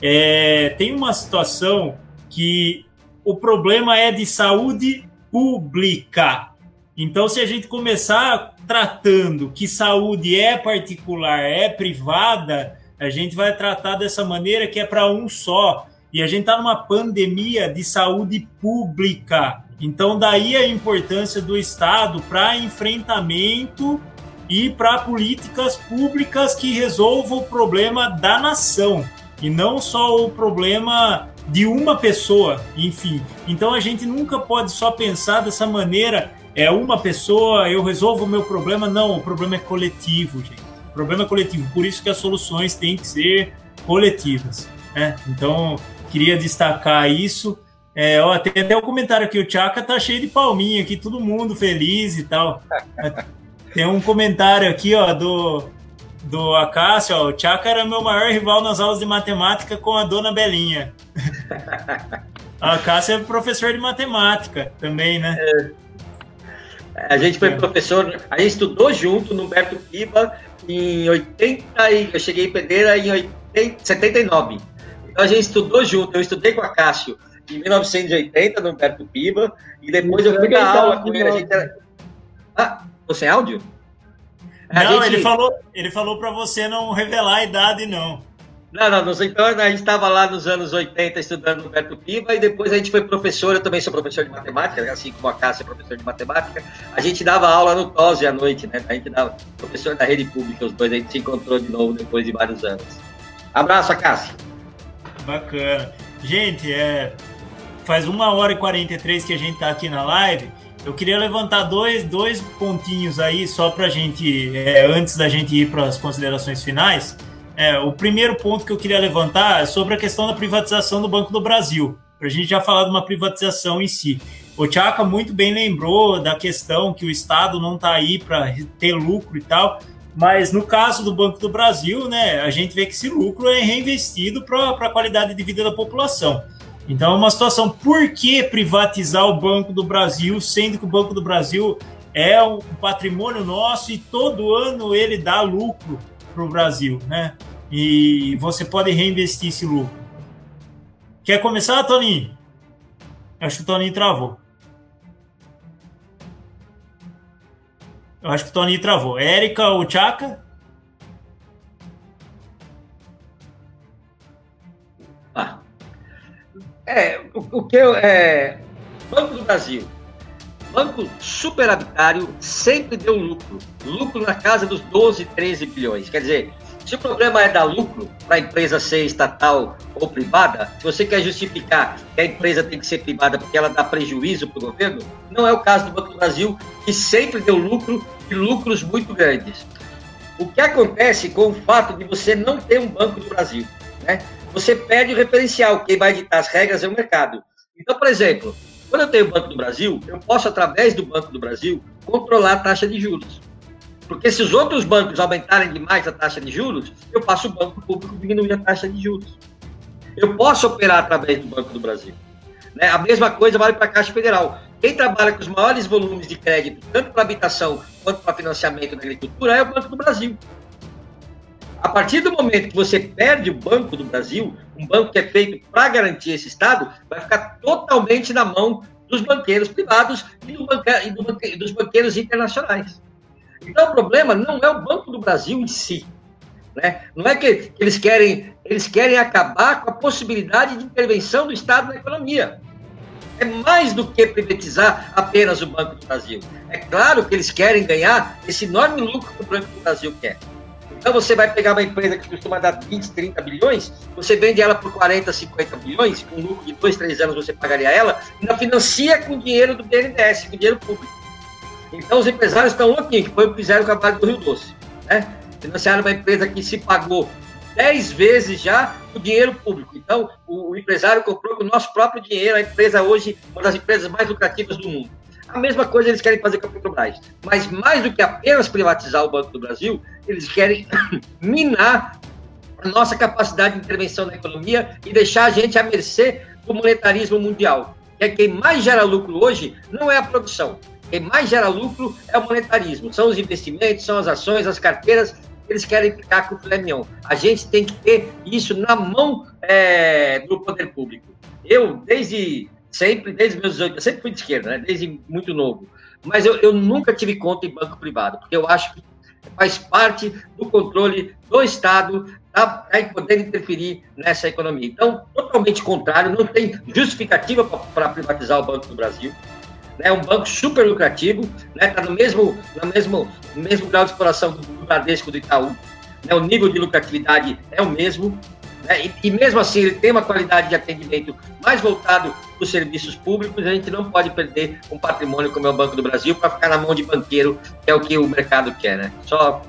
É, tem uma situação que o problema é de saúde pública. Então, se a gente começar tratando que saúde é particular, é privada, a gente vai tratar dessa maneira que é para um só. E a gente está numa pandemia de saúde pública. Então, daí a importância do Estado para enfrentamento e para políticas públicas que resolvam o problema da nação e não só o problema de uma pessoa, enfim. Então a gente nunca pode só pensar dessa maneira, é uma pessoa, eu resolvo o meu problema, não, o problema é coletivo, gente. O problema é coletivo, por isso que as soluções têm que ser coletivas, né? Então, queria destacar isso. É, ó, tem até o um comentário aqui, o Tchaka tá cheio de palminha aqui, todo mundo feliz e tal. Tem um comentário aqui, ó, do, do Acácio, ó, o Tchaka era meu maior rival nas aulas de matemática com a dona Belinha. a Acácio é professor de matemática também, né? É. A gente foi é. professor, a gente estudou junto no Humberto Piba em 80 e eu cheguei em Pedreira em 80, 79. Então a gente estudou junto, eu estudei com a Cássio em 1980 no Humberto Piba, e depois eu fui dar aula com ele. A gente era... Ah, você é áudio? A não, gente... ele falou, ele falou para você não revelar a idade, não. Não, não, não então a gente estava lá nos anos 80 estudando Humberto Piba e depois a gente foi professor, eu também sou professor de matemática, assim como a Cássia é professor de matemática. A gente dava aula no TOSE à noite, né? A gente dava professor da rede pública, os dois, a gente se encontrou de novo depois de vários anos. Abraço, Cássia. Bacana. Gente, é, faz uma hora e 43 que a gente está aqui na live. Eu queria levantar dois, dois pontinhos aí, só para a gente, é, antes da gente ir para as considerações finais. É, o primeiro ponto que eu queria levantar é sobre a questão da privatização do Banco do Brasil, para a gente já falar de uma privatização em si. O Tchaka muito bem lembrou da questão que o Estado não está aí para ter lucro e tal, mas no caso do Banco do Brasil, né, a gente vê que esse lucro é reinvestido para a qualidade de vida da população. Então é uma situação, por que privatizar o Banco do Brasil, sendo que o Banco do Brasil é um patrimônio nosso e todo ano ele dá lucro para o Brasil, né? E você pode reinvestir esse lucro. Quer começar, Toninho? Acho que o Toninho travou. Eu acho que o Toninho travou. Érica ou Tchaka? Ah. É, o, o que eu. É, Banco do Brasil. Banco superavitário sempre deu lucro. Lucro na casa dos 12, 13 bilhões. Quer dizer, se o problema é dar lucro para a empresa ser estatal ou privada, se você quer justificar que a empresa tem que ser privada porque ela dá prejuízo para o governo, não é o caso do Banco do Brasil, que sempre deu lucro e lucros muito grandes. O que acontece com o fato de você não ter um Banco do Brasil? Né? Você perde o referencial, quem vai ditar as regras é o mercado. Então, por exemplo, quando eu tenho o Banco do Brasil, eu posso, através do Banco do Brasil, controlar a taxa de juros. Porque se os outros bancos aumentarem demais a taxa de juros, eu passo o banco público diminuir a taxa de juros. Eu posso operar através do Banco do Brasil. Né? A mesma coisa vale para a Caixa Federal. Quem trabalha com os maiores volumes de crédito, tanto para habitação quanto para financiamento da agricultura, é o Banco do Brasil. A partir do momento que você perde o Banco do Brasil, um banco que é feito para garantir esse Estado, vai ficar totalmente na mão dos banqueiros privados e, do banca, e do banque, dos banqueiros internacionais. Então, o problema não é o Banco do Brasil em si. Né? Não é que eles querem, eles querem acabar com a possibilidade de intervenção do Estado na economia. É mais do que privatizar apenas o Banco do Brasil. É claro que eles querem ganhar esse enorme lucro que o Banco do Brasil quer. Então você vai pegar uma empresa que costuma dar 20, 30 bilhões, você vende ela por 40, 50 bilhões, com um lucro de 2, 3 anos você pagaria ela, e ainda financia com dinheiro do BNDES, com dinheiro público. Então os empresários estão louquinhos, que foi o que fizeram com a Vale do Rio Doce. Né? Financiaram uma empresa que se pagou 10 vezes já o dinheiro público. Então, o, o, empresário comprou com o nosso próprio dinheiro, a empresa hoje, uma das empresas mais lucrativas do mundo. A mesma coisa eles querem fazer com a Petrobras. Mas mais do que apenas privatizar o Banco do Brasil, eles querem minar a nossa capacidade de intervenção na economia e deixar a gente à mercê do monetarismo mundial. Que é quem mais gera lucro hoje não é a produção. Quem mais gera lucro é o monetarismo. São os investimentos, são as ações, as carteiras. Eles querem ficar com o filé mignon. A gente tem que ter isso na mão é, do poder público. Eu, desde sempre, desde meus 18, eu sempre fui de esquerda, né? desde muito novo. Mas eu, eu nunca tive conta em banco privado, porque eu acho que faz parte do controle do Estado para poder interferir nessa economia. Então, totalmente contrário, não tem justificativa para privatizar o Banco do Brasil. Né? um banco super lucrativo, está né? Tá no, mesmo, no, mesmo, no mesmo grau de exploração do Bradesco do Itaú. Né? O nível de lucratividade é o mesmo. Né? E, e, mesmo assim, ele tem uma qualidade de atendimento mais voltado para os serviços públicos. A gente não pode perder um patrimônio como é o Banco do Brasil para ficar na mão de banqueiro, que é o que o mercado quer. Né? Só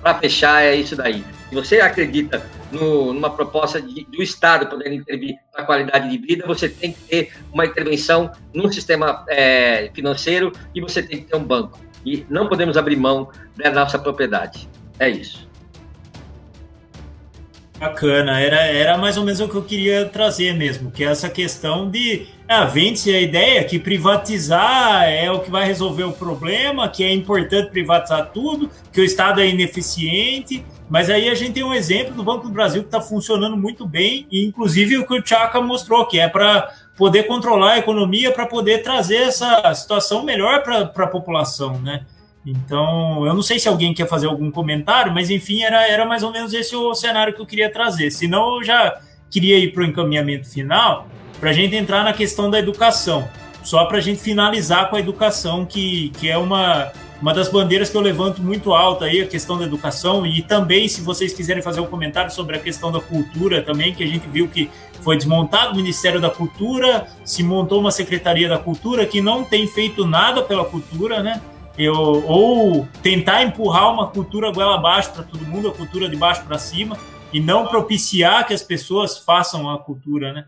para fechar, é isso daí. Se você acredita no, numa proposta de, do Estado poder intervir na qualidade de vida, você tem que ter uma intervenção no sistema é, financeiro e você tem que ter um banco. E não podemos abrir mão da nossa propriedade. É isso. Bacana, era, era mais ou menos o que eu queria trazer mesmo, que é essa questão de ah, vende-se a ideia que privatizar é o que vai resolver o problema, que é importante privatizar tudo, que o Estado é ineficiente, mas aí a gente tem um exemplo do Banco do Brasil que está funcionando muito bem, e inclusive o que o Tchaka mostrou, que é para poder controlar a economia, para poder trazer essa situação melhor para a população, né? Então, eu não sei se alguém quer fazer algum comentário, mas enfim, era, era mais ou menos esse o cenário que eu queria trazer. Senão, eu já queria ir para o encaminhamento final, para a gente entrar na questão da educação. Só para a gente finalizar com a educação, que, que é uma, uma das bandeiras que eu levanto muito alta aí, a questão da educação. E também, se vocês quiserem fazer um comentário sobre a questão da cultura também, que a gente viu que foi desmontado o Ministério da Cultura, se montou uma Secretaria da Cultura que não tem feito nada pela cultura, né? Eu, ou tentar empurrar uma cultura goela abaixo para todo mundo, a cultura de baixo para cima, e não propiciar que as pessoas façam a cultura, né?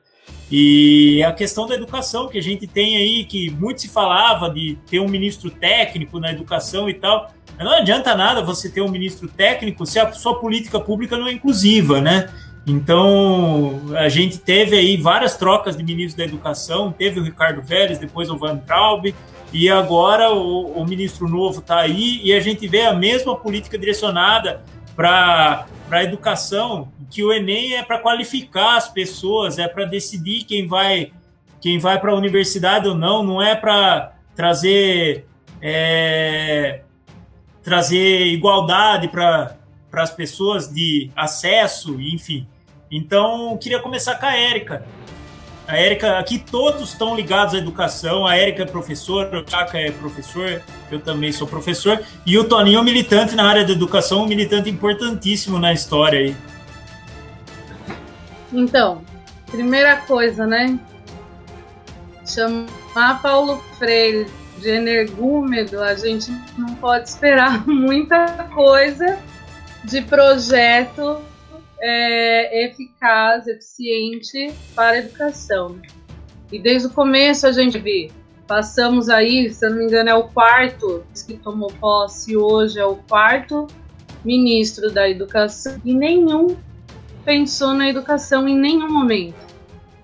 E a questão da educação, que a gente tem aí, que muito se falava de ter um ministro técnico na educação e tal. Não adianta nada você ter um ministro técnico se a sua política pública não é inclusiva, né? Então, a gente teve aí várias trocas de ministros da educação, teve o Ricardo Vélez, depois o Van Traub, e agora o, o ministro novo está aí e a gente vê a mesma política direcionada para a educação, que o Enem é para qualificar as pessoas, é para decidir quem vai quem vai para a universidade ou não, não é para trazer é, trazer igualdade para as pessoas de acesso, enfim. Então, queria começar com a Érica. A Érica, aqui todos estão ligados à educação. A Érica é professora, o Chaka é professor, eu também sou professor. E o Toninho é militante na área da educação, um militante importantíssimo na história aí. Então, primeira coisa, né? Chamar Paulo Freire de energúmedo, a gente não pode esperar muita coisa de projeto é, eficaz, eficiente para a educação. E desde o começo a gente vê, passamos aí, se não me engano, é o quarto que tomou posse hoje, é o quarto ministro da educação, e nenhum pensou na educação em nenhum momento.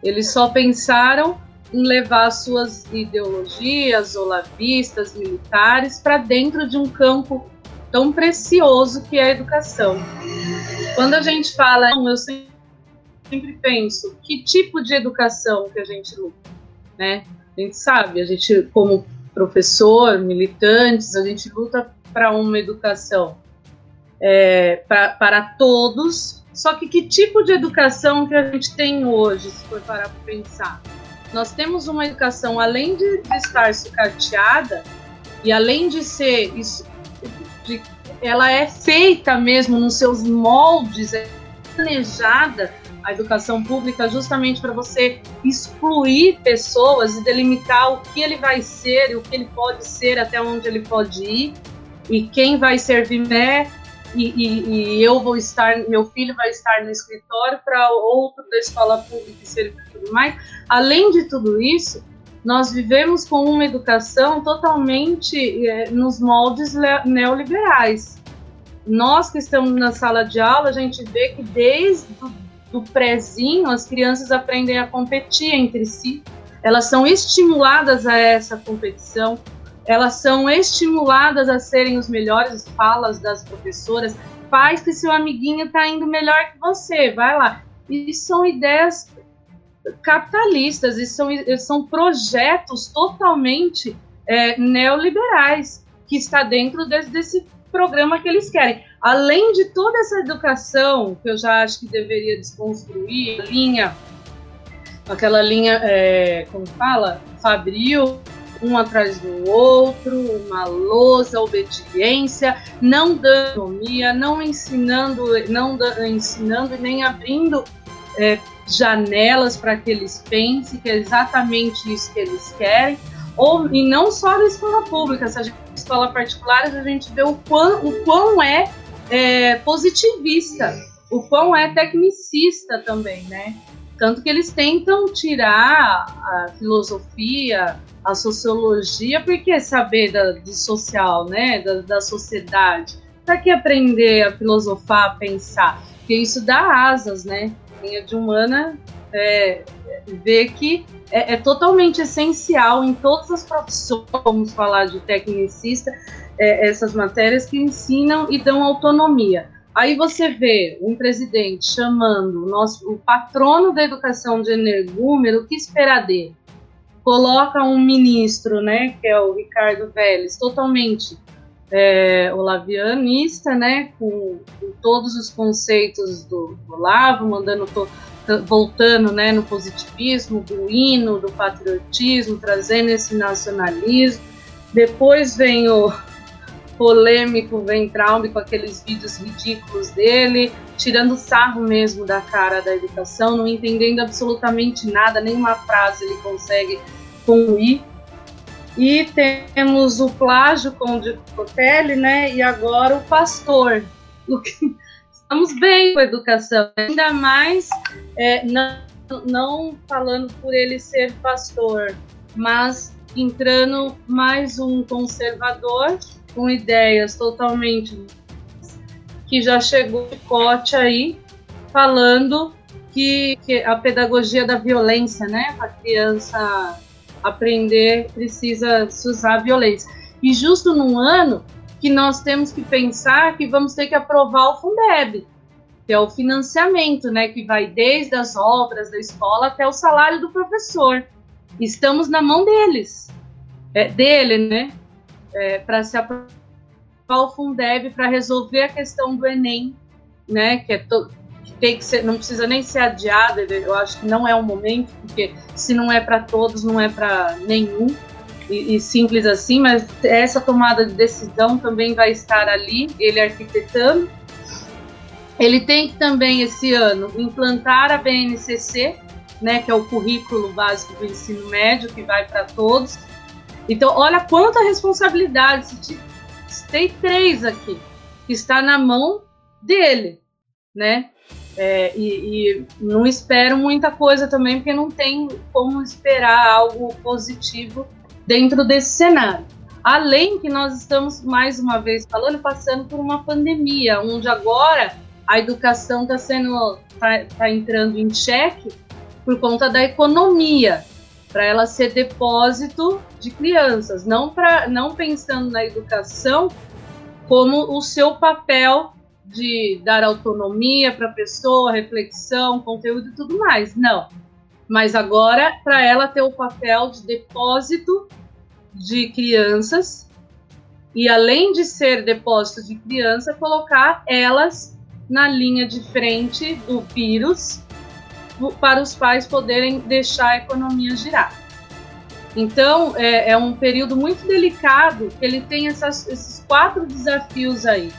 Eles só pensaram em levar suas ideologias olavistas, militares, para dentro de um campo tão precioso que é a educação. Quando a gente fala, eu sempre penso, que tipo de educação que a gente luta, né? A gente sabe, a gente como professor, militantes, a gente luta para uma educação é, pra, para todos. Só que que tipo de educação que a gente tem hoje, se for parar para pensar? Nós temos uma educação, além de, estar sucateada, e além de ser isso, de ela é feita mesmo nos seus moldes, é planejada a educação pública justamente para você excluir pessoas e delimitar o que ele vai ser, o que ele pode ser, até onde ele pode ir e quem vai servir né? E, e, e, eu vou estar, meu filho vai estar no escritório para outro da escola pública servir tudo mais. Além de tudo isso, nós vivemos com uma educação totalmente é, nos moldes neoliberais. Nós que estamos na sala de aula, a gente vê que desde o prézinho as crianças aprendem a competir entre si, elas são estimuladas a essa competição, elas são estimuladas a serem os melhores falas das professoras, faz que seu amiguinho está indo melhor que você, vai lá. E são ideias capitalistas, e são, são projetos totalmente é, neoliberais que está dentro desse, desse programa que eles querem. Além de toda essa educação que eu já acho que deveria desconstruir, linha, aquela linha, é, como fala, fabril, um atrás do outro, uma lousa, obediência, não dando economia, não ensinando, não ensinando e nem abrindo é, janelas para que eles pensem que é exatamente isso que eles querem, ou e não só na escola pública, se a gente escola particular a gente vê o quão, o quão é, é positivista, o quão é tecnicista também, né? Tanto que eles tentam tirar a filosofia, a sociologia, porque saber da, do social, né? Da, da sociedade. Para que aprender a filosofar, a pensar? Porque isso dá asas, né? Linha de humana é, que é, é, totalmente essencial em todas as profissões, vamos falar de tecnicista, é, essas matérias que ensinam e dão autonomia. Aí você vê um presidente chamando o, nosso, o patrono da educação de energúmero, que esperar dele? Coloca um ministro, né, que é o Ricardo Vélez, totalmente é, olavianista, né, com, com, todos os conceitos do, Olavo, mandando voltando, né, no positivismo, do hino, do patriotismo, trazendo esse nacionalismo. Depois vem o polêmico Ventraub com aqueles vídeos ridículos dele, tirando sarro mesmo da cara da educação, não entendendo absolutamente nada, nenhuma frase ele consegue concluir. E temos o plágio com o Cotelli, né? E agora o pastor. Estamos bem com a educação, ainda mais é, não, não falando por ele ser pastor, mas entrando mais um conservador com ideias totalmente que já chegou de cote aí, falando que, que a pedagogia da violência, né, para criança aprender precisa se usar violência. E justo num ano que nós temos que pensar que vamos ter que aprovar o Fundeb, que é o financiamento, né, que vai desde as obras da escola até o salário do professor. Estamos na mão deles, é, dele, né, é, para se aprovar o Fundeb para resolver a questão do Enem, né, que é tem que ser, não precisa nem ser adiada, eu acho que não é o momento, porque se não é para todos, não é para nenhum e, e, simples assim, mas essa tomada de decisão também vai estar ali, ele arquitetando. Ele tem que também esse ano implantar a BNCC, né, que é o currículo básico do ensino médio que vai para todos. Então, olha quanta responsabilidade. Tem três aqui que está na mão dele, né? É, e, e, não espero muita coisa também, porque não tem como esperar algo positivo dentro desse cenário. Além que nós estamos, mais uma vez falando, passando por uma pandemia, onde agora a educação está sendo tá, tá entrando em xeque por conta da economia, para ela ser depósito de crianças, não para não pensando na educação como o seu papel de dar autonomia para a pessoa, reflexão, conteúdo e tudo mais. Não. Mas agora, para ela ter o papel de depósito de crianças e além de ser depósito de criança, colocar elas na linha de frente do vírus para os pais poderem deixar a economia girar. Então, é, é um período muito delicado, ele tem essas, esses quatro desafios aí,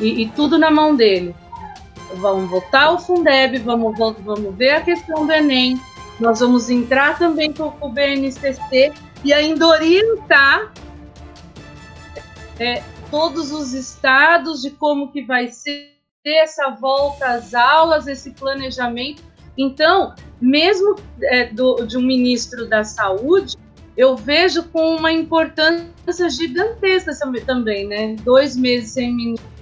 e, e, tudo na mão dele. Vamos votar o Fundeb, vamos, vamos ver a questão do Enem, nós vamos entrar também com o BNCC e ainda orientar é, todos os estados de como que vai ser essa volta às aulas, esse planejamento. Então, mesmo é, do, de um ministro da saúde, eu vejo com uma importância gigantesca também, né? Dois meses sem ministro.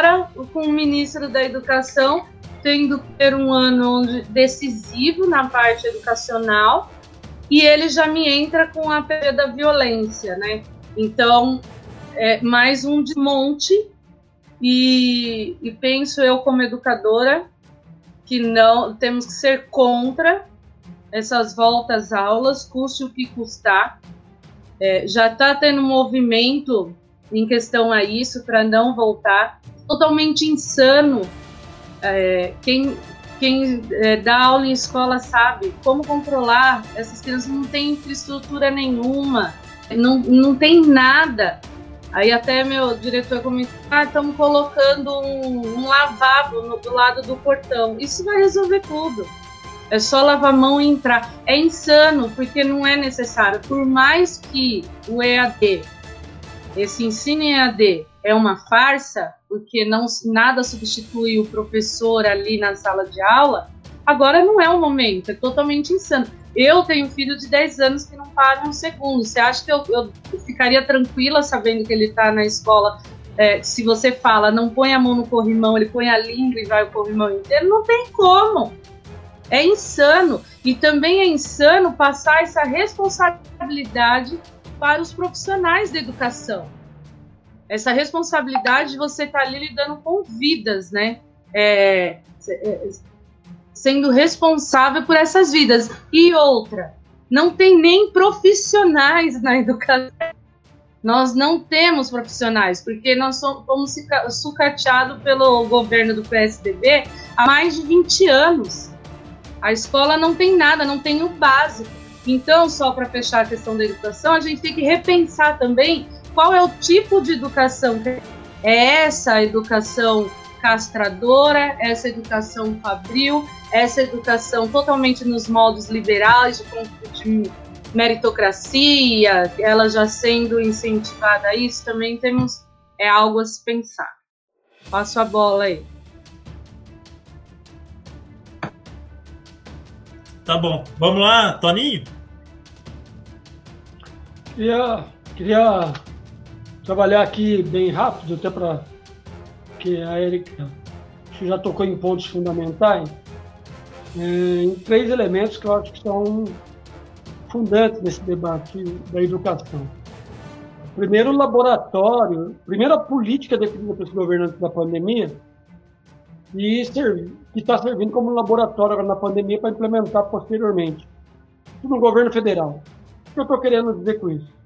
Para com o ministro da Educação tendo que ter um ano decisivo na parte educacional e ele já me entra com a perda da violência, né? Então, é mais um desmonte e, e penso eu como educadora que não temos que ser contra essas voltas aulas, custe o que custar. É, já está tendo movimento em questão a isso para não voltar. Totalmente insano. É, quem quem é, dá aula em escola sabe como controlar. Essas crianças não têm infraestrutura nenhuma, não, não tem nada. Aí até meu diretor comentou, ah, estamos colocando um, um lavabo no, do lado do portão. Isso vai resolver tudo. É só lavar a mão e entrar. É insano, porque não é necessário. Por mais que o EAD, esse ensino EAD, é uma farsa, porque não nada substitui o professor ali na sala de aula, agora não é o momento, é totalmente insano. Eu tenho um filho de 10 anos que não para um segundo. Você acha que eu, eu ficaria tranquila sabendo que ele está na escola? É, se você fala, não põe a mão no corrimão, ele põe a língua e vai o corrimão inteiro, não tem como. É insano. E também é insano passar essa responsabilidade para os profissionais da educação essa responsabilidade de você estar tá ali lidando com vidas, né? É, é, sendo responsável por essas vidas. E outra, não tem nem profissionais na educação. Nós não temos profissionais, porque nós somos, sucateados pelo governo do PSDB há mais de 20 anos. A escola não tem nada, não tem o básico. Então, só para fechar a questão da educação, a gente tem que repensar também qual é o tipo de educação? É essa educação castradora, essa educação fabril, essa educação totalmente nos modos liberais, de, de meritocracia, ela já sendo incentivada a isso, também temos é algo a se pensar. Passo a bola aí. Tá bom. Vamos lá, Toninho? Queria, queria trabalhar aqui bem rápido, até para que a Erika já tocou em pontos fundamentais, é, em três elementos que eu acho que são fundantes nesse debate da educação. Primeiro laboratório, primeira política definida pelos governantes da pandemia e que está servindo como laboratório na pandemia para implementar posteriormente. No governo federal. O que eu estou querendo dizer com isso?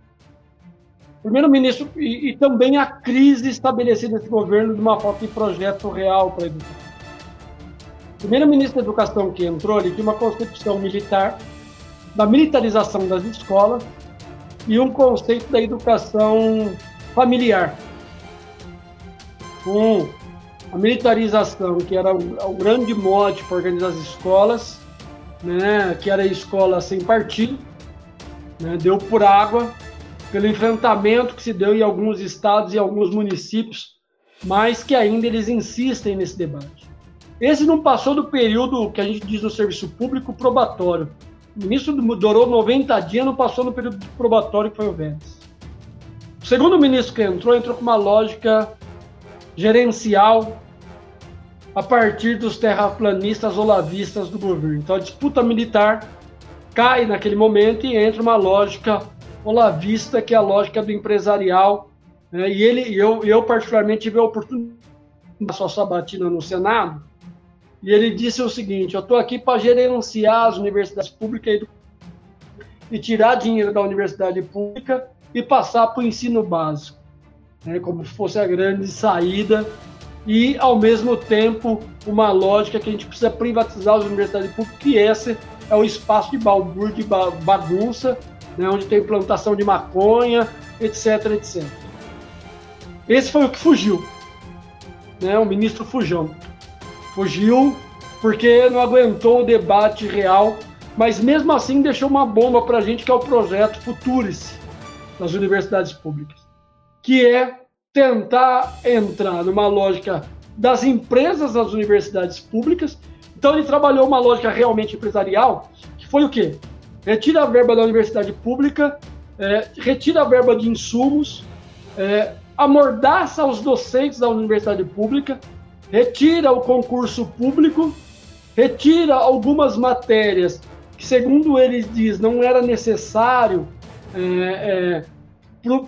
Primeiro-ministro, e, e, também a crise estabelecida nesse governo de uma falta de projeto real para a educação. Primeiro-ministro da Educação que entrou, ele tinha uma concepção militar da militarização das escolas e um conceito da educação familiar. Com a militarização, que era o, o grande mote para organizar as escolas, né, que era a escola sem partido, né, deu por água pelo enfrentamento que se deu em alguns estados e alguns municípios, mas que ainda eles insistem nesse debate. Esse não passou do período que a gente diz no serviço público probatório. O ministro durou 90 dias, não passou no período probatório que foi o Vélez. O segundo ministro que entrou, entrou com uma lógica gerencial a partir dos terraplanistas olavistas do governo. Então a disputa militar cai naquele momento e entra uma lógica olavista, que é a lógica do empresarial. Né? E ele, eu, eu particularmente tive a oportunidade de sua sabatina no Senado, e ele disse o seguinte: eu estou aqui para gerenciar as universidades públicas e, tirar dinheiro da universidade pública e passar para o ensino básico, né? como se fosse a grande saída e, ao mesmo tempo, uma lógica que a gente precisa privatizar as universidades públicas, que esse é o espaço de balbúrdia, de bagunça, né, onde tem plantação de maconha, etc, etc. Esse foi o que fugiu. Né, o ministro Fujão. Fugiu porque não aguentou o debate real, mas mesmo assim deixou uma bomba para a gente, que é o projeto Futurice das universidades públicas, que é tentar entrar numa lógica das empresas das universidades públicas. Então ele trabalhou uma lógica realmente empresarial, que foi o quê? Retira a verba da universidade pública, é, retira a verba de insumos, é, amordaça os docentes da universidade pública, retira o concurso público, retira algumas matérias que, segundo eles diz, não era necessário é, é,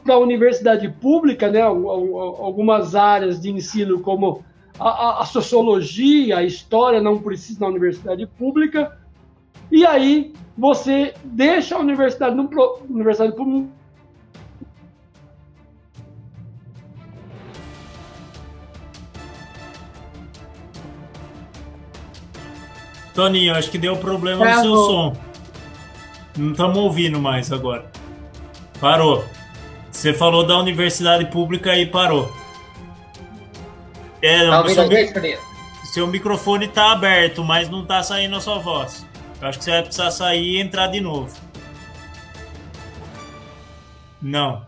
para a universidade pública, né, algumas áreas de ensino como a, a, a sociologia, a história não precisa na universidade pública, e aí você deixa a universidade no universidade pública Toninho, acho que deu problema no seu som. Não estamos ouvindo mais agora. Parou. Você falou da universidade pública e parou. É, tá seu, seu microfone está aberto, mas não está saindo a sua voz. Eu acho que você vai precisar sair e entrar de novo. Não.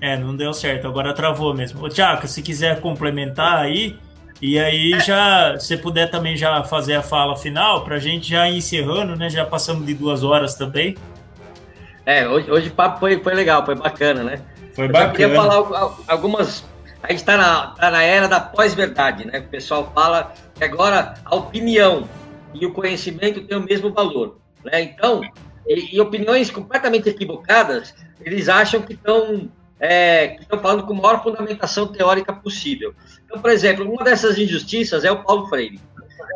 É, não deu certo. Agora travou mesmo. Ô, Tiago, se quiser complementar aí, e aí já, se puder também já fazer a fala final, pra gente já ir encerrando, né? Já passamos de duas horas também. É, hoje, hoje o papo foi, foi legal, foi bacana, né? Foi bacana. Eu queria falar algumas a gente está na, tá na era da pós-verdade, né? O pessoal fala que agora a opinião e o conhecimento têm o mesmo valor, né? Então, e, e opiniões completamente equivocadas, eles acham que estão é, falando com a maior fundamentação teórica possível. Então, por exemplo, uma dessas injustiças é o Paulo Freire.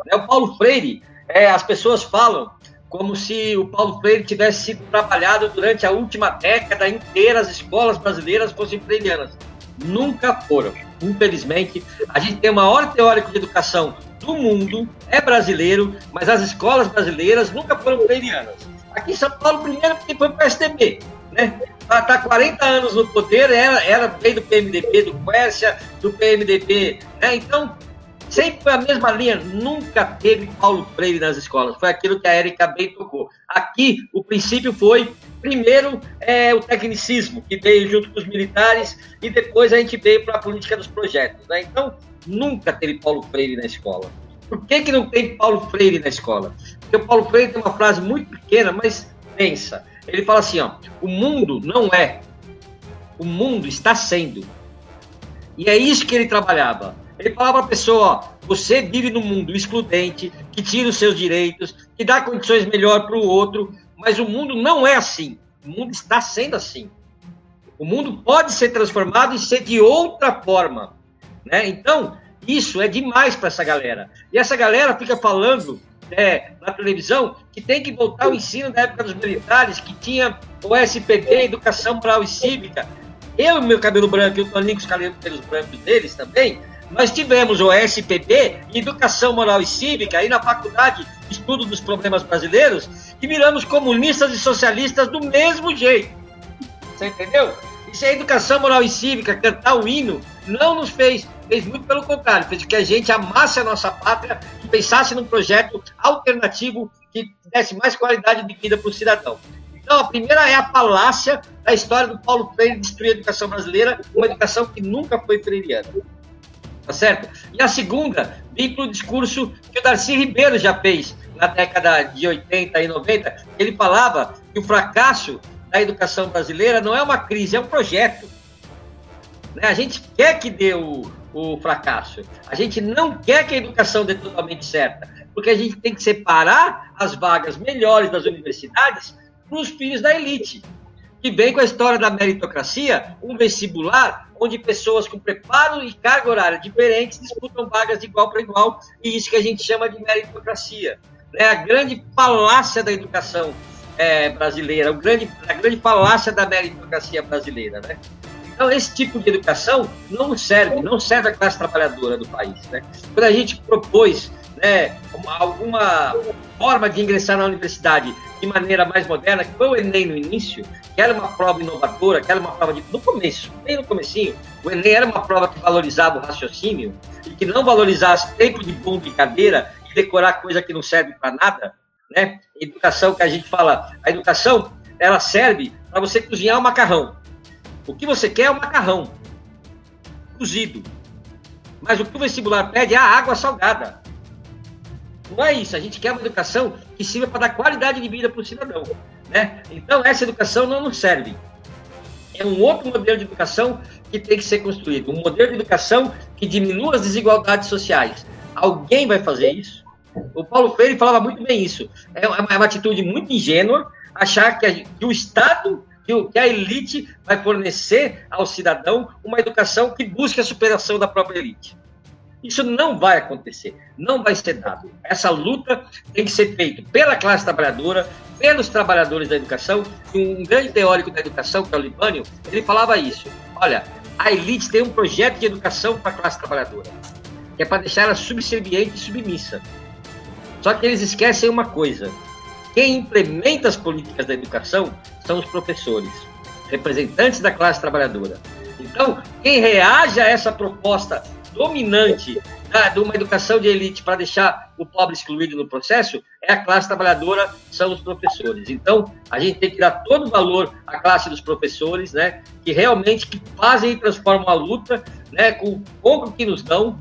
É, o Paulo Freire, é, as pessoas falam como se o Paulo Freire tivesse sido trabalhado durante a última década inteira, as escolas brasileiras fossem freirianas nunca foram. Infelizmente, a gente tem o maior teórico de educação do mundo, é brasileiro, mas as escolas brasileiras nunca foram freirianas. Aqui em São Paulo, primeiro, porque foi para o PSDB, né? Está tá 40 anos no poder, era, era veio do PMDB, do Quércia, do PMDB, né? Então, sempre foi a mesma linha, nunca teve Paulo Freire nas escolas. Foi aquilo que a Érica bem tocou. Aqui, o princípio foi, primeiro, é, o tecnicismo, que veio junto com os militares, e depois a gente veio para a política dos projetos. Né? Então, nunca teve Paulo Freire na escola. Por que, que não tem Paulo Freire na escola? Porque o Paulo Freire tem uma frase muito pequena, mas pensa. Ele fala assim, ó, o mundo não é, o mundo está sendo. E é isso que ele trabalhava Ele falava para a pessoa: ó, você vive num mundo excludente, que tira os seus direitos, que dá condições melhor para o outro, mas o mundo não é assim. O mundo está sendo assim. O mundo pode ser transformado e ser de outra forma. Né? Então, isso é demais para essa galera. E essa galera fica falando é, na televisão que tem que voltar ao ensino da época dos militares, que tinha o SPB, Educação Moral e Cívica. Eu e meu cabelo branco e o Toninho com os cabelos brancos deles também, nós tivemos o SPB, Educação Moral e Cívica, aí na faculdade, Estudo dos Problemas Brasileiros, e viramos comunistas e socialistas do mesmo jeito. Você entendeu? Isso é educação moral e cívica, cantar o hino, não nos fez, fez muito pelo contrário, fez que a gente amasse a nossa pátria e pensasse num projeto alternativo que desse mais qualidade de vida para o cidadão. Então, a primeira é a falácia da história do Paulo Freire destruir a educação brasileira, uma educação que nunca foi freiriana. Tá certo? E a segunda, para o discurso que o Darcy Ribeiro já fez na década de 80 e 90. Ele falava que o fracasso da educação brasileira não é uma crise, é um projeto. Né? A gente quer que dê o, o fracasso. A gente não quer que a educação dê totalmente certa, porque a gente tem que separar as vagas melhores das universidades para os filhos da elite. Que vem com a história da meritocracia, um vestibular onde pessoas com preparo e carga horária diferentes disputam vagas de igual para igual, e isso que a gente chama de meritocracia. É a grande falácia da educação é, brasileira, o grande, a grande falácia da meritocracia brasileira, né? Então, esse tipo de educação não serve, não serve à classe trabalhadora do país, né? Quando a gente propôs né, uma, alguma forma de ingressar na universidade de maneira mais moderna, que foi o Enem no início, que era uma prova inovadora, que era uma prova de... No começo, bem no comecinho, o Enem era uma prova que valorizava o raciocínio e que não valorizasse tempo de ponto de cadeira e decorar coisa que não serve para nada, né? Educação que a gente fala, a educação, ela serve para você cozinhar o macarrão. O que você quer é o macarrão cozido. Mas o que o vestibular pede é a água salgada. Não é isso. A gente quer uma educação que sirva para dar qualidade de vida para o cidadão. Né? Então, essa educação não nos serve. É um outro modelo de educação que tem que ser construído. Um modelo de educação que diminua as desigualdades sociais. Alguém vai fazer isso? O Paulo Freire falava muito bem isso. É uma, é atitude muito ingênua achar que, a, que o Estado, que, a elite vai fornecer ao cidadão uma educação que busque a superação da própria elite. Isso não vai acontecer, não vai ser dado. Essa luta tem que ser feita pela classe trabalhadora, pelos trabalhadores da educação. Um grande teórico da educação, que é o Libânio, ele falava isso. Olha, a elite tem um projeto de educação para a classe trabalhadora, que é para deixar ela subserviente e submissa. Só que eles esquecem uma coisa: quem implementa as políticas da educação são os professores, representantes da classe trabalhadora. Então, quem reage a essa proposta dominante da, de uma educação de elite para deixar o pobre excluído no processo é a classe trabalhadora, são os professores. Então, a gente tem que dar todo o valor à classe dos professores, né, que realmente que fazem e transformam a luta, né, com o pouco que nos dão,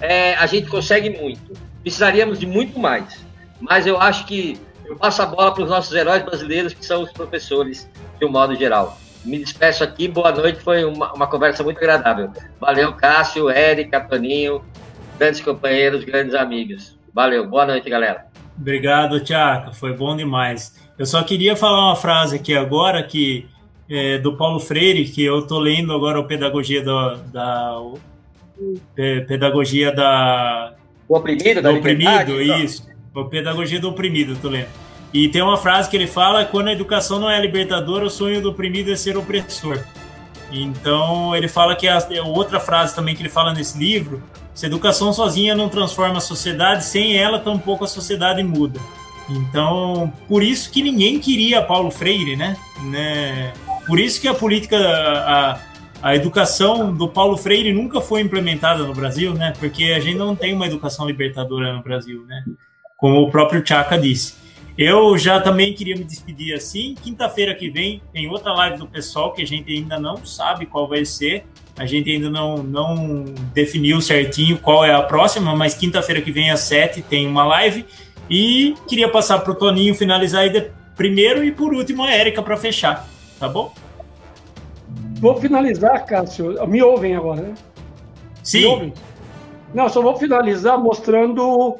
é, a gente consegue muito precisaríamos de muito mais. Mas eu acho que eu passo a bola para os nossos heróis brasileiros, que são os professores, de um modo geral. Me despeço aqui, boa noite, foi uma, uma conversa muito agradável. Valeu, Cássio, Érica, Toninho, grandes companheiros, grandes amigos. Valeu, boa noite, galera. Obrigado, Tiago, foi bom demais. Eu só queria falar uma frase aqui agora que é, do Paulo Freire, que eu estou lendo agora o Pedagogia da, da Pedagogia da o oprimido, da do oprimido, isso. A pedagogia do oprimido, tô lendo. E tem uma frase que ele fala: quando a educação não é libertadora, o sonho do oprimido é ser opressor. Então ele fala que a, outra frase também que ele fala nesse livro: se a educação sozinha não transforma a sociedade, sem ela tampouco a sociedade muda. Então, por isso que ninguém queria Paulo Freire, né? né? Por isso que a política, a, a educação do Paulo Freire nunca foi implementada no Brasil, né? Porque a gente não tem uma educação libertadora no Brasil, né? Como o próprio Chaka disse. Eu já também queria me despedir assim. Quinta-feira que vem tem outra live do pessoal que a gente ainda não sabe qual vai ser. A gente ainda não, não definiu certinho qual é a próxima, mas quinta-feira que vem às sete tem uma live. E queria passar para o Toninho finalizar aí primeiro e por último a Érica para fechar, tá bom? Vou finalizar, Cássio. Me ouvem agora, né? Sim. Me ouvem? Não, só vou finalizar mostrando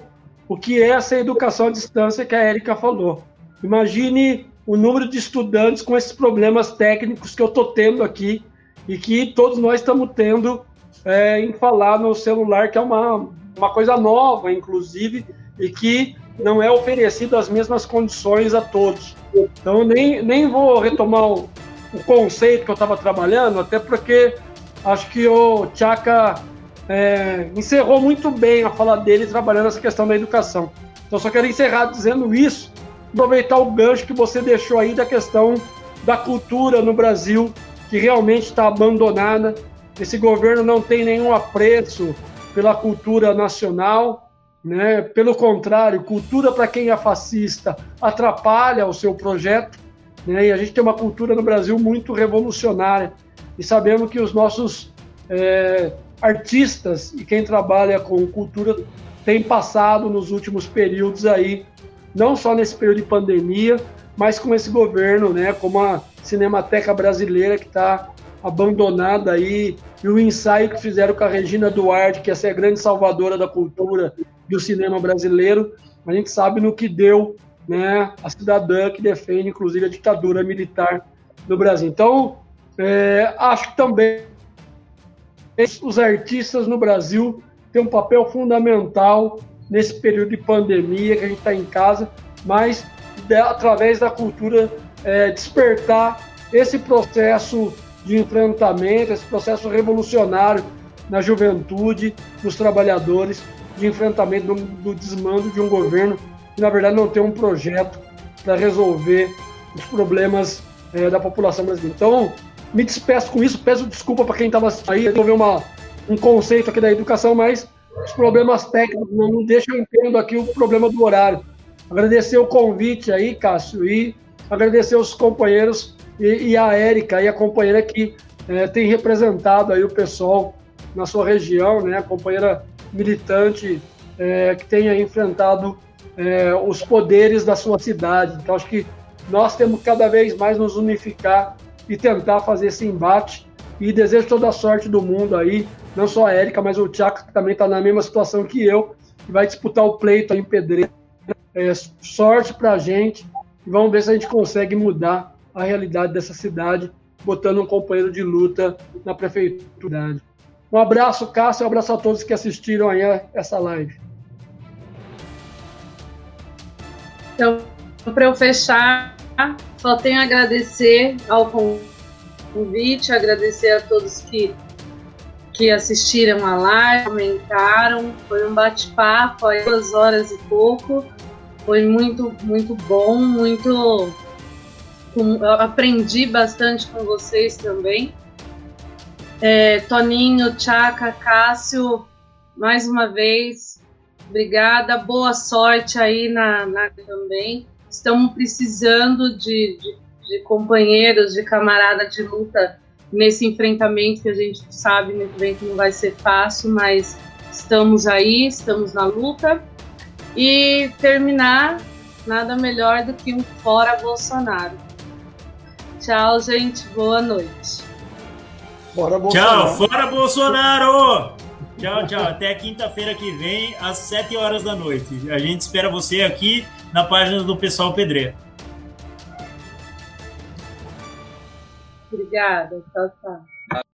o que é essa educação à distância que a Érica falou. Imagine o número de estudantes com esses problemas técnicos que eu estou tendo aqui e que todos nós estamos tendo é, em falar no celular, que é uma, uma coisa nova, inclusive, e que não é oferecido as mesmas condições a todos. Então, nem, nem vou retomar o, o conceito que eu estava trabalhando, até porque acho que o Tchaka é, encerrou muito bem a fala dele trabalhando essa questão da educação. Então, só quero encerrar dizendo isso, aproveitar o gancho que você deixou aí da questão da cultura no Brasil, que realmente está abandonada. Esse governo não tem nenhum apreço pela cultura nacional, né? Pelo contrário, cultura para quem é fascista atrapalha o seu projeto. Né? E a gente tem uma cultura no Brasil muito revolucionária. E sabemos que os nossos é, artistas e quem trabalha com cultura tem passado nos últimos períodos aí, não só nesse período de pandemia, mas com esse governo, né, como a Cinemateca Brasileira que está abandonada aí, e o ensaio que fizeram com a Regina Duarte, que essa é a grande salvadora da cultura do cinema brasileiro, a gente sabe no que deu né, a cidadã que defende, inclusive, a ditadura militar no Brasil. Então, é, acho que também os artistas no Brasil têm um papel fundamental nesse período de pandemia que a gente está em casa, mas de, através da cultura é, despertar esse processo de enfrentamento, esse processo revolucionário na juventude, nos trabalhadores, de enfrentamento do, do desmando de um governo que, na verdade, não tem um projeto para resolver os problemas é, da população brasileira. Então, me despeço com isso, peço desculpa para quem estava aí, resolver uma, um conceito aqui da educação, mas os problemas técnicos não, não deixam eu entendo aqui o problema do horário. Agradecer o convite aí, Cássio, e agradecer os companheiros e, e a Érica, e a companheira que é, tem representado aí o pessoal na sua região, né, a companheira militante é, que tenha enfrentado é, os poderes da sua cidade. Então, acho que nós temos que cada vez mais nos unificar e tentar fazer esse embate. E desejo toda a sorte do mundo aí, não só a Érica, mas o Tiago, que também está na mesma situação que eu, que vai disputar o pleito aí em Pedreira. É, sorte para a gente e vamos ver se a gente consegue mudar a realidade dessa cidade, botando um companheiro de luta na prefeitura. Um abraço, Cássio, um abraço a todos que assistiram aí essa live. Então, para eu fechar, só tenho a agradecer ao convite, agradecer a todos que, que assistiram a live, comentaram. Foi um bate-papo aí, duas horas e pouco. Foi muito, muito bom, muito. Eu aprendi bastante com vocês também. É, Toninho, Tchaka, Cássio, mais uma vez, obrigada. Boa sorte aí na, na também. Estamos precisando de, de, de, companheiros, de camarada de luta nesse enfrentamento que a gente sabe muito bem que não vai ser fácil, mas estamos aí, estamos na luta. E terminar, nada melhor do que um fora Bolsonaro. Tchau, gente. Boa noite. Bora, Bolsonaro. Tchau, fora Bolsonaro! Tchau, tchau. Até quinta-feira que vem, às 7 horas da noite. A gente espera você aqui na página do Pessoal Pedreiro. Obrigada. Tchau, tchau.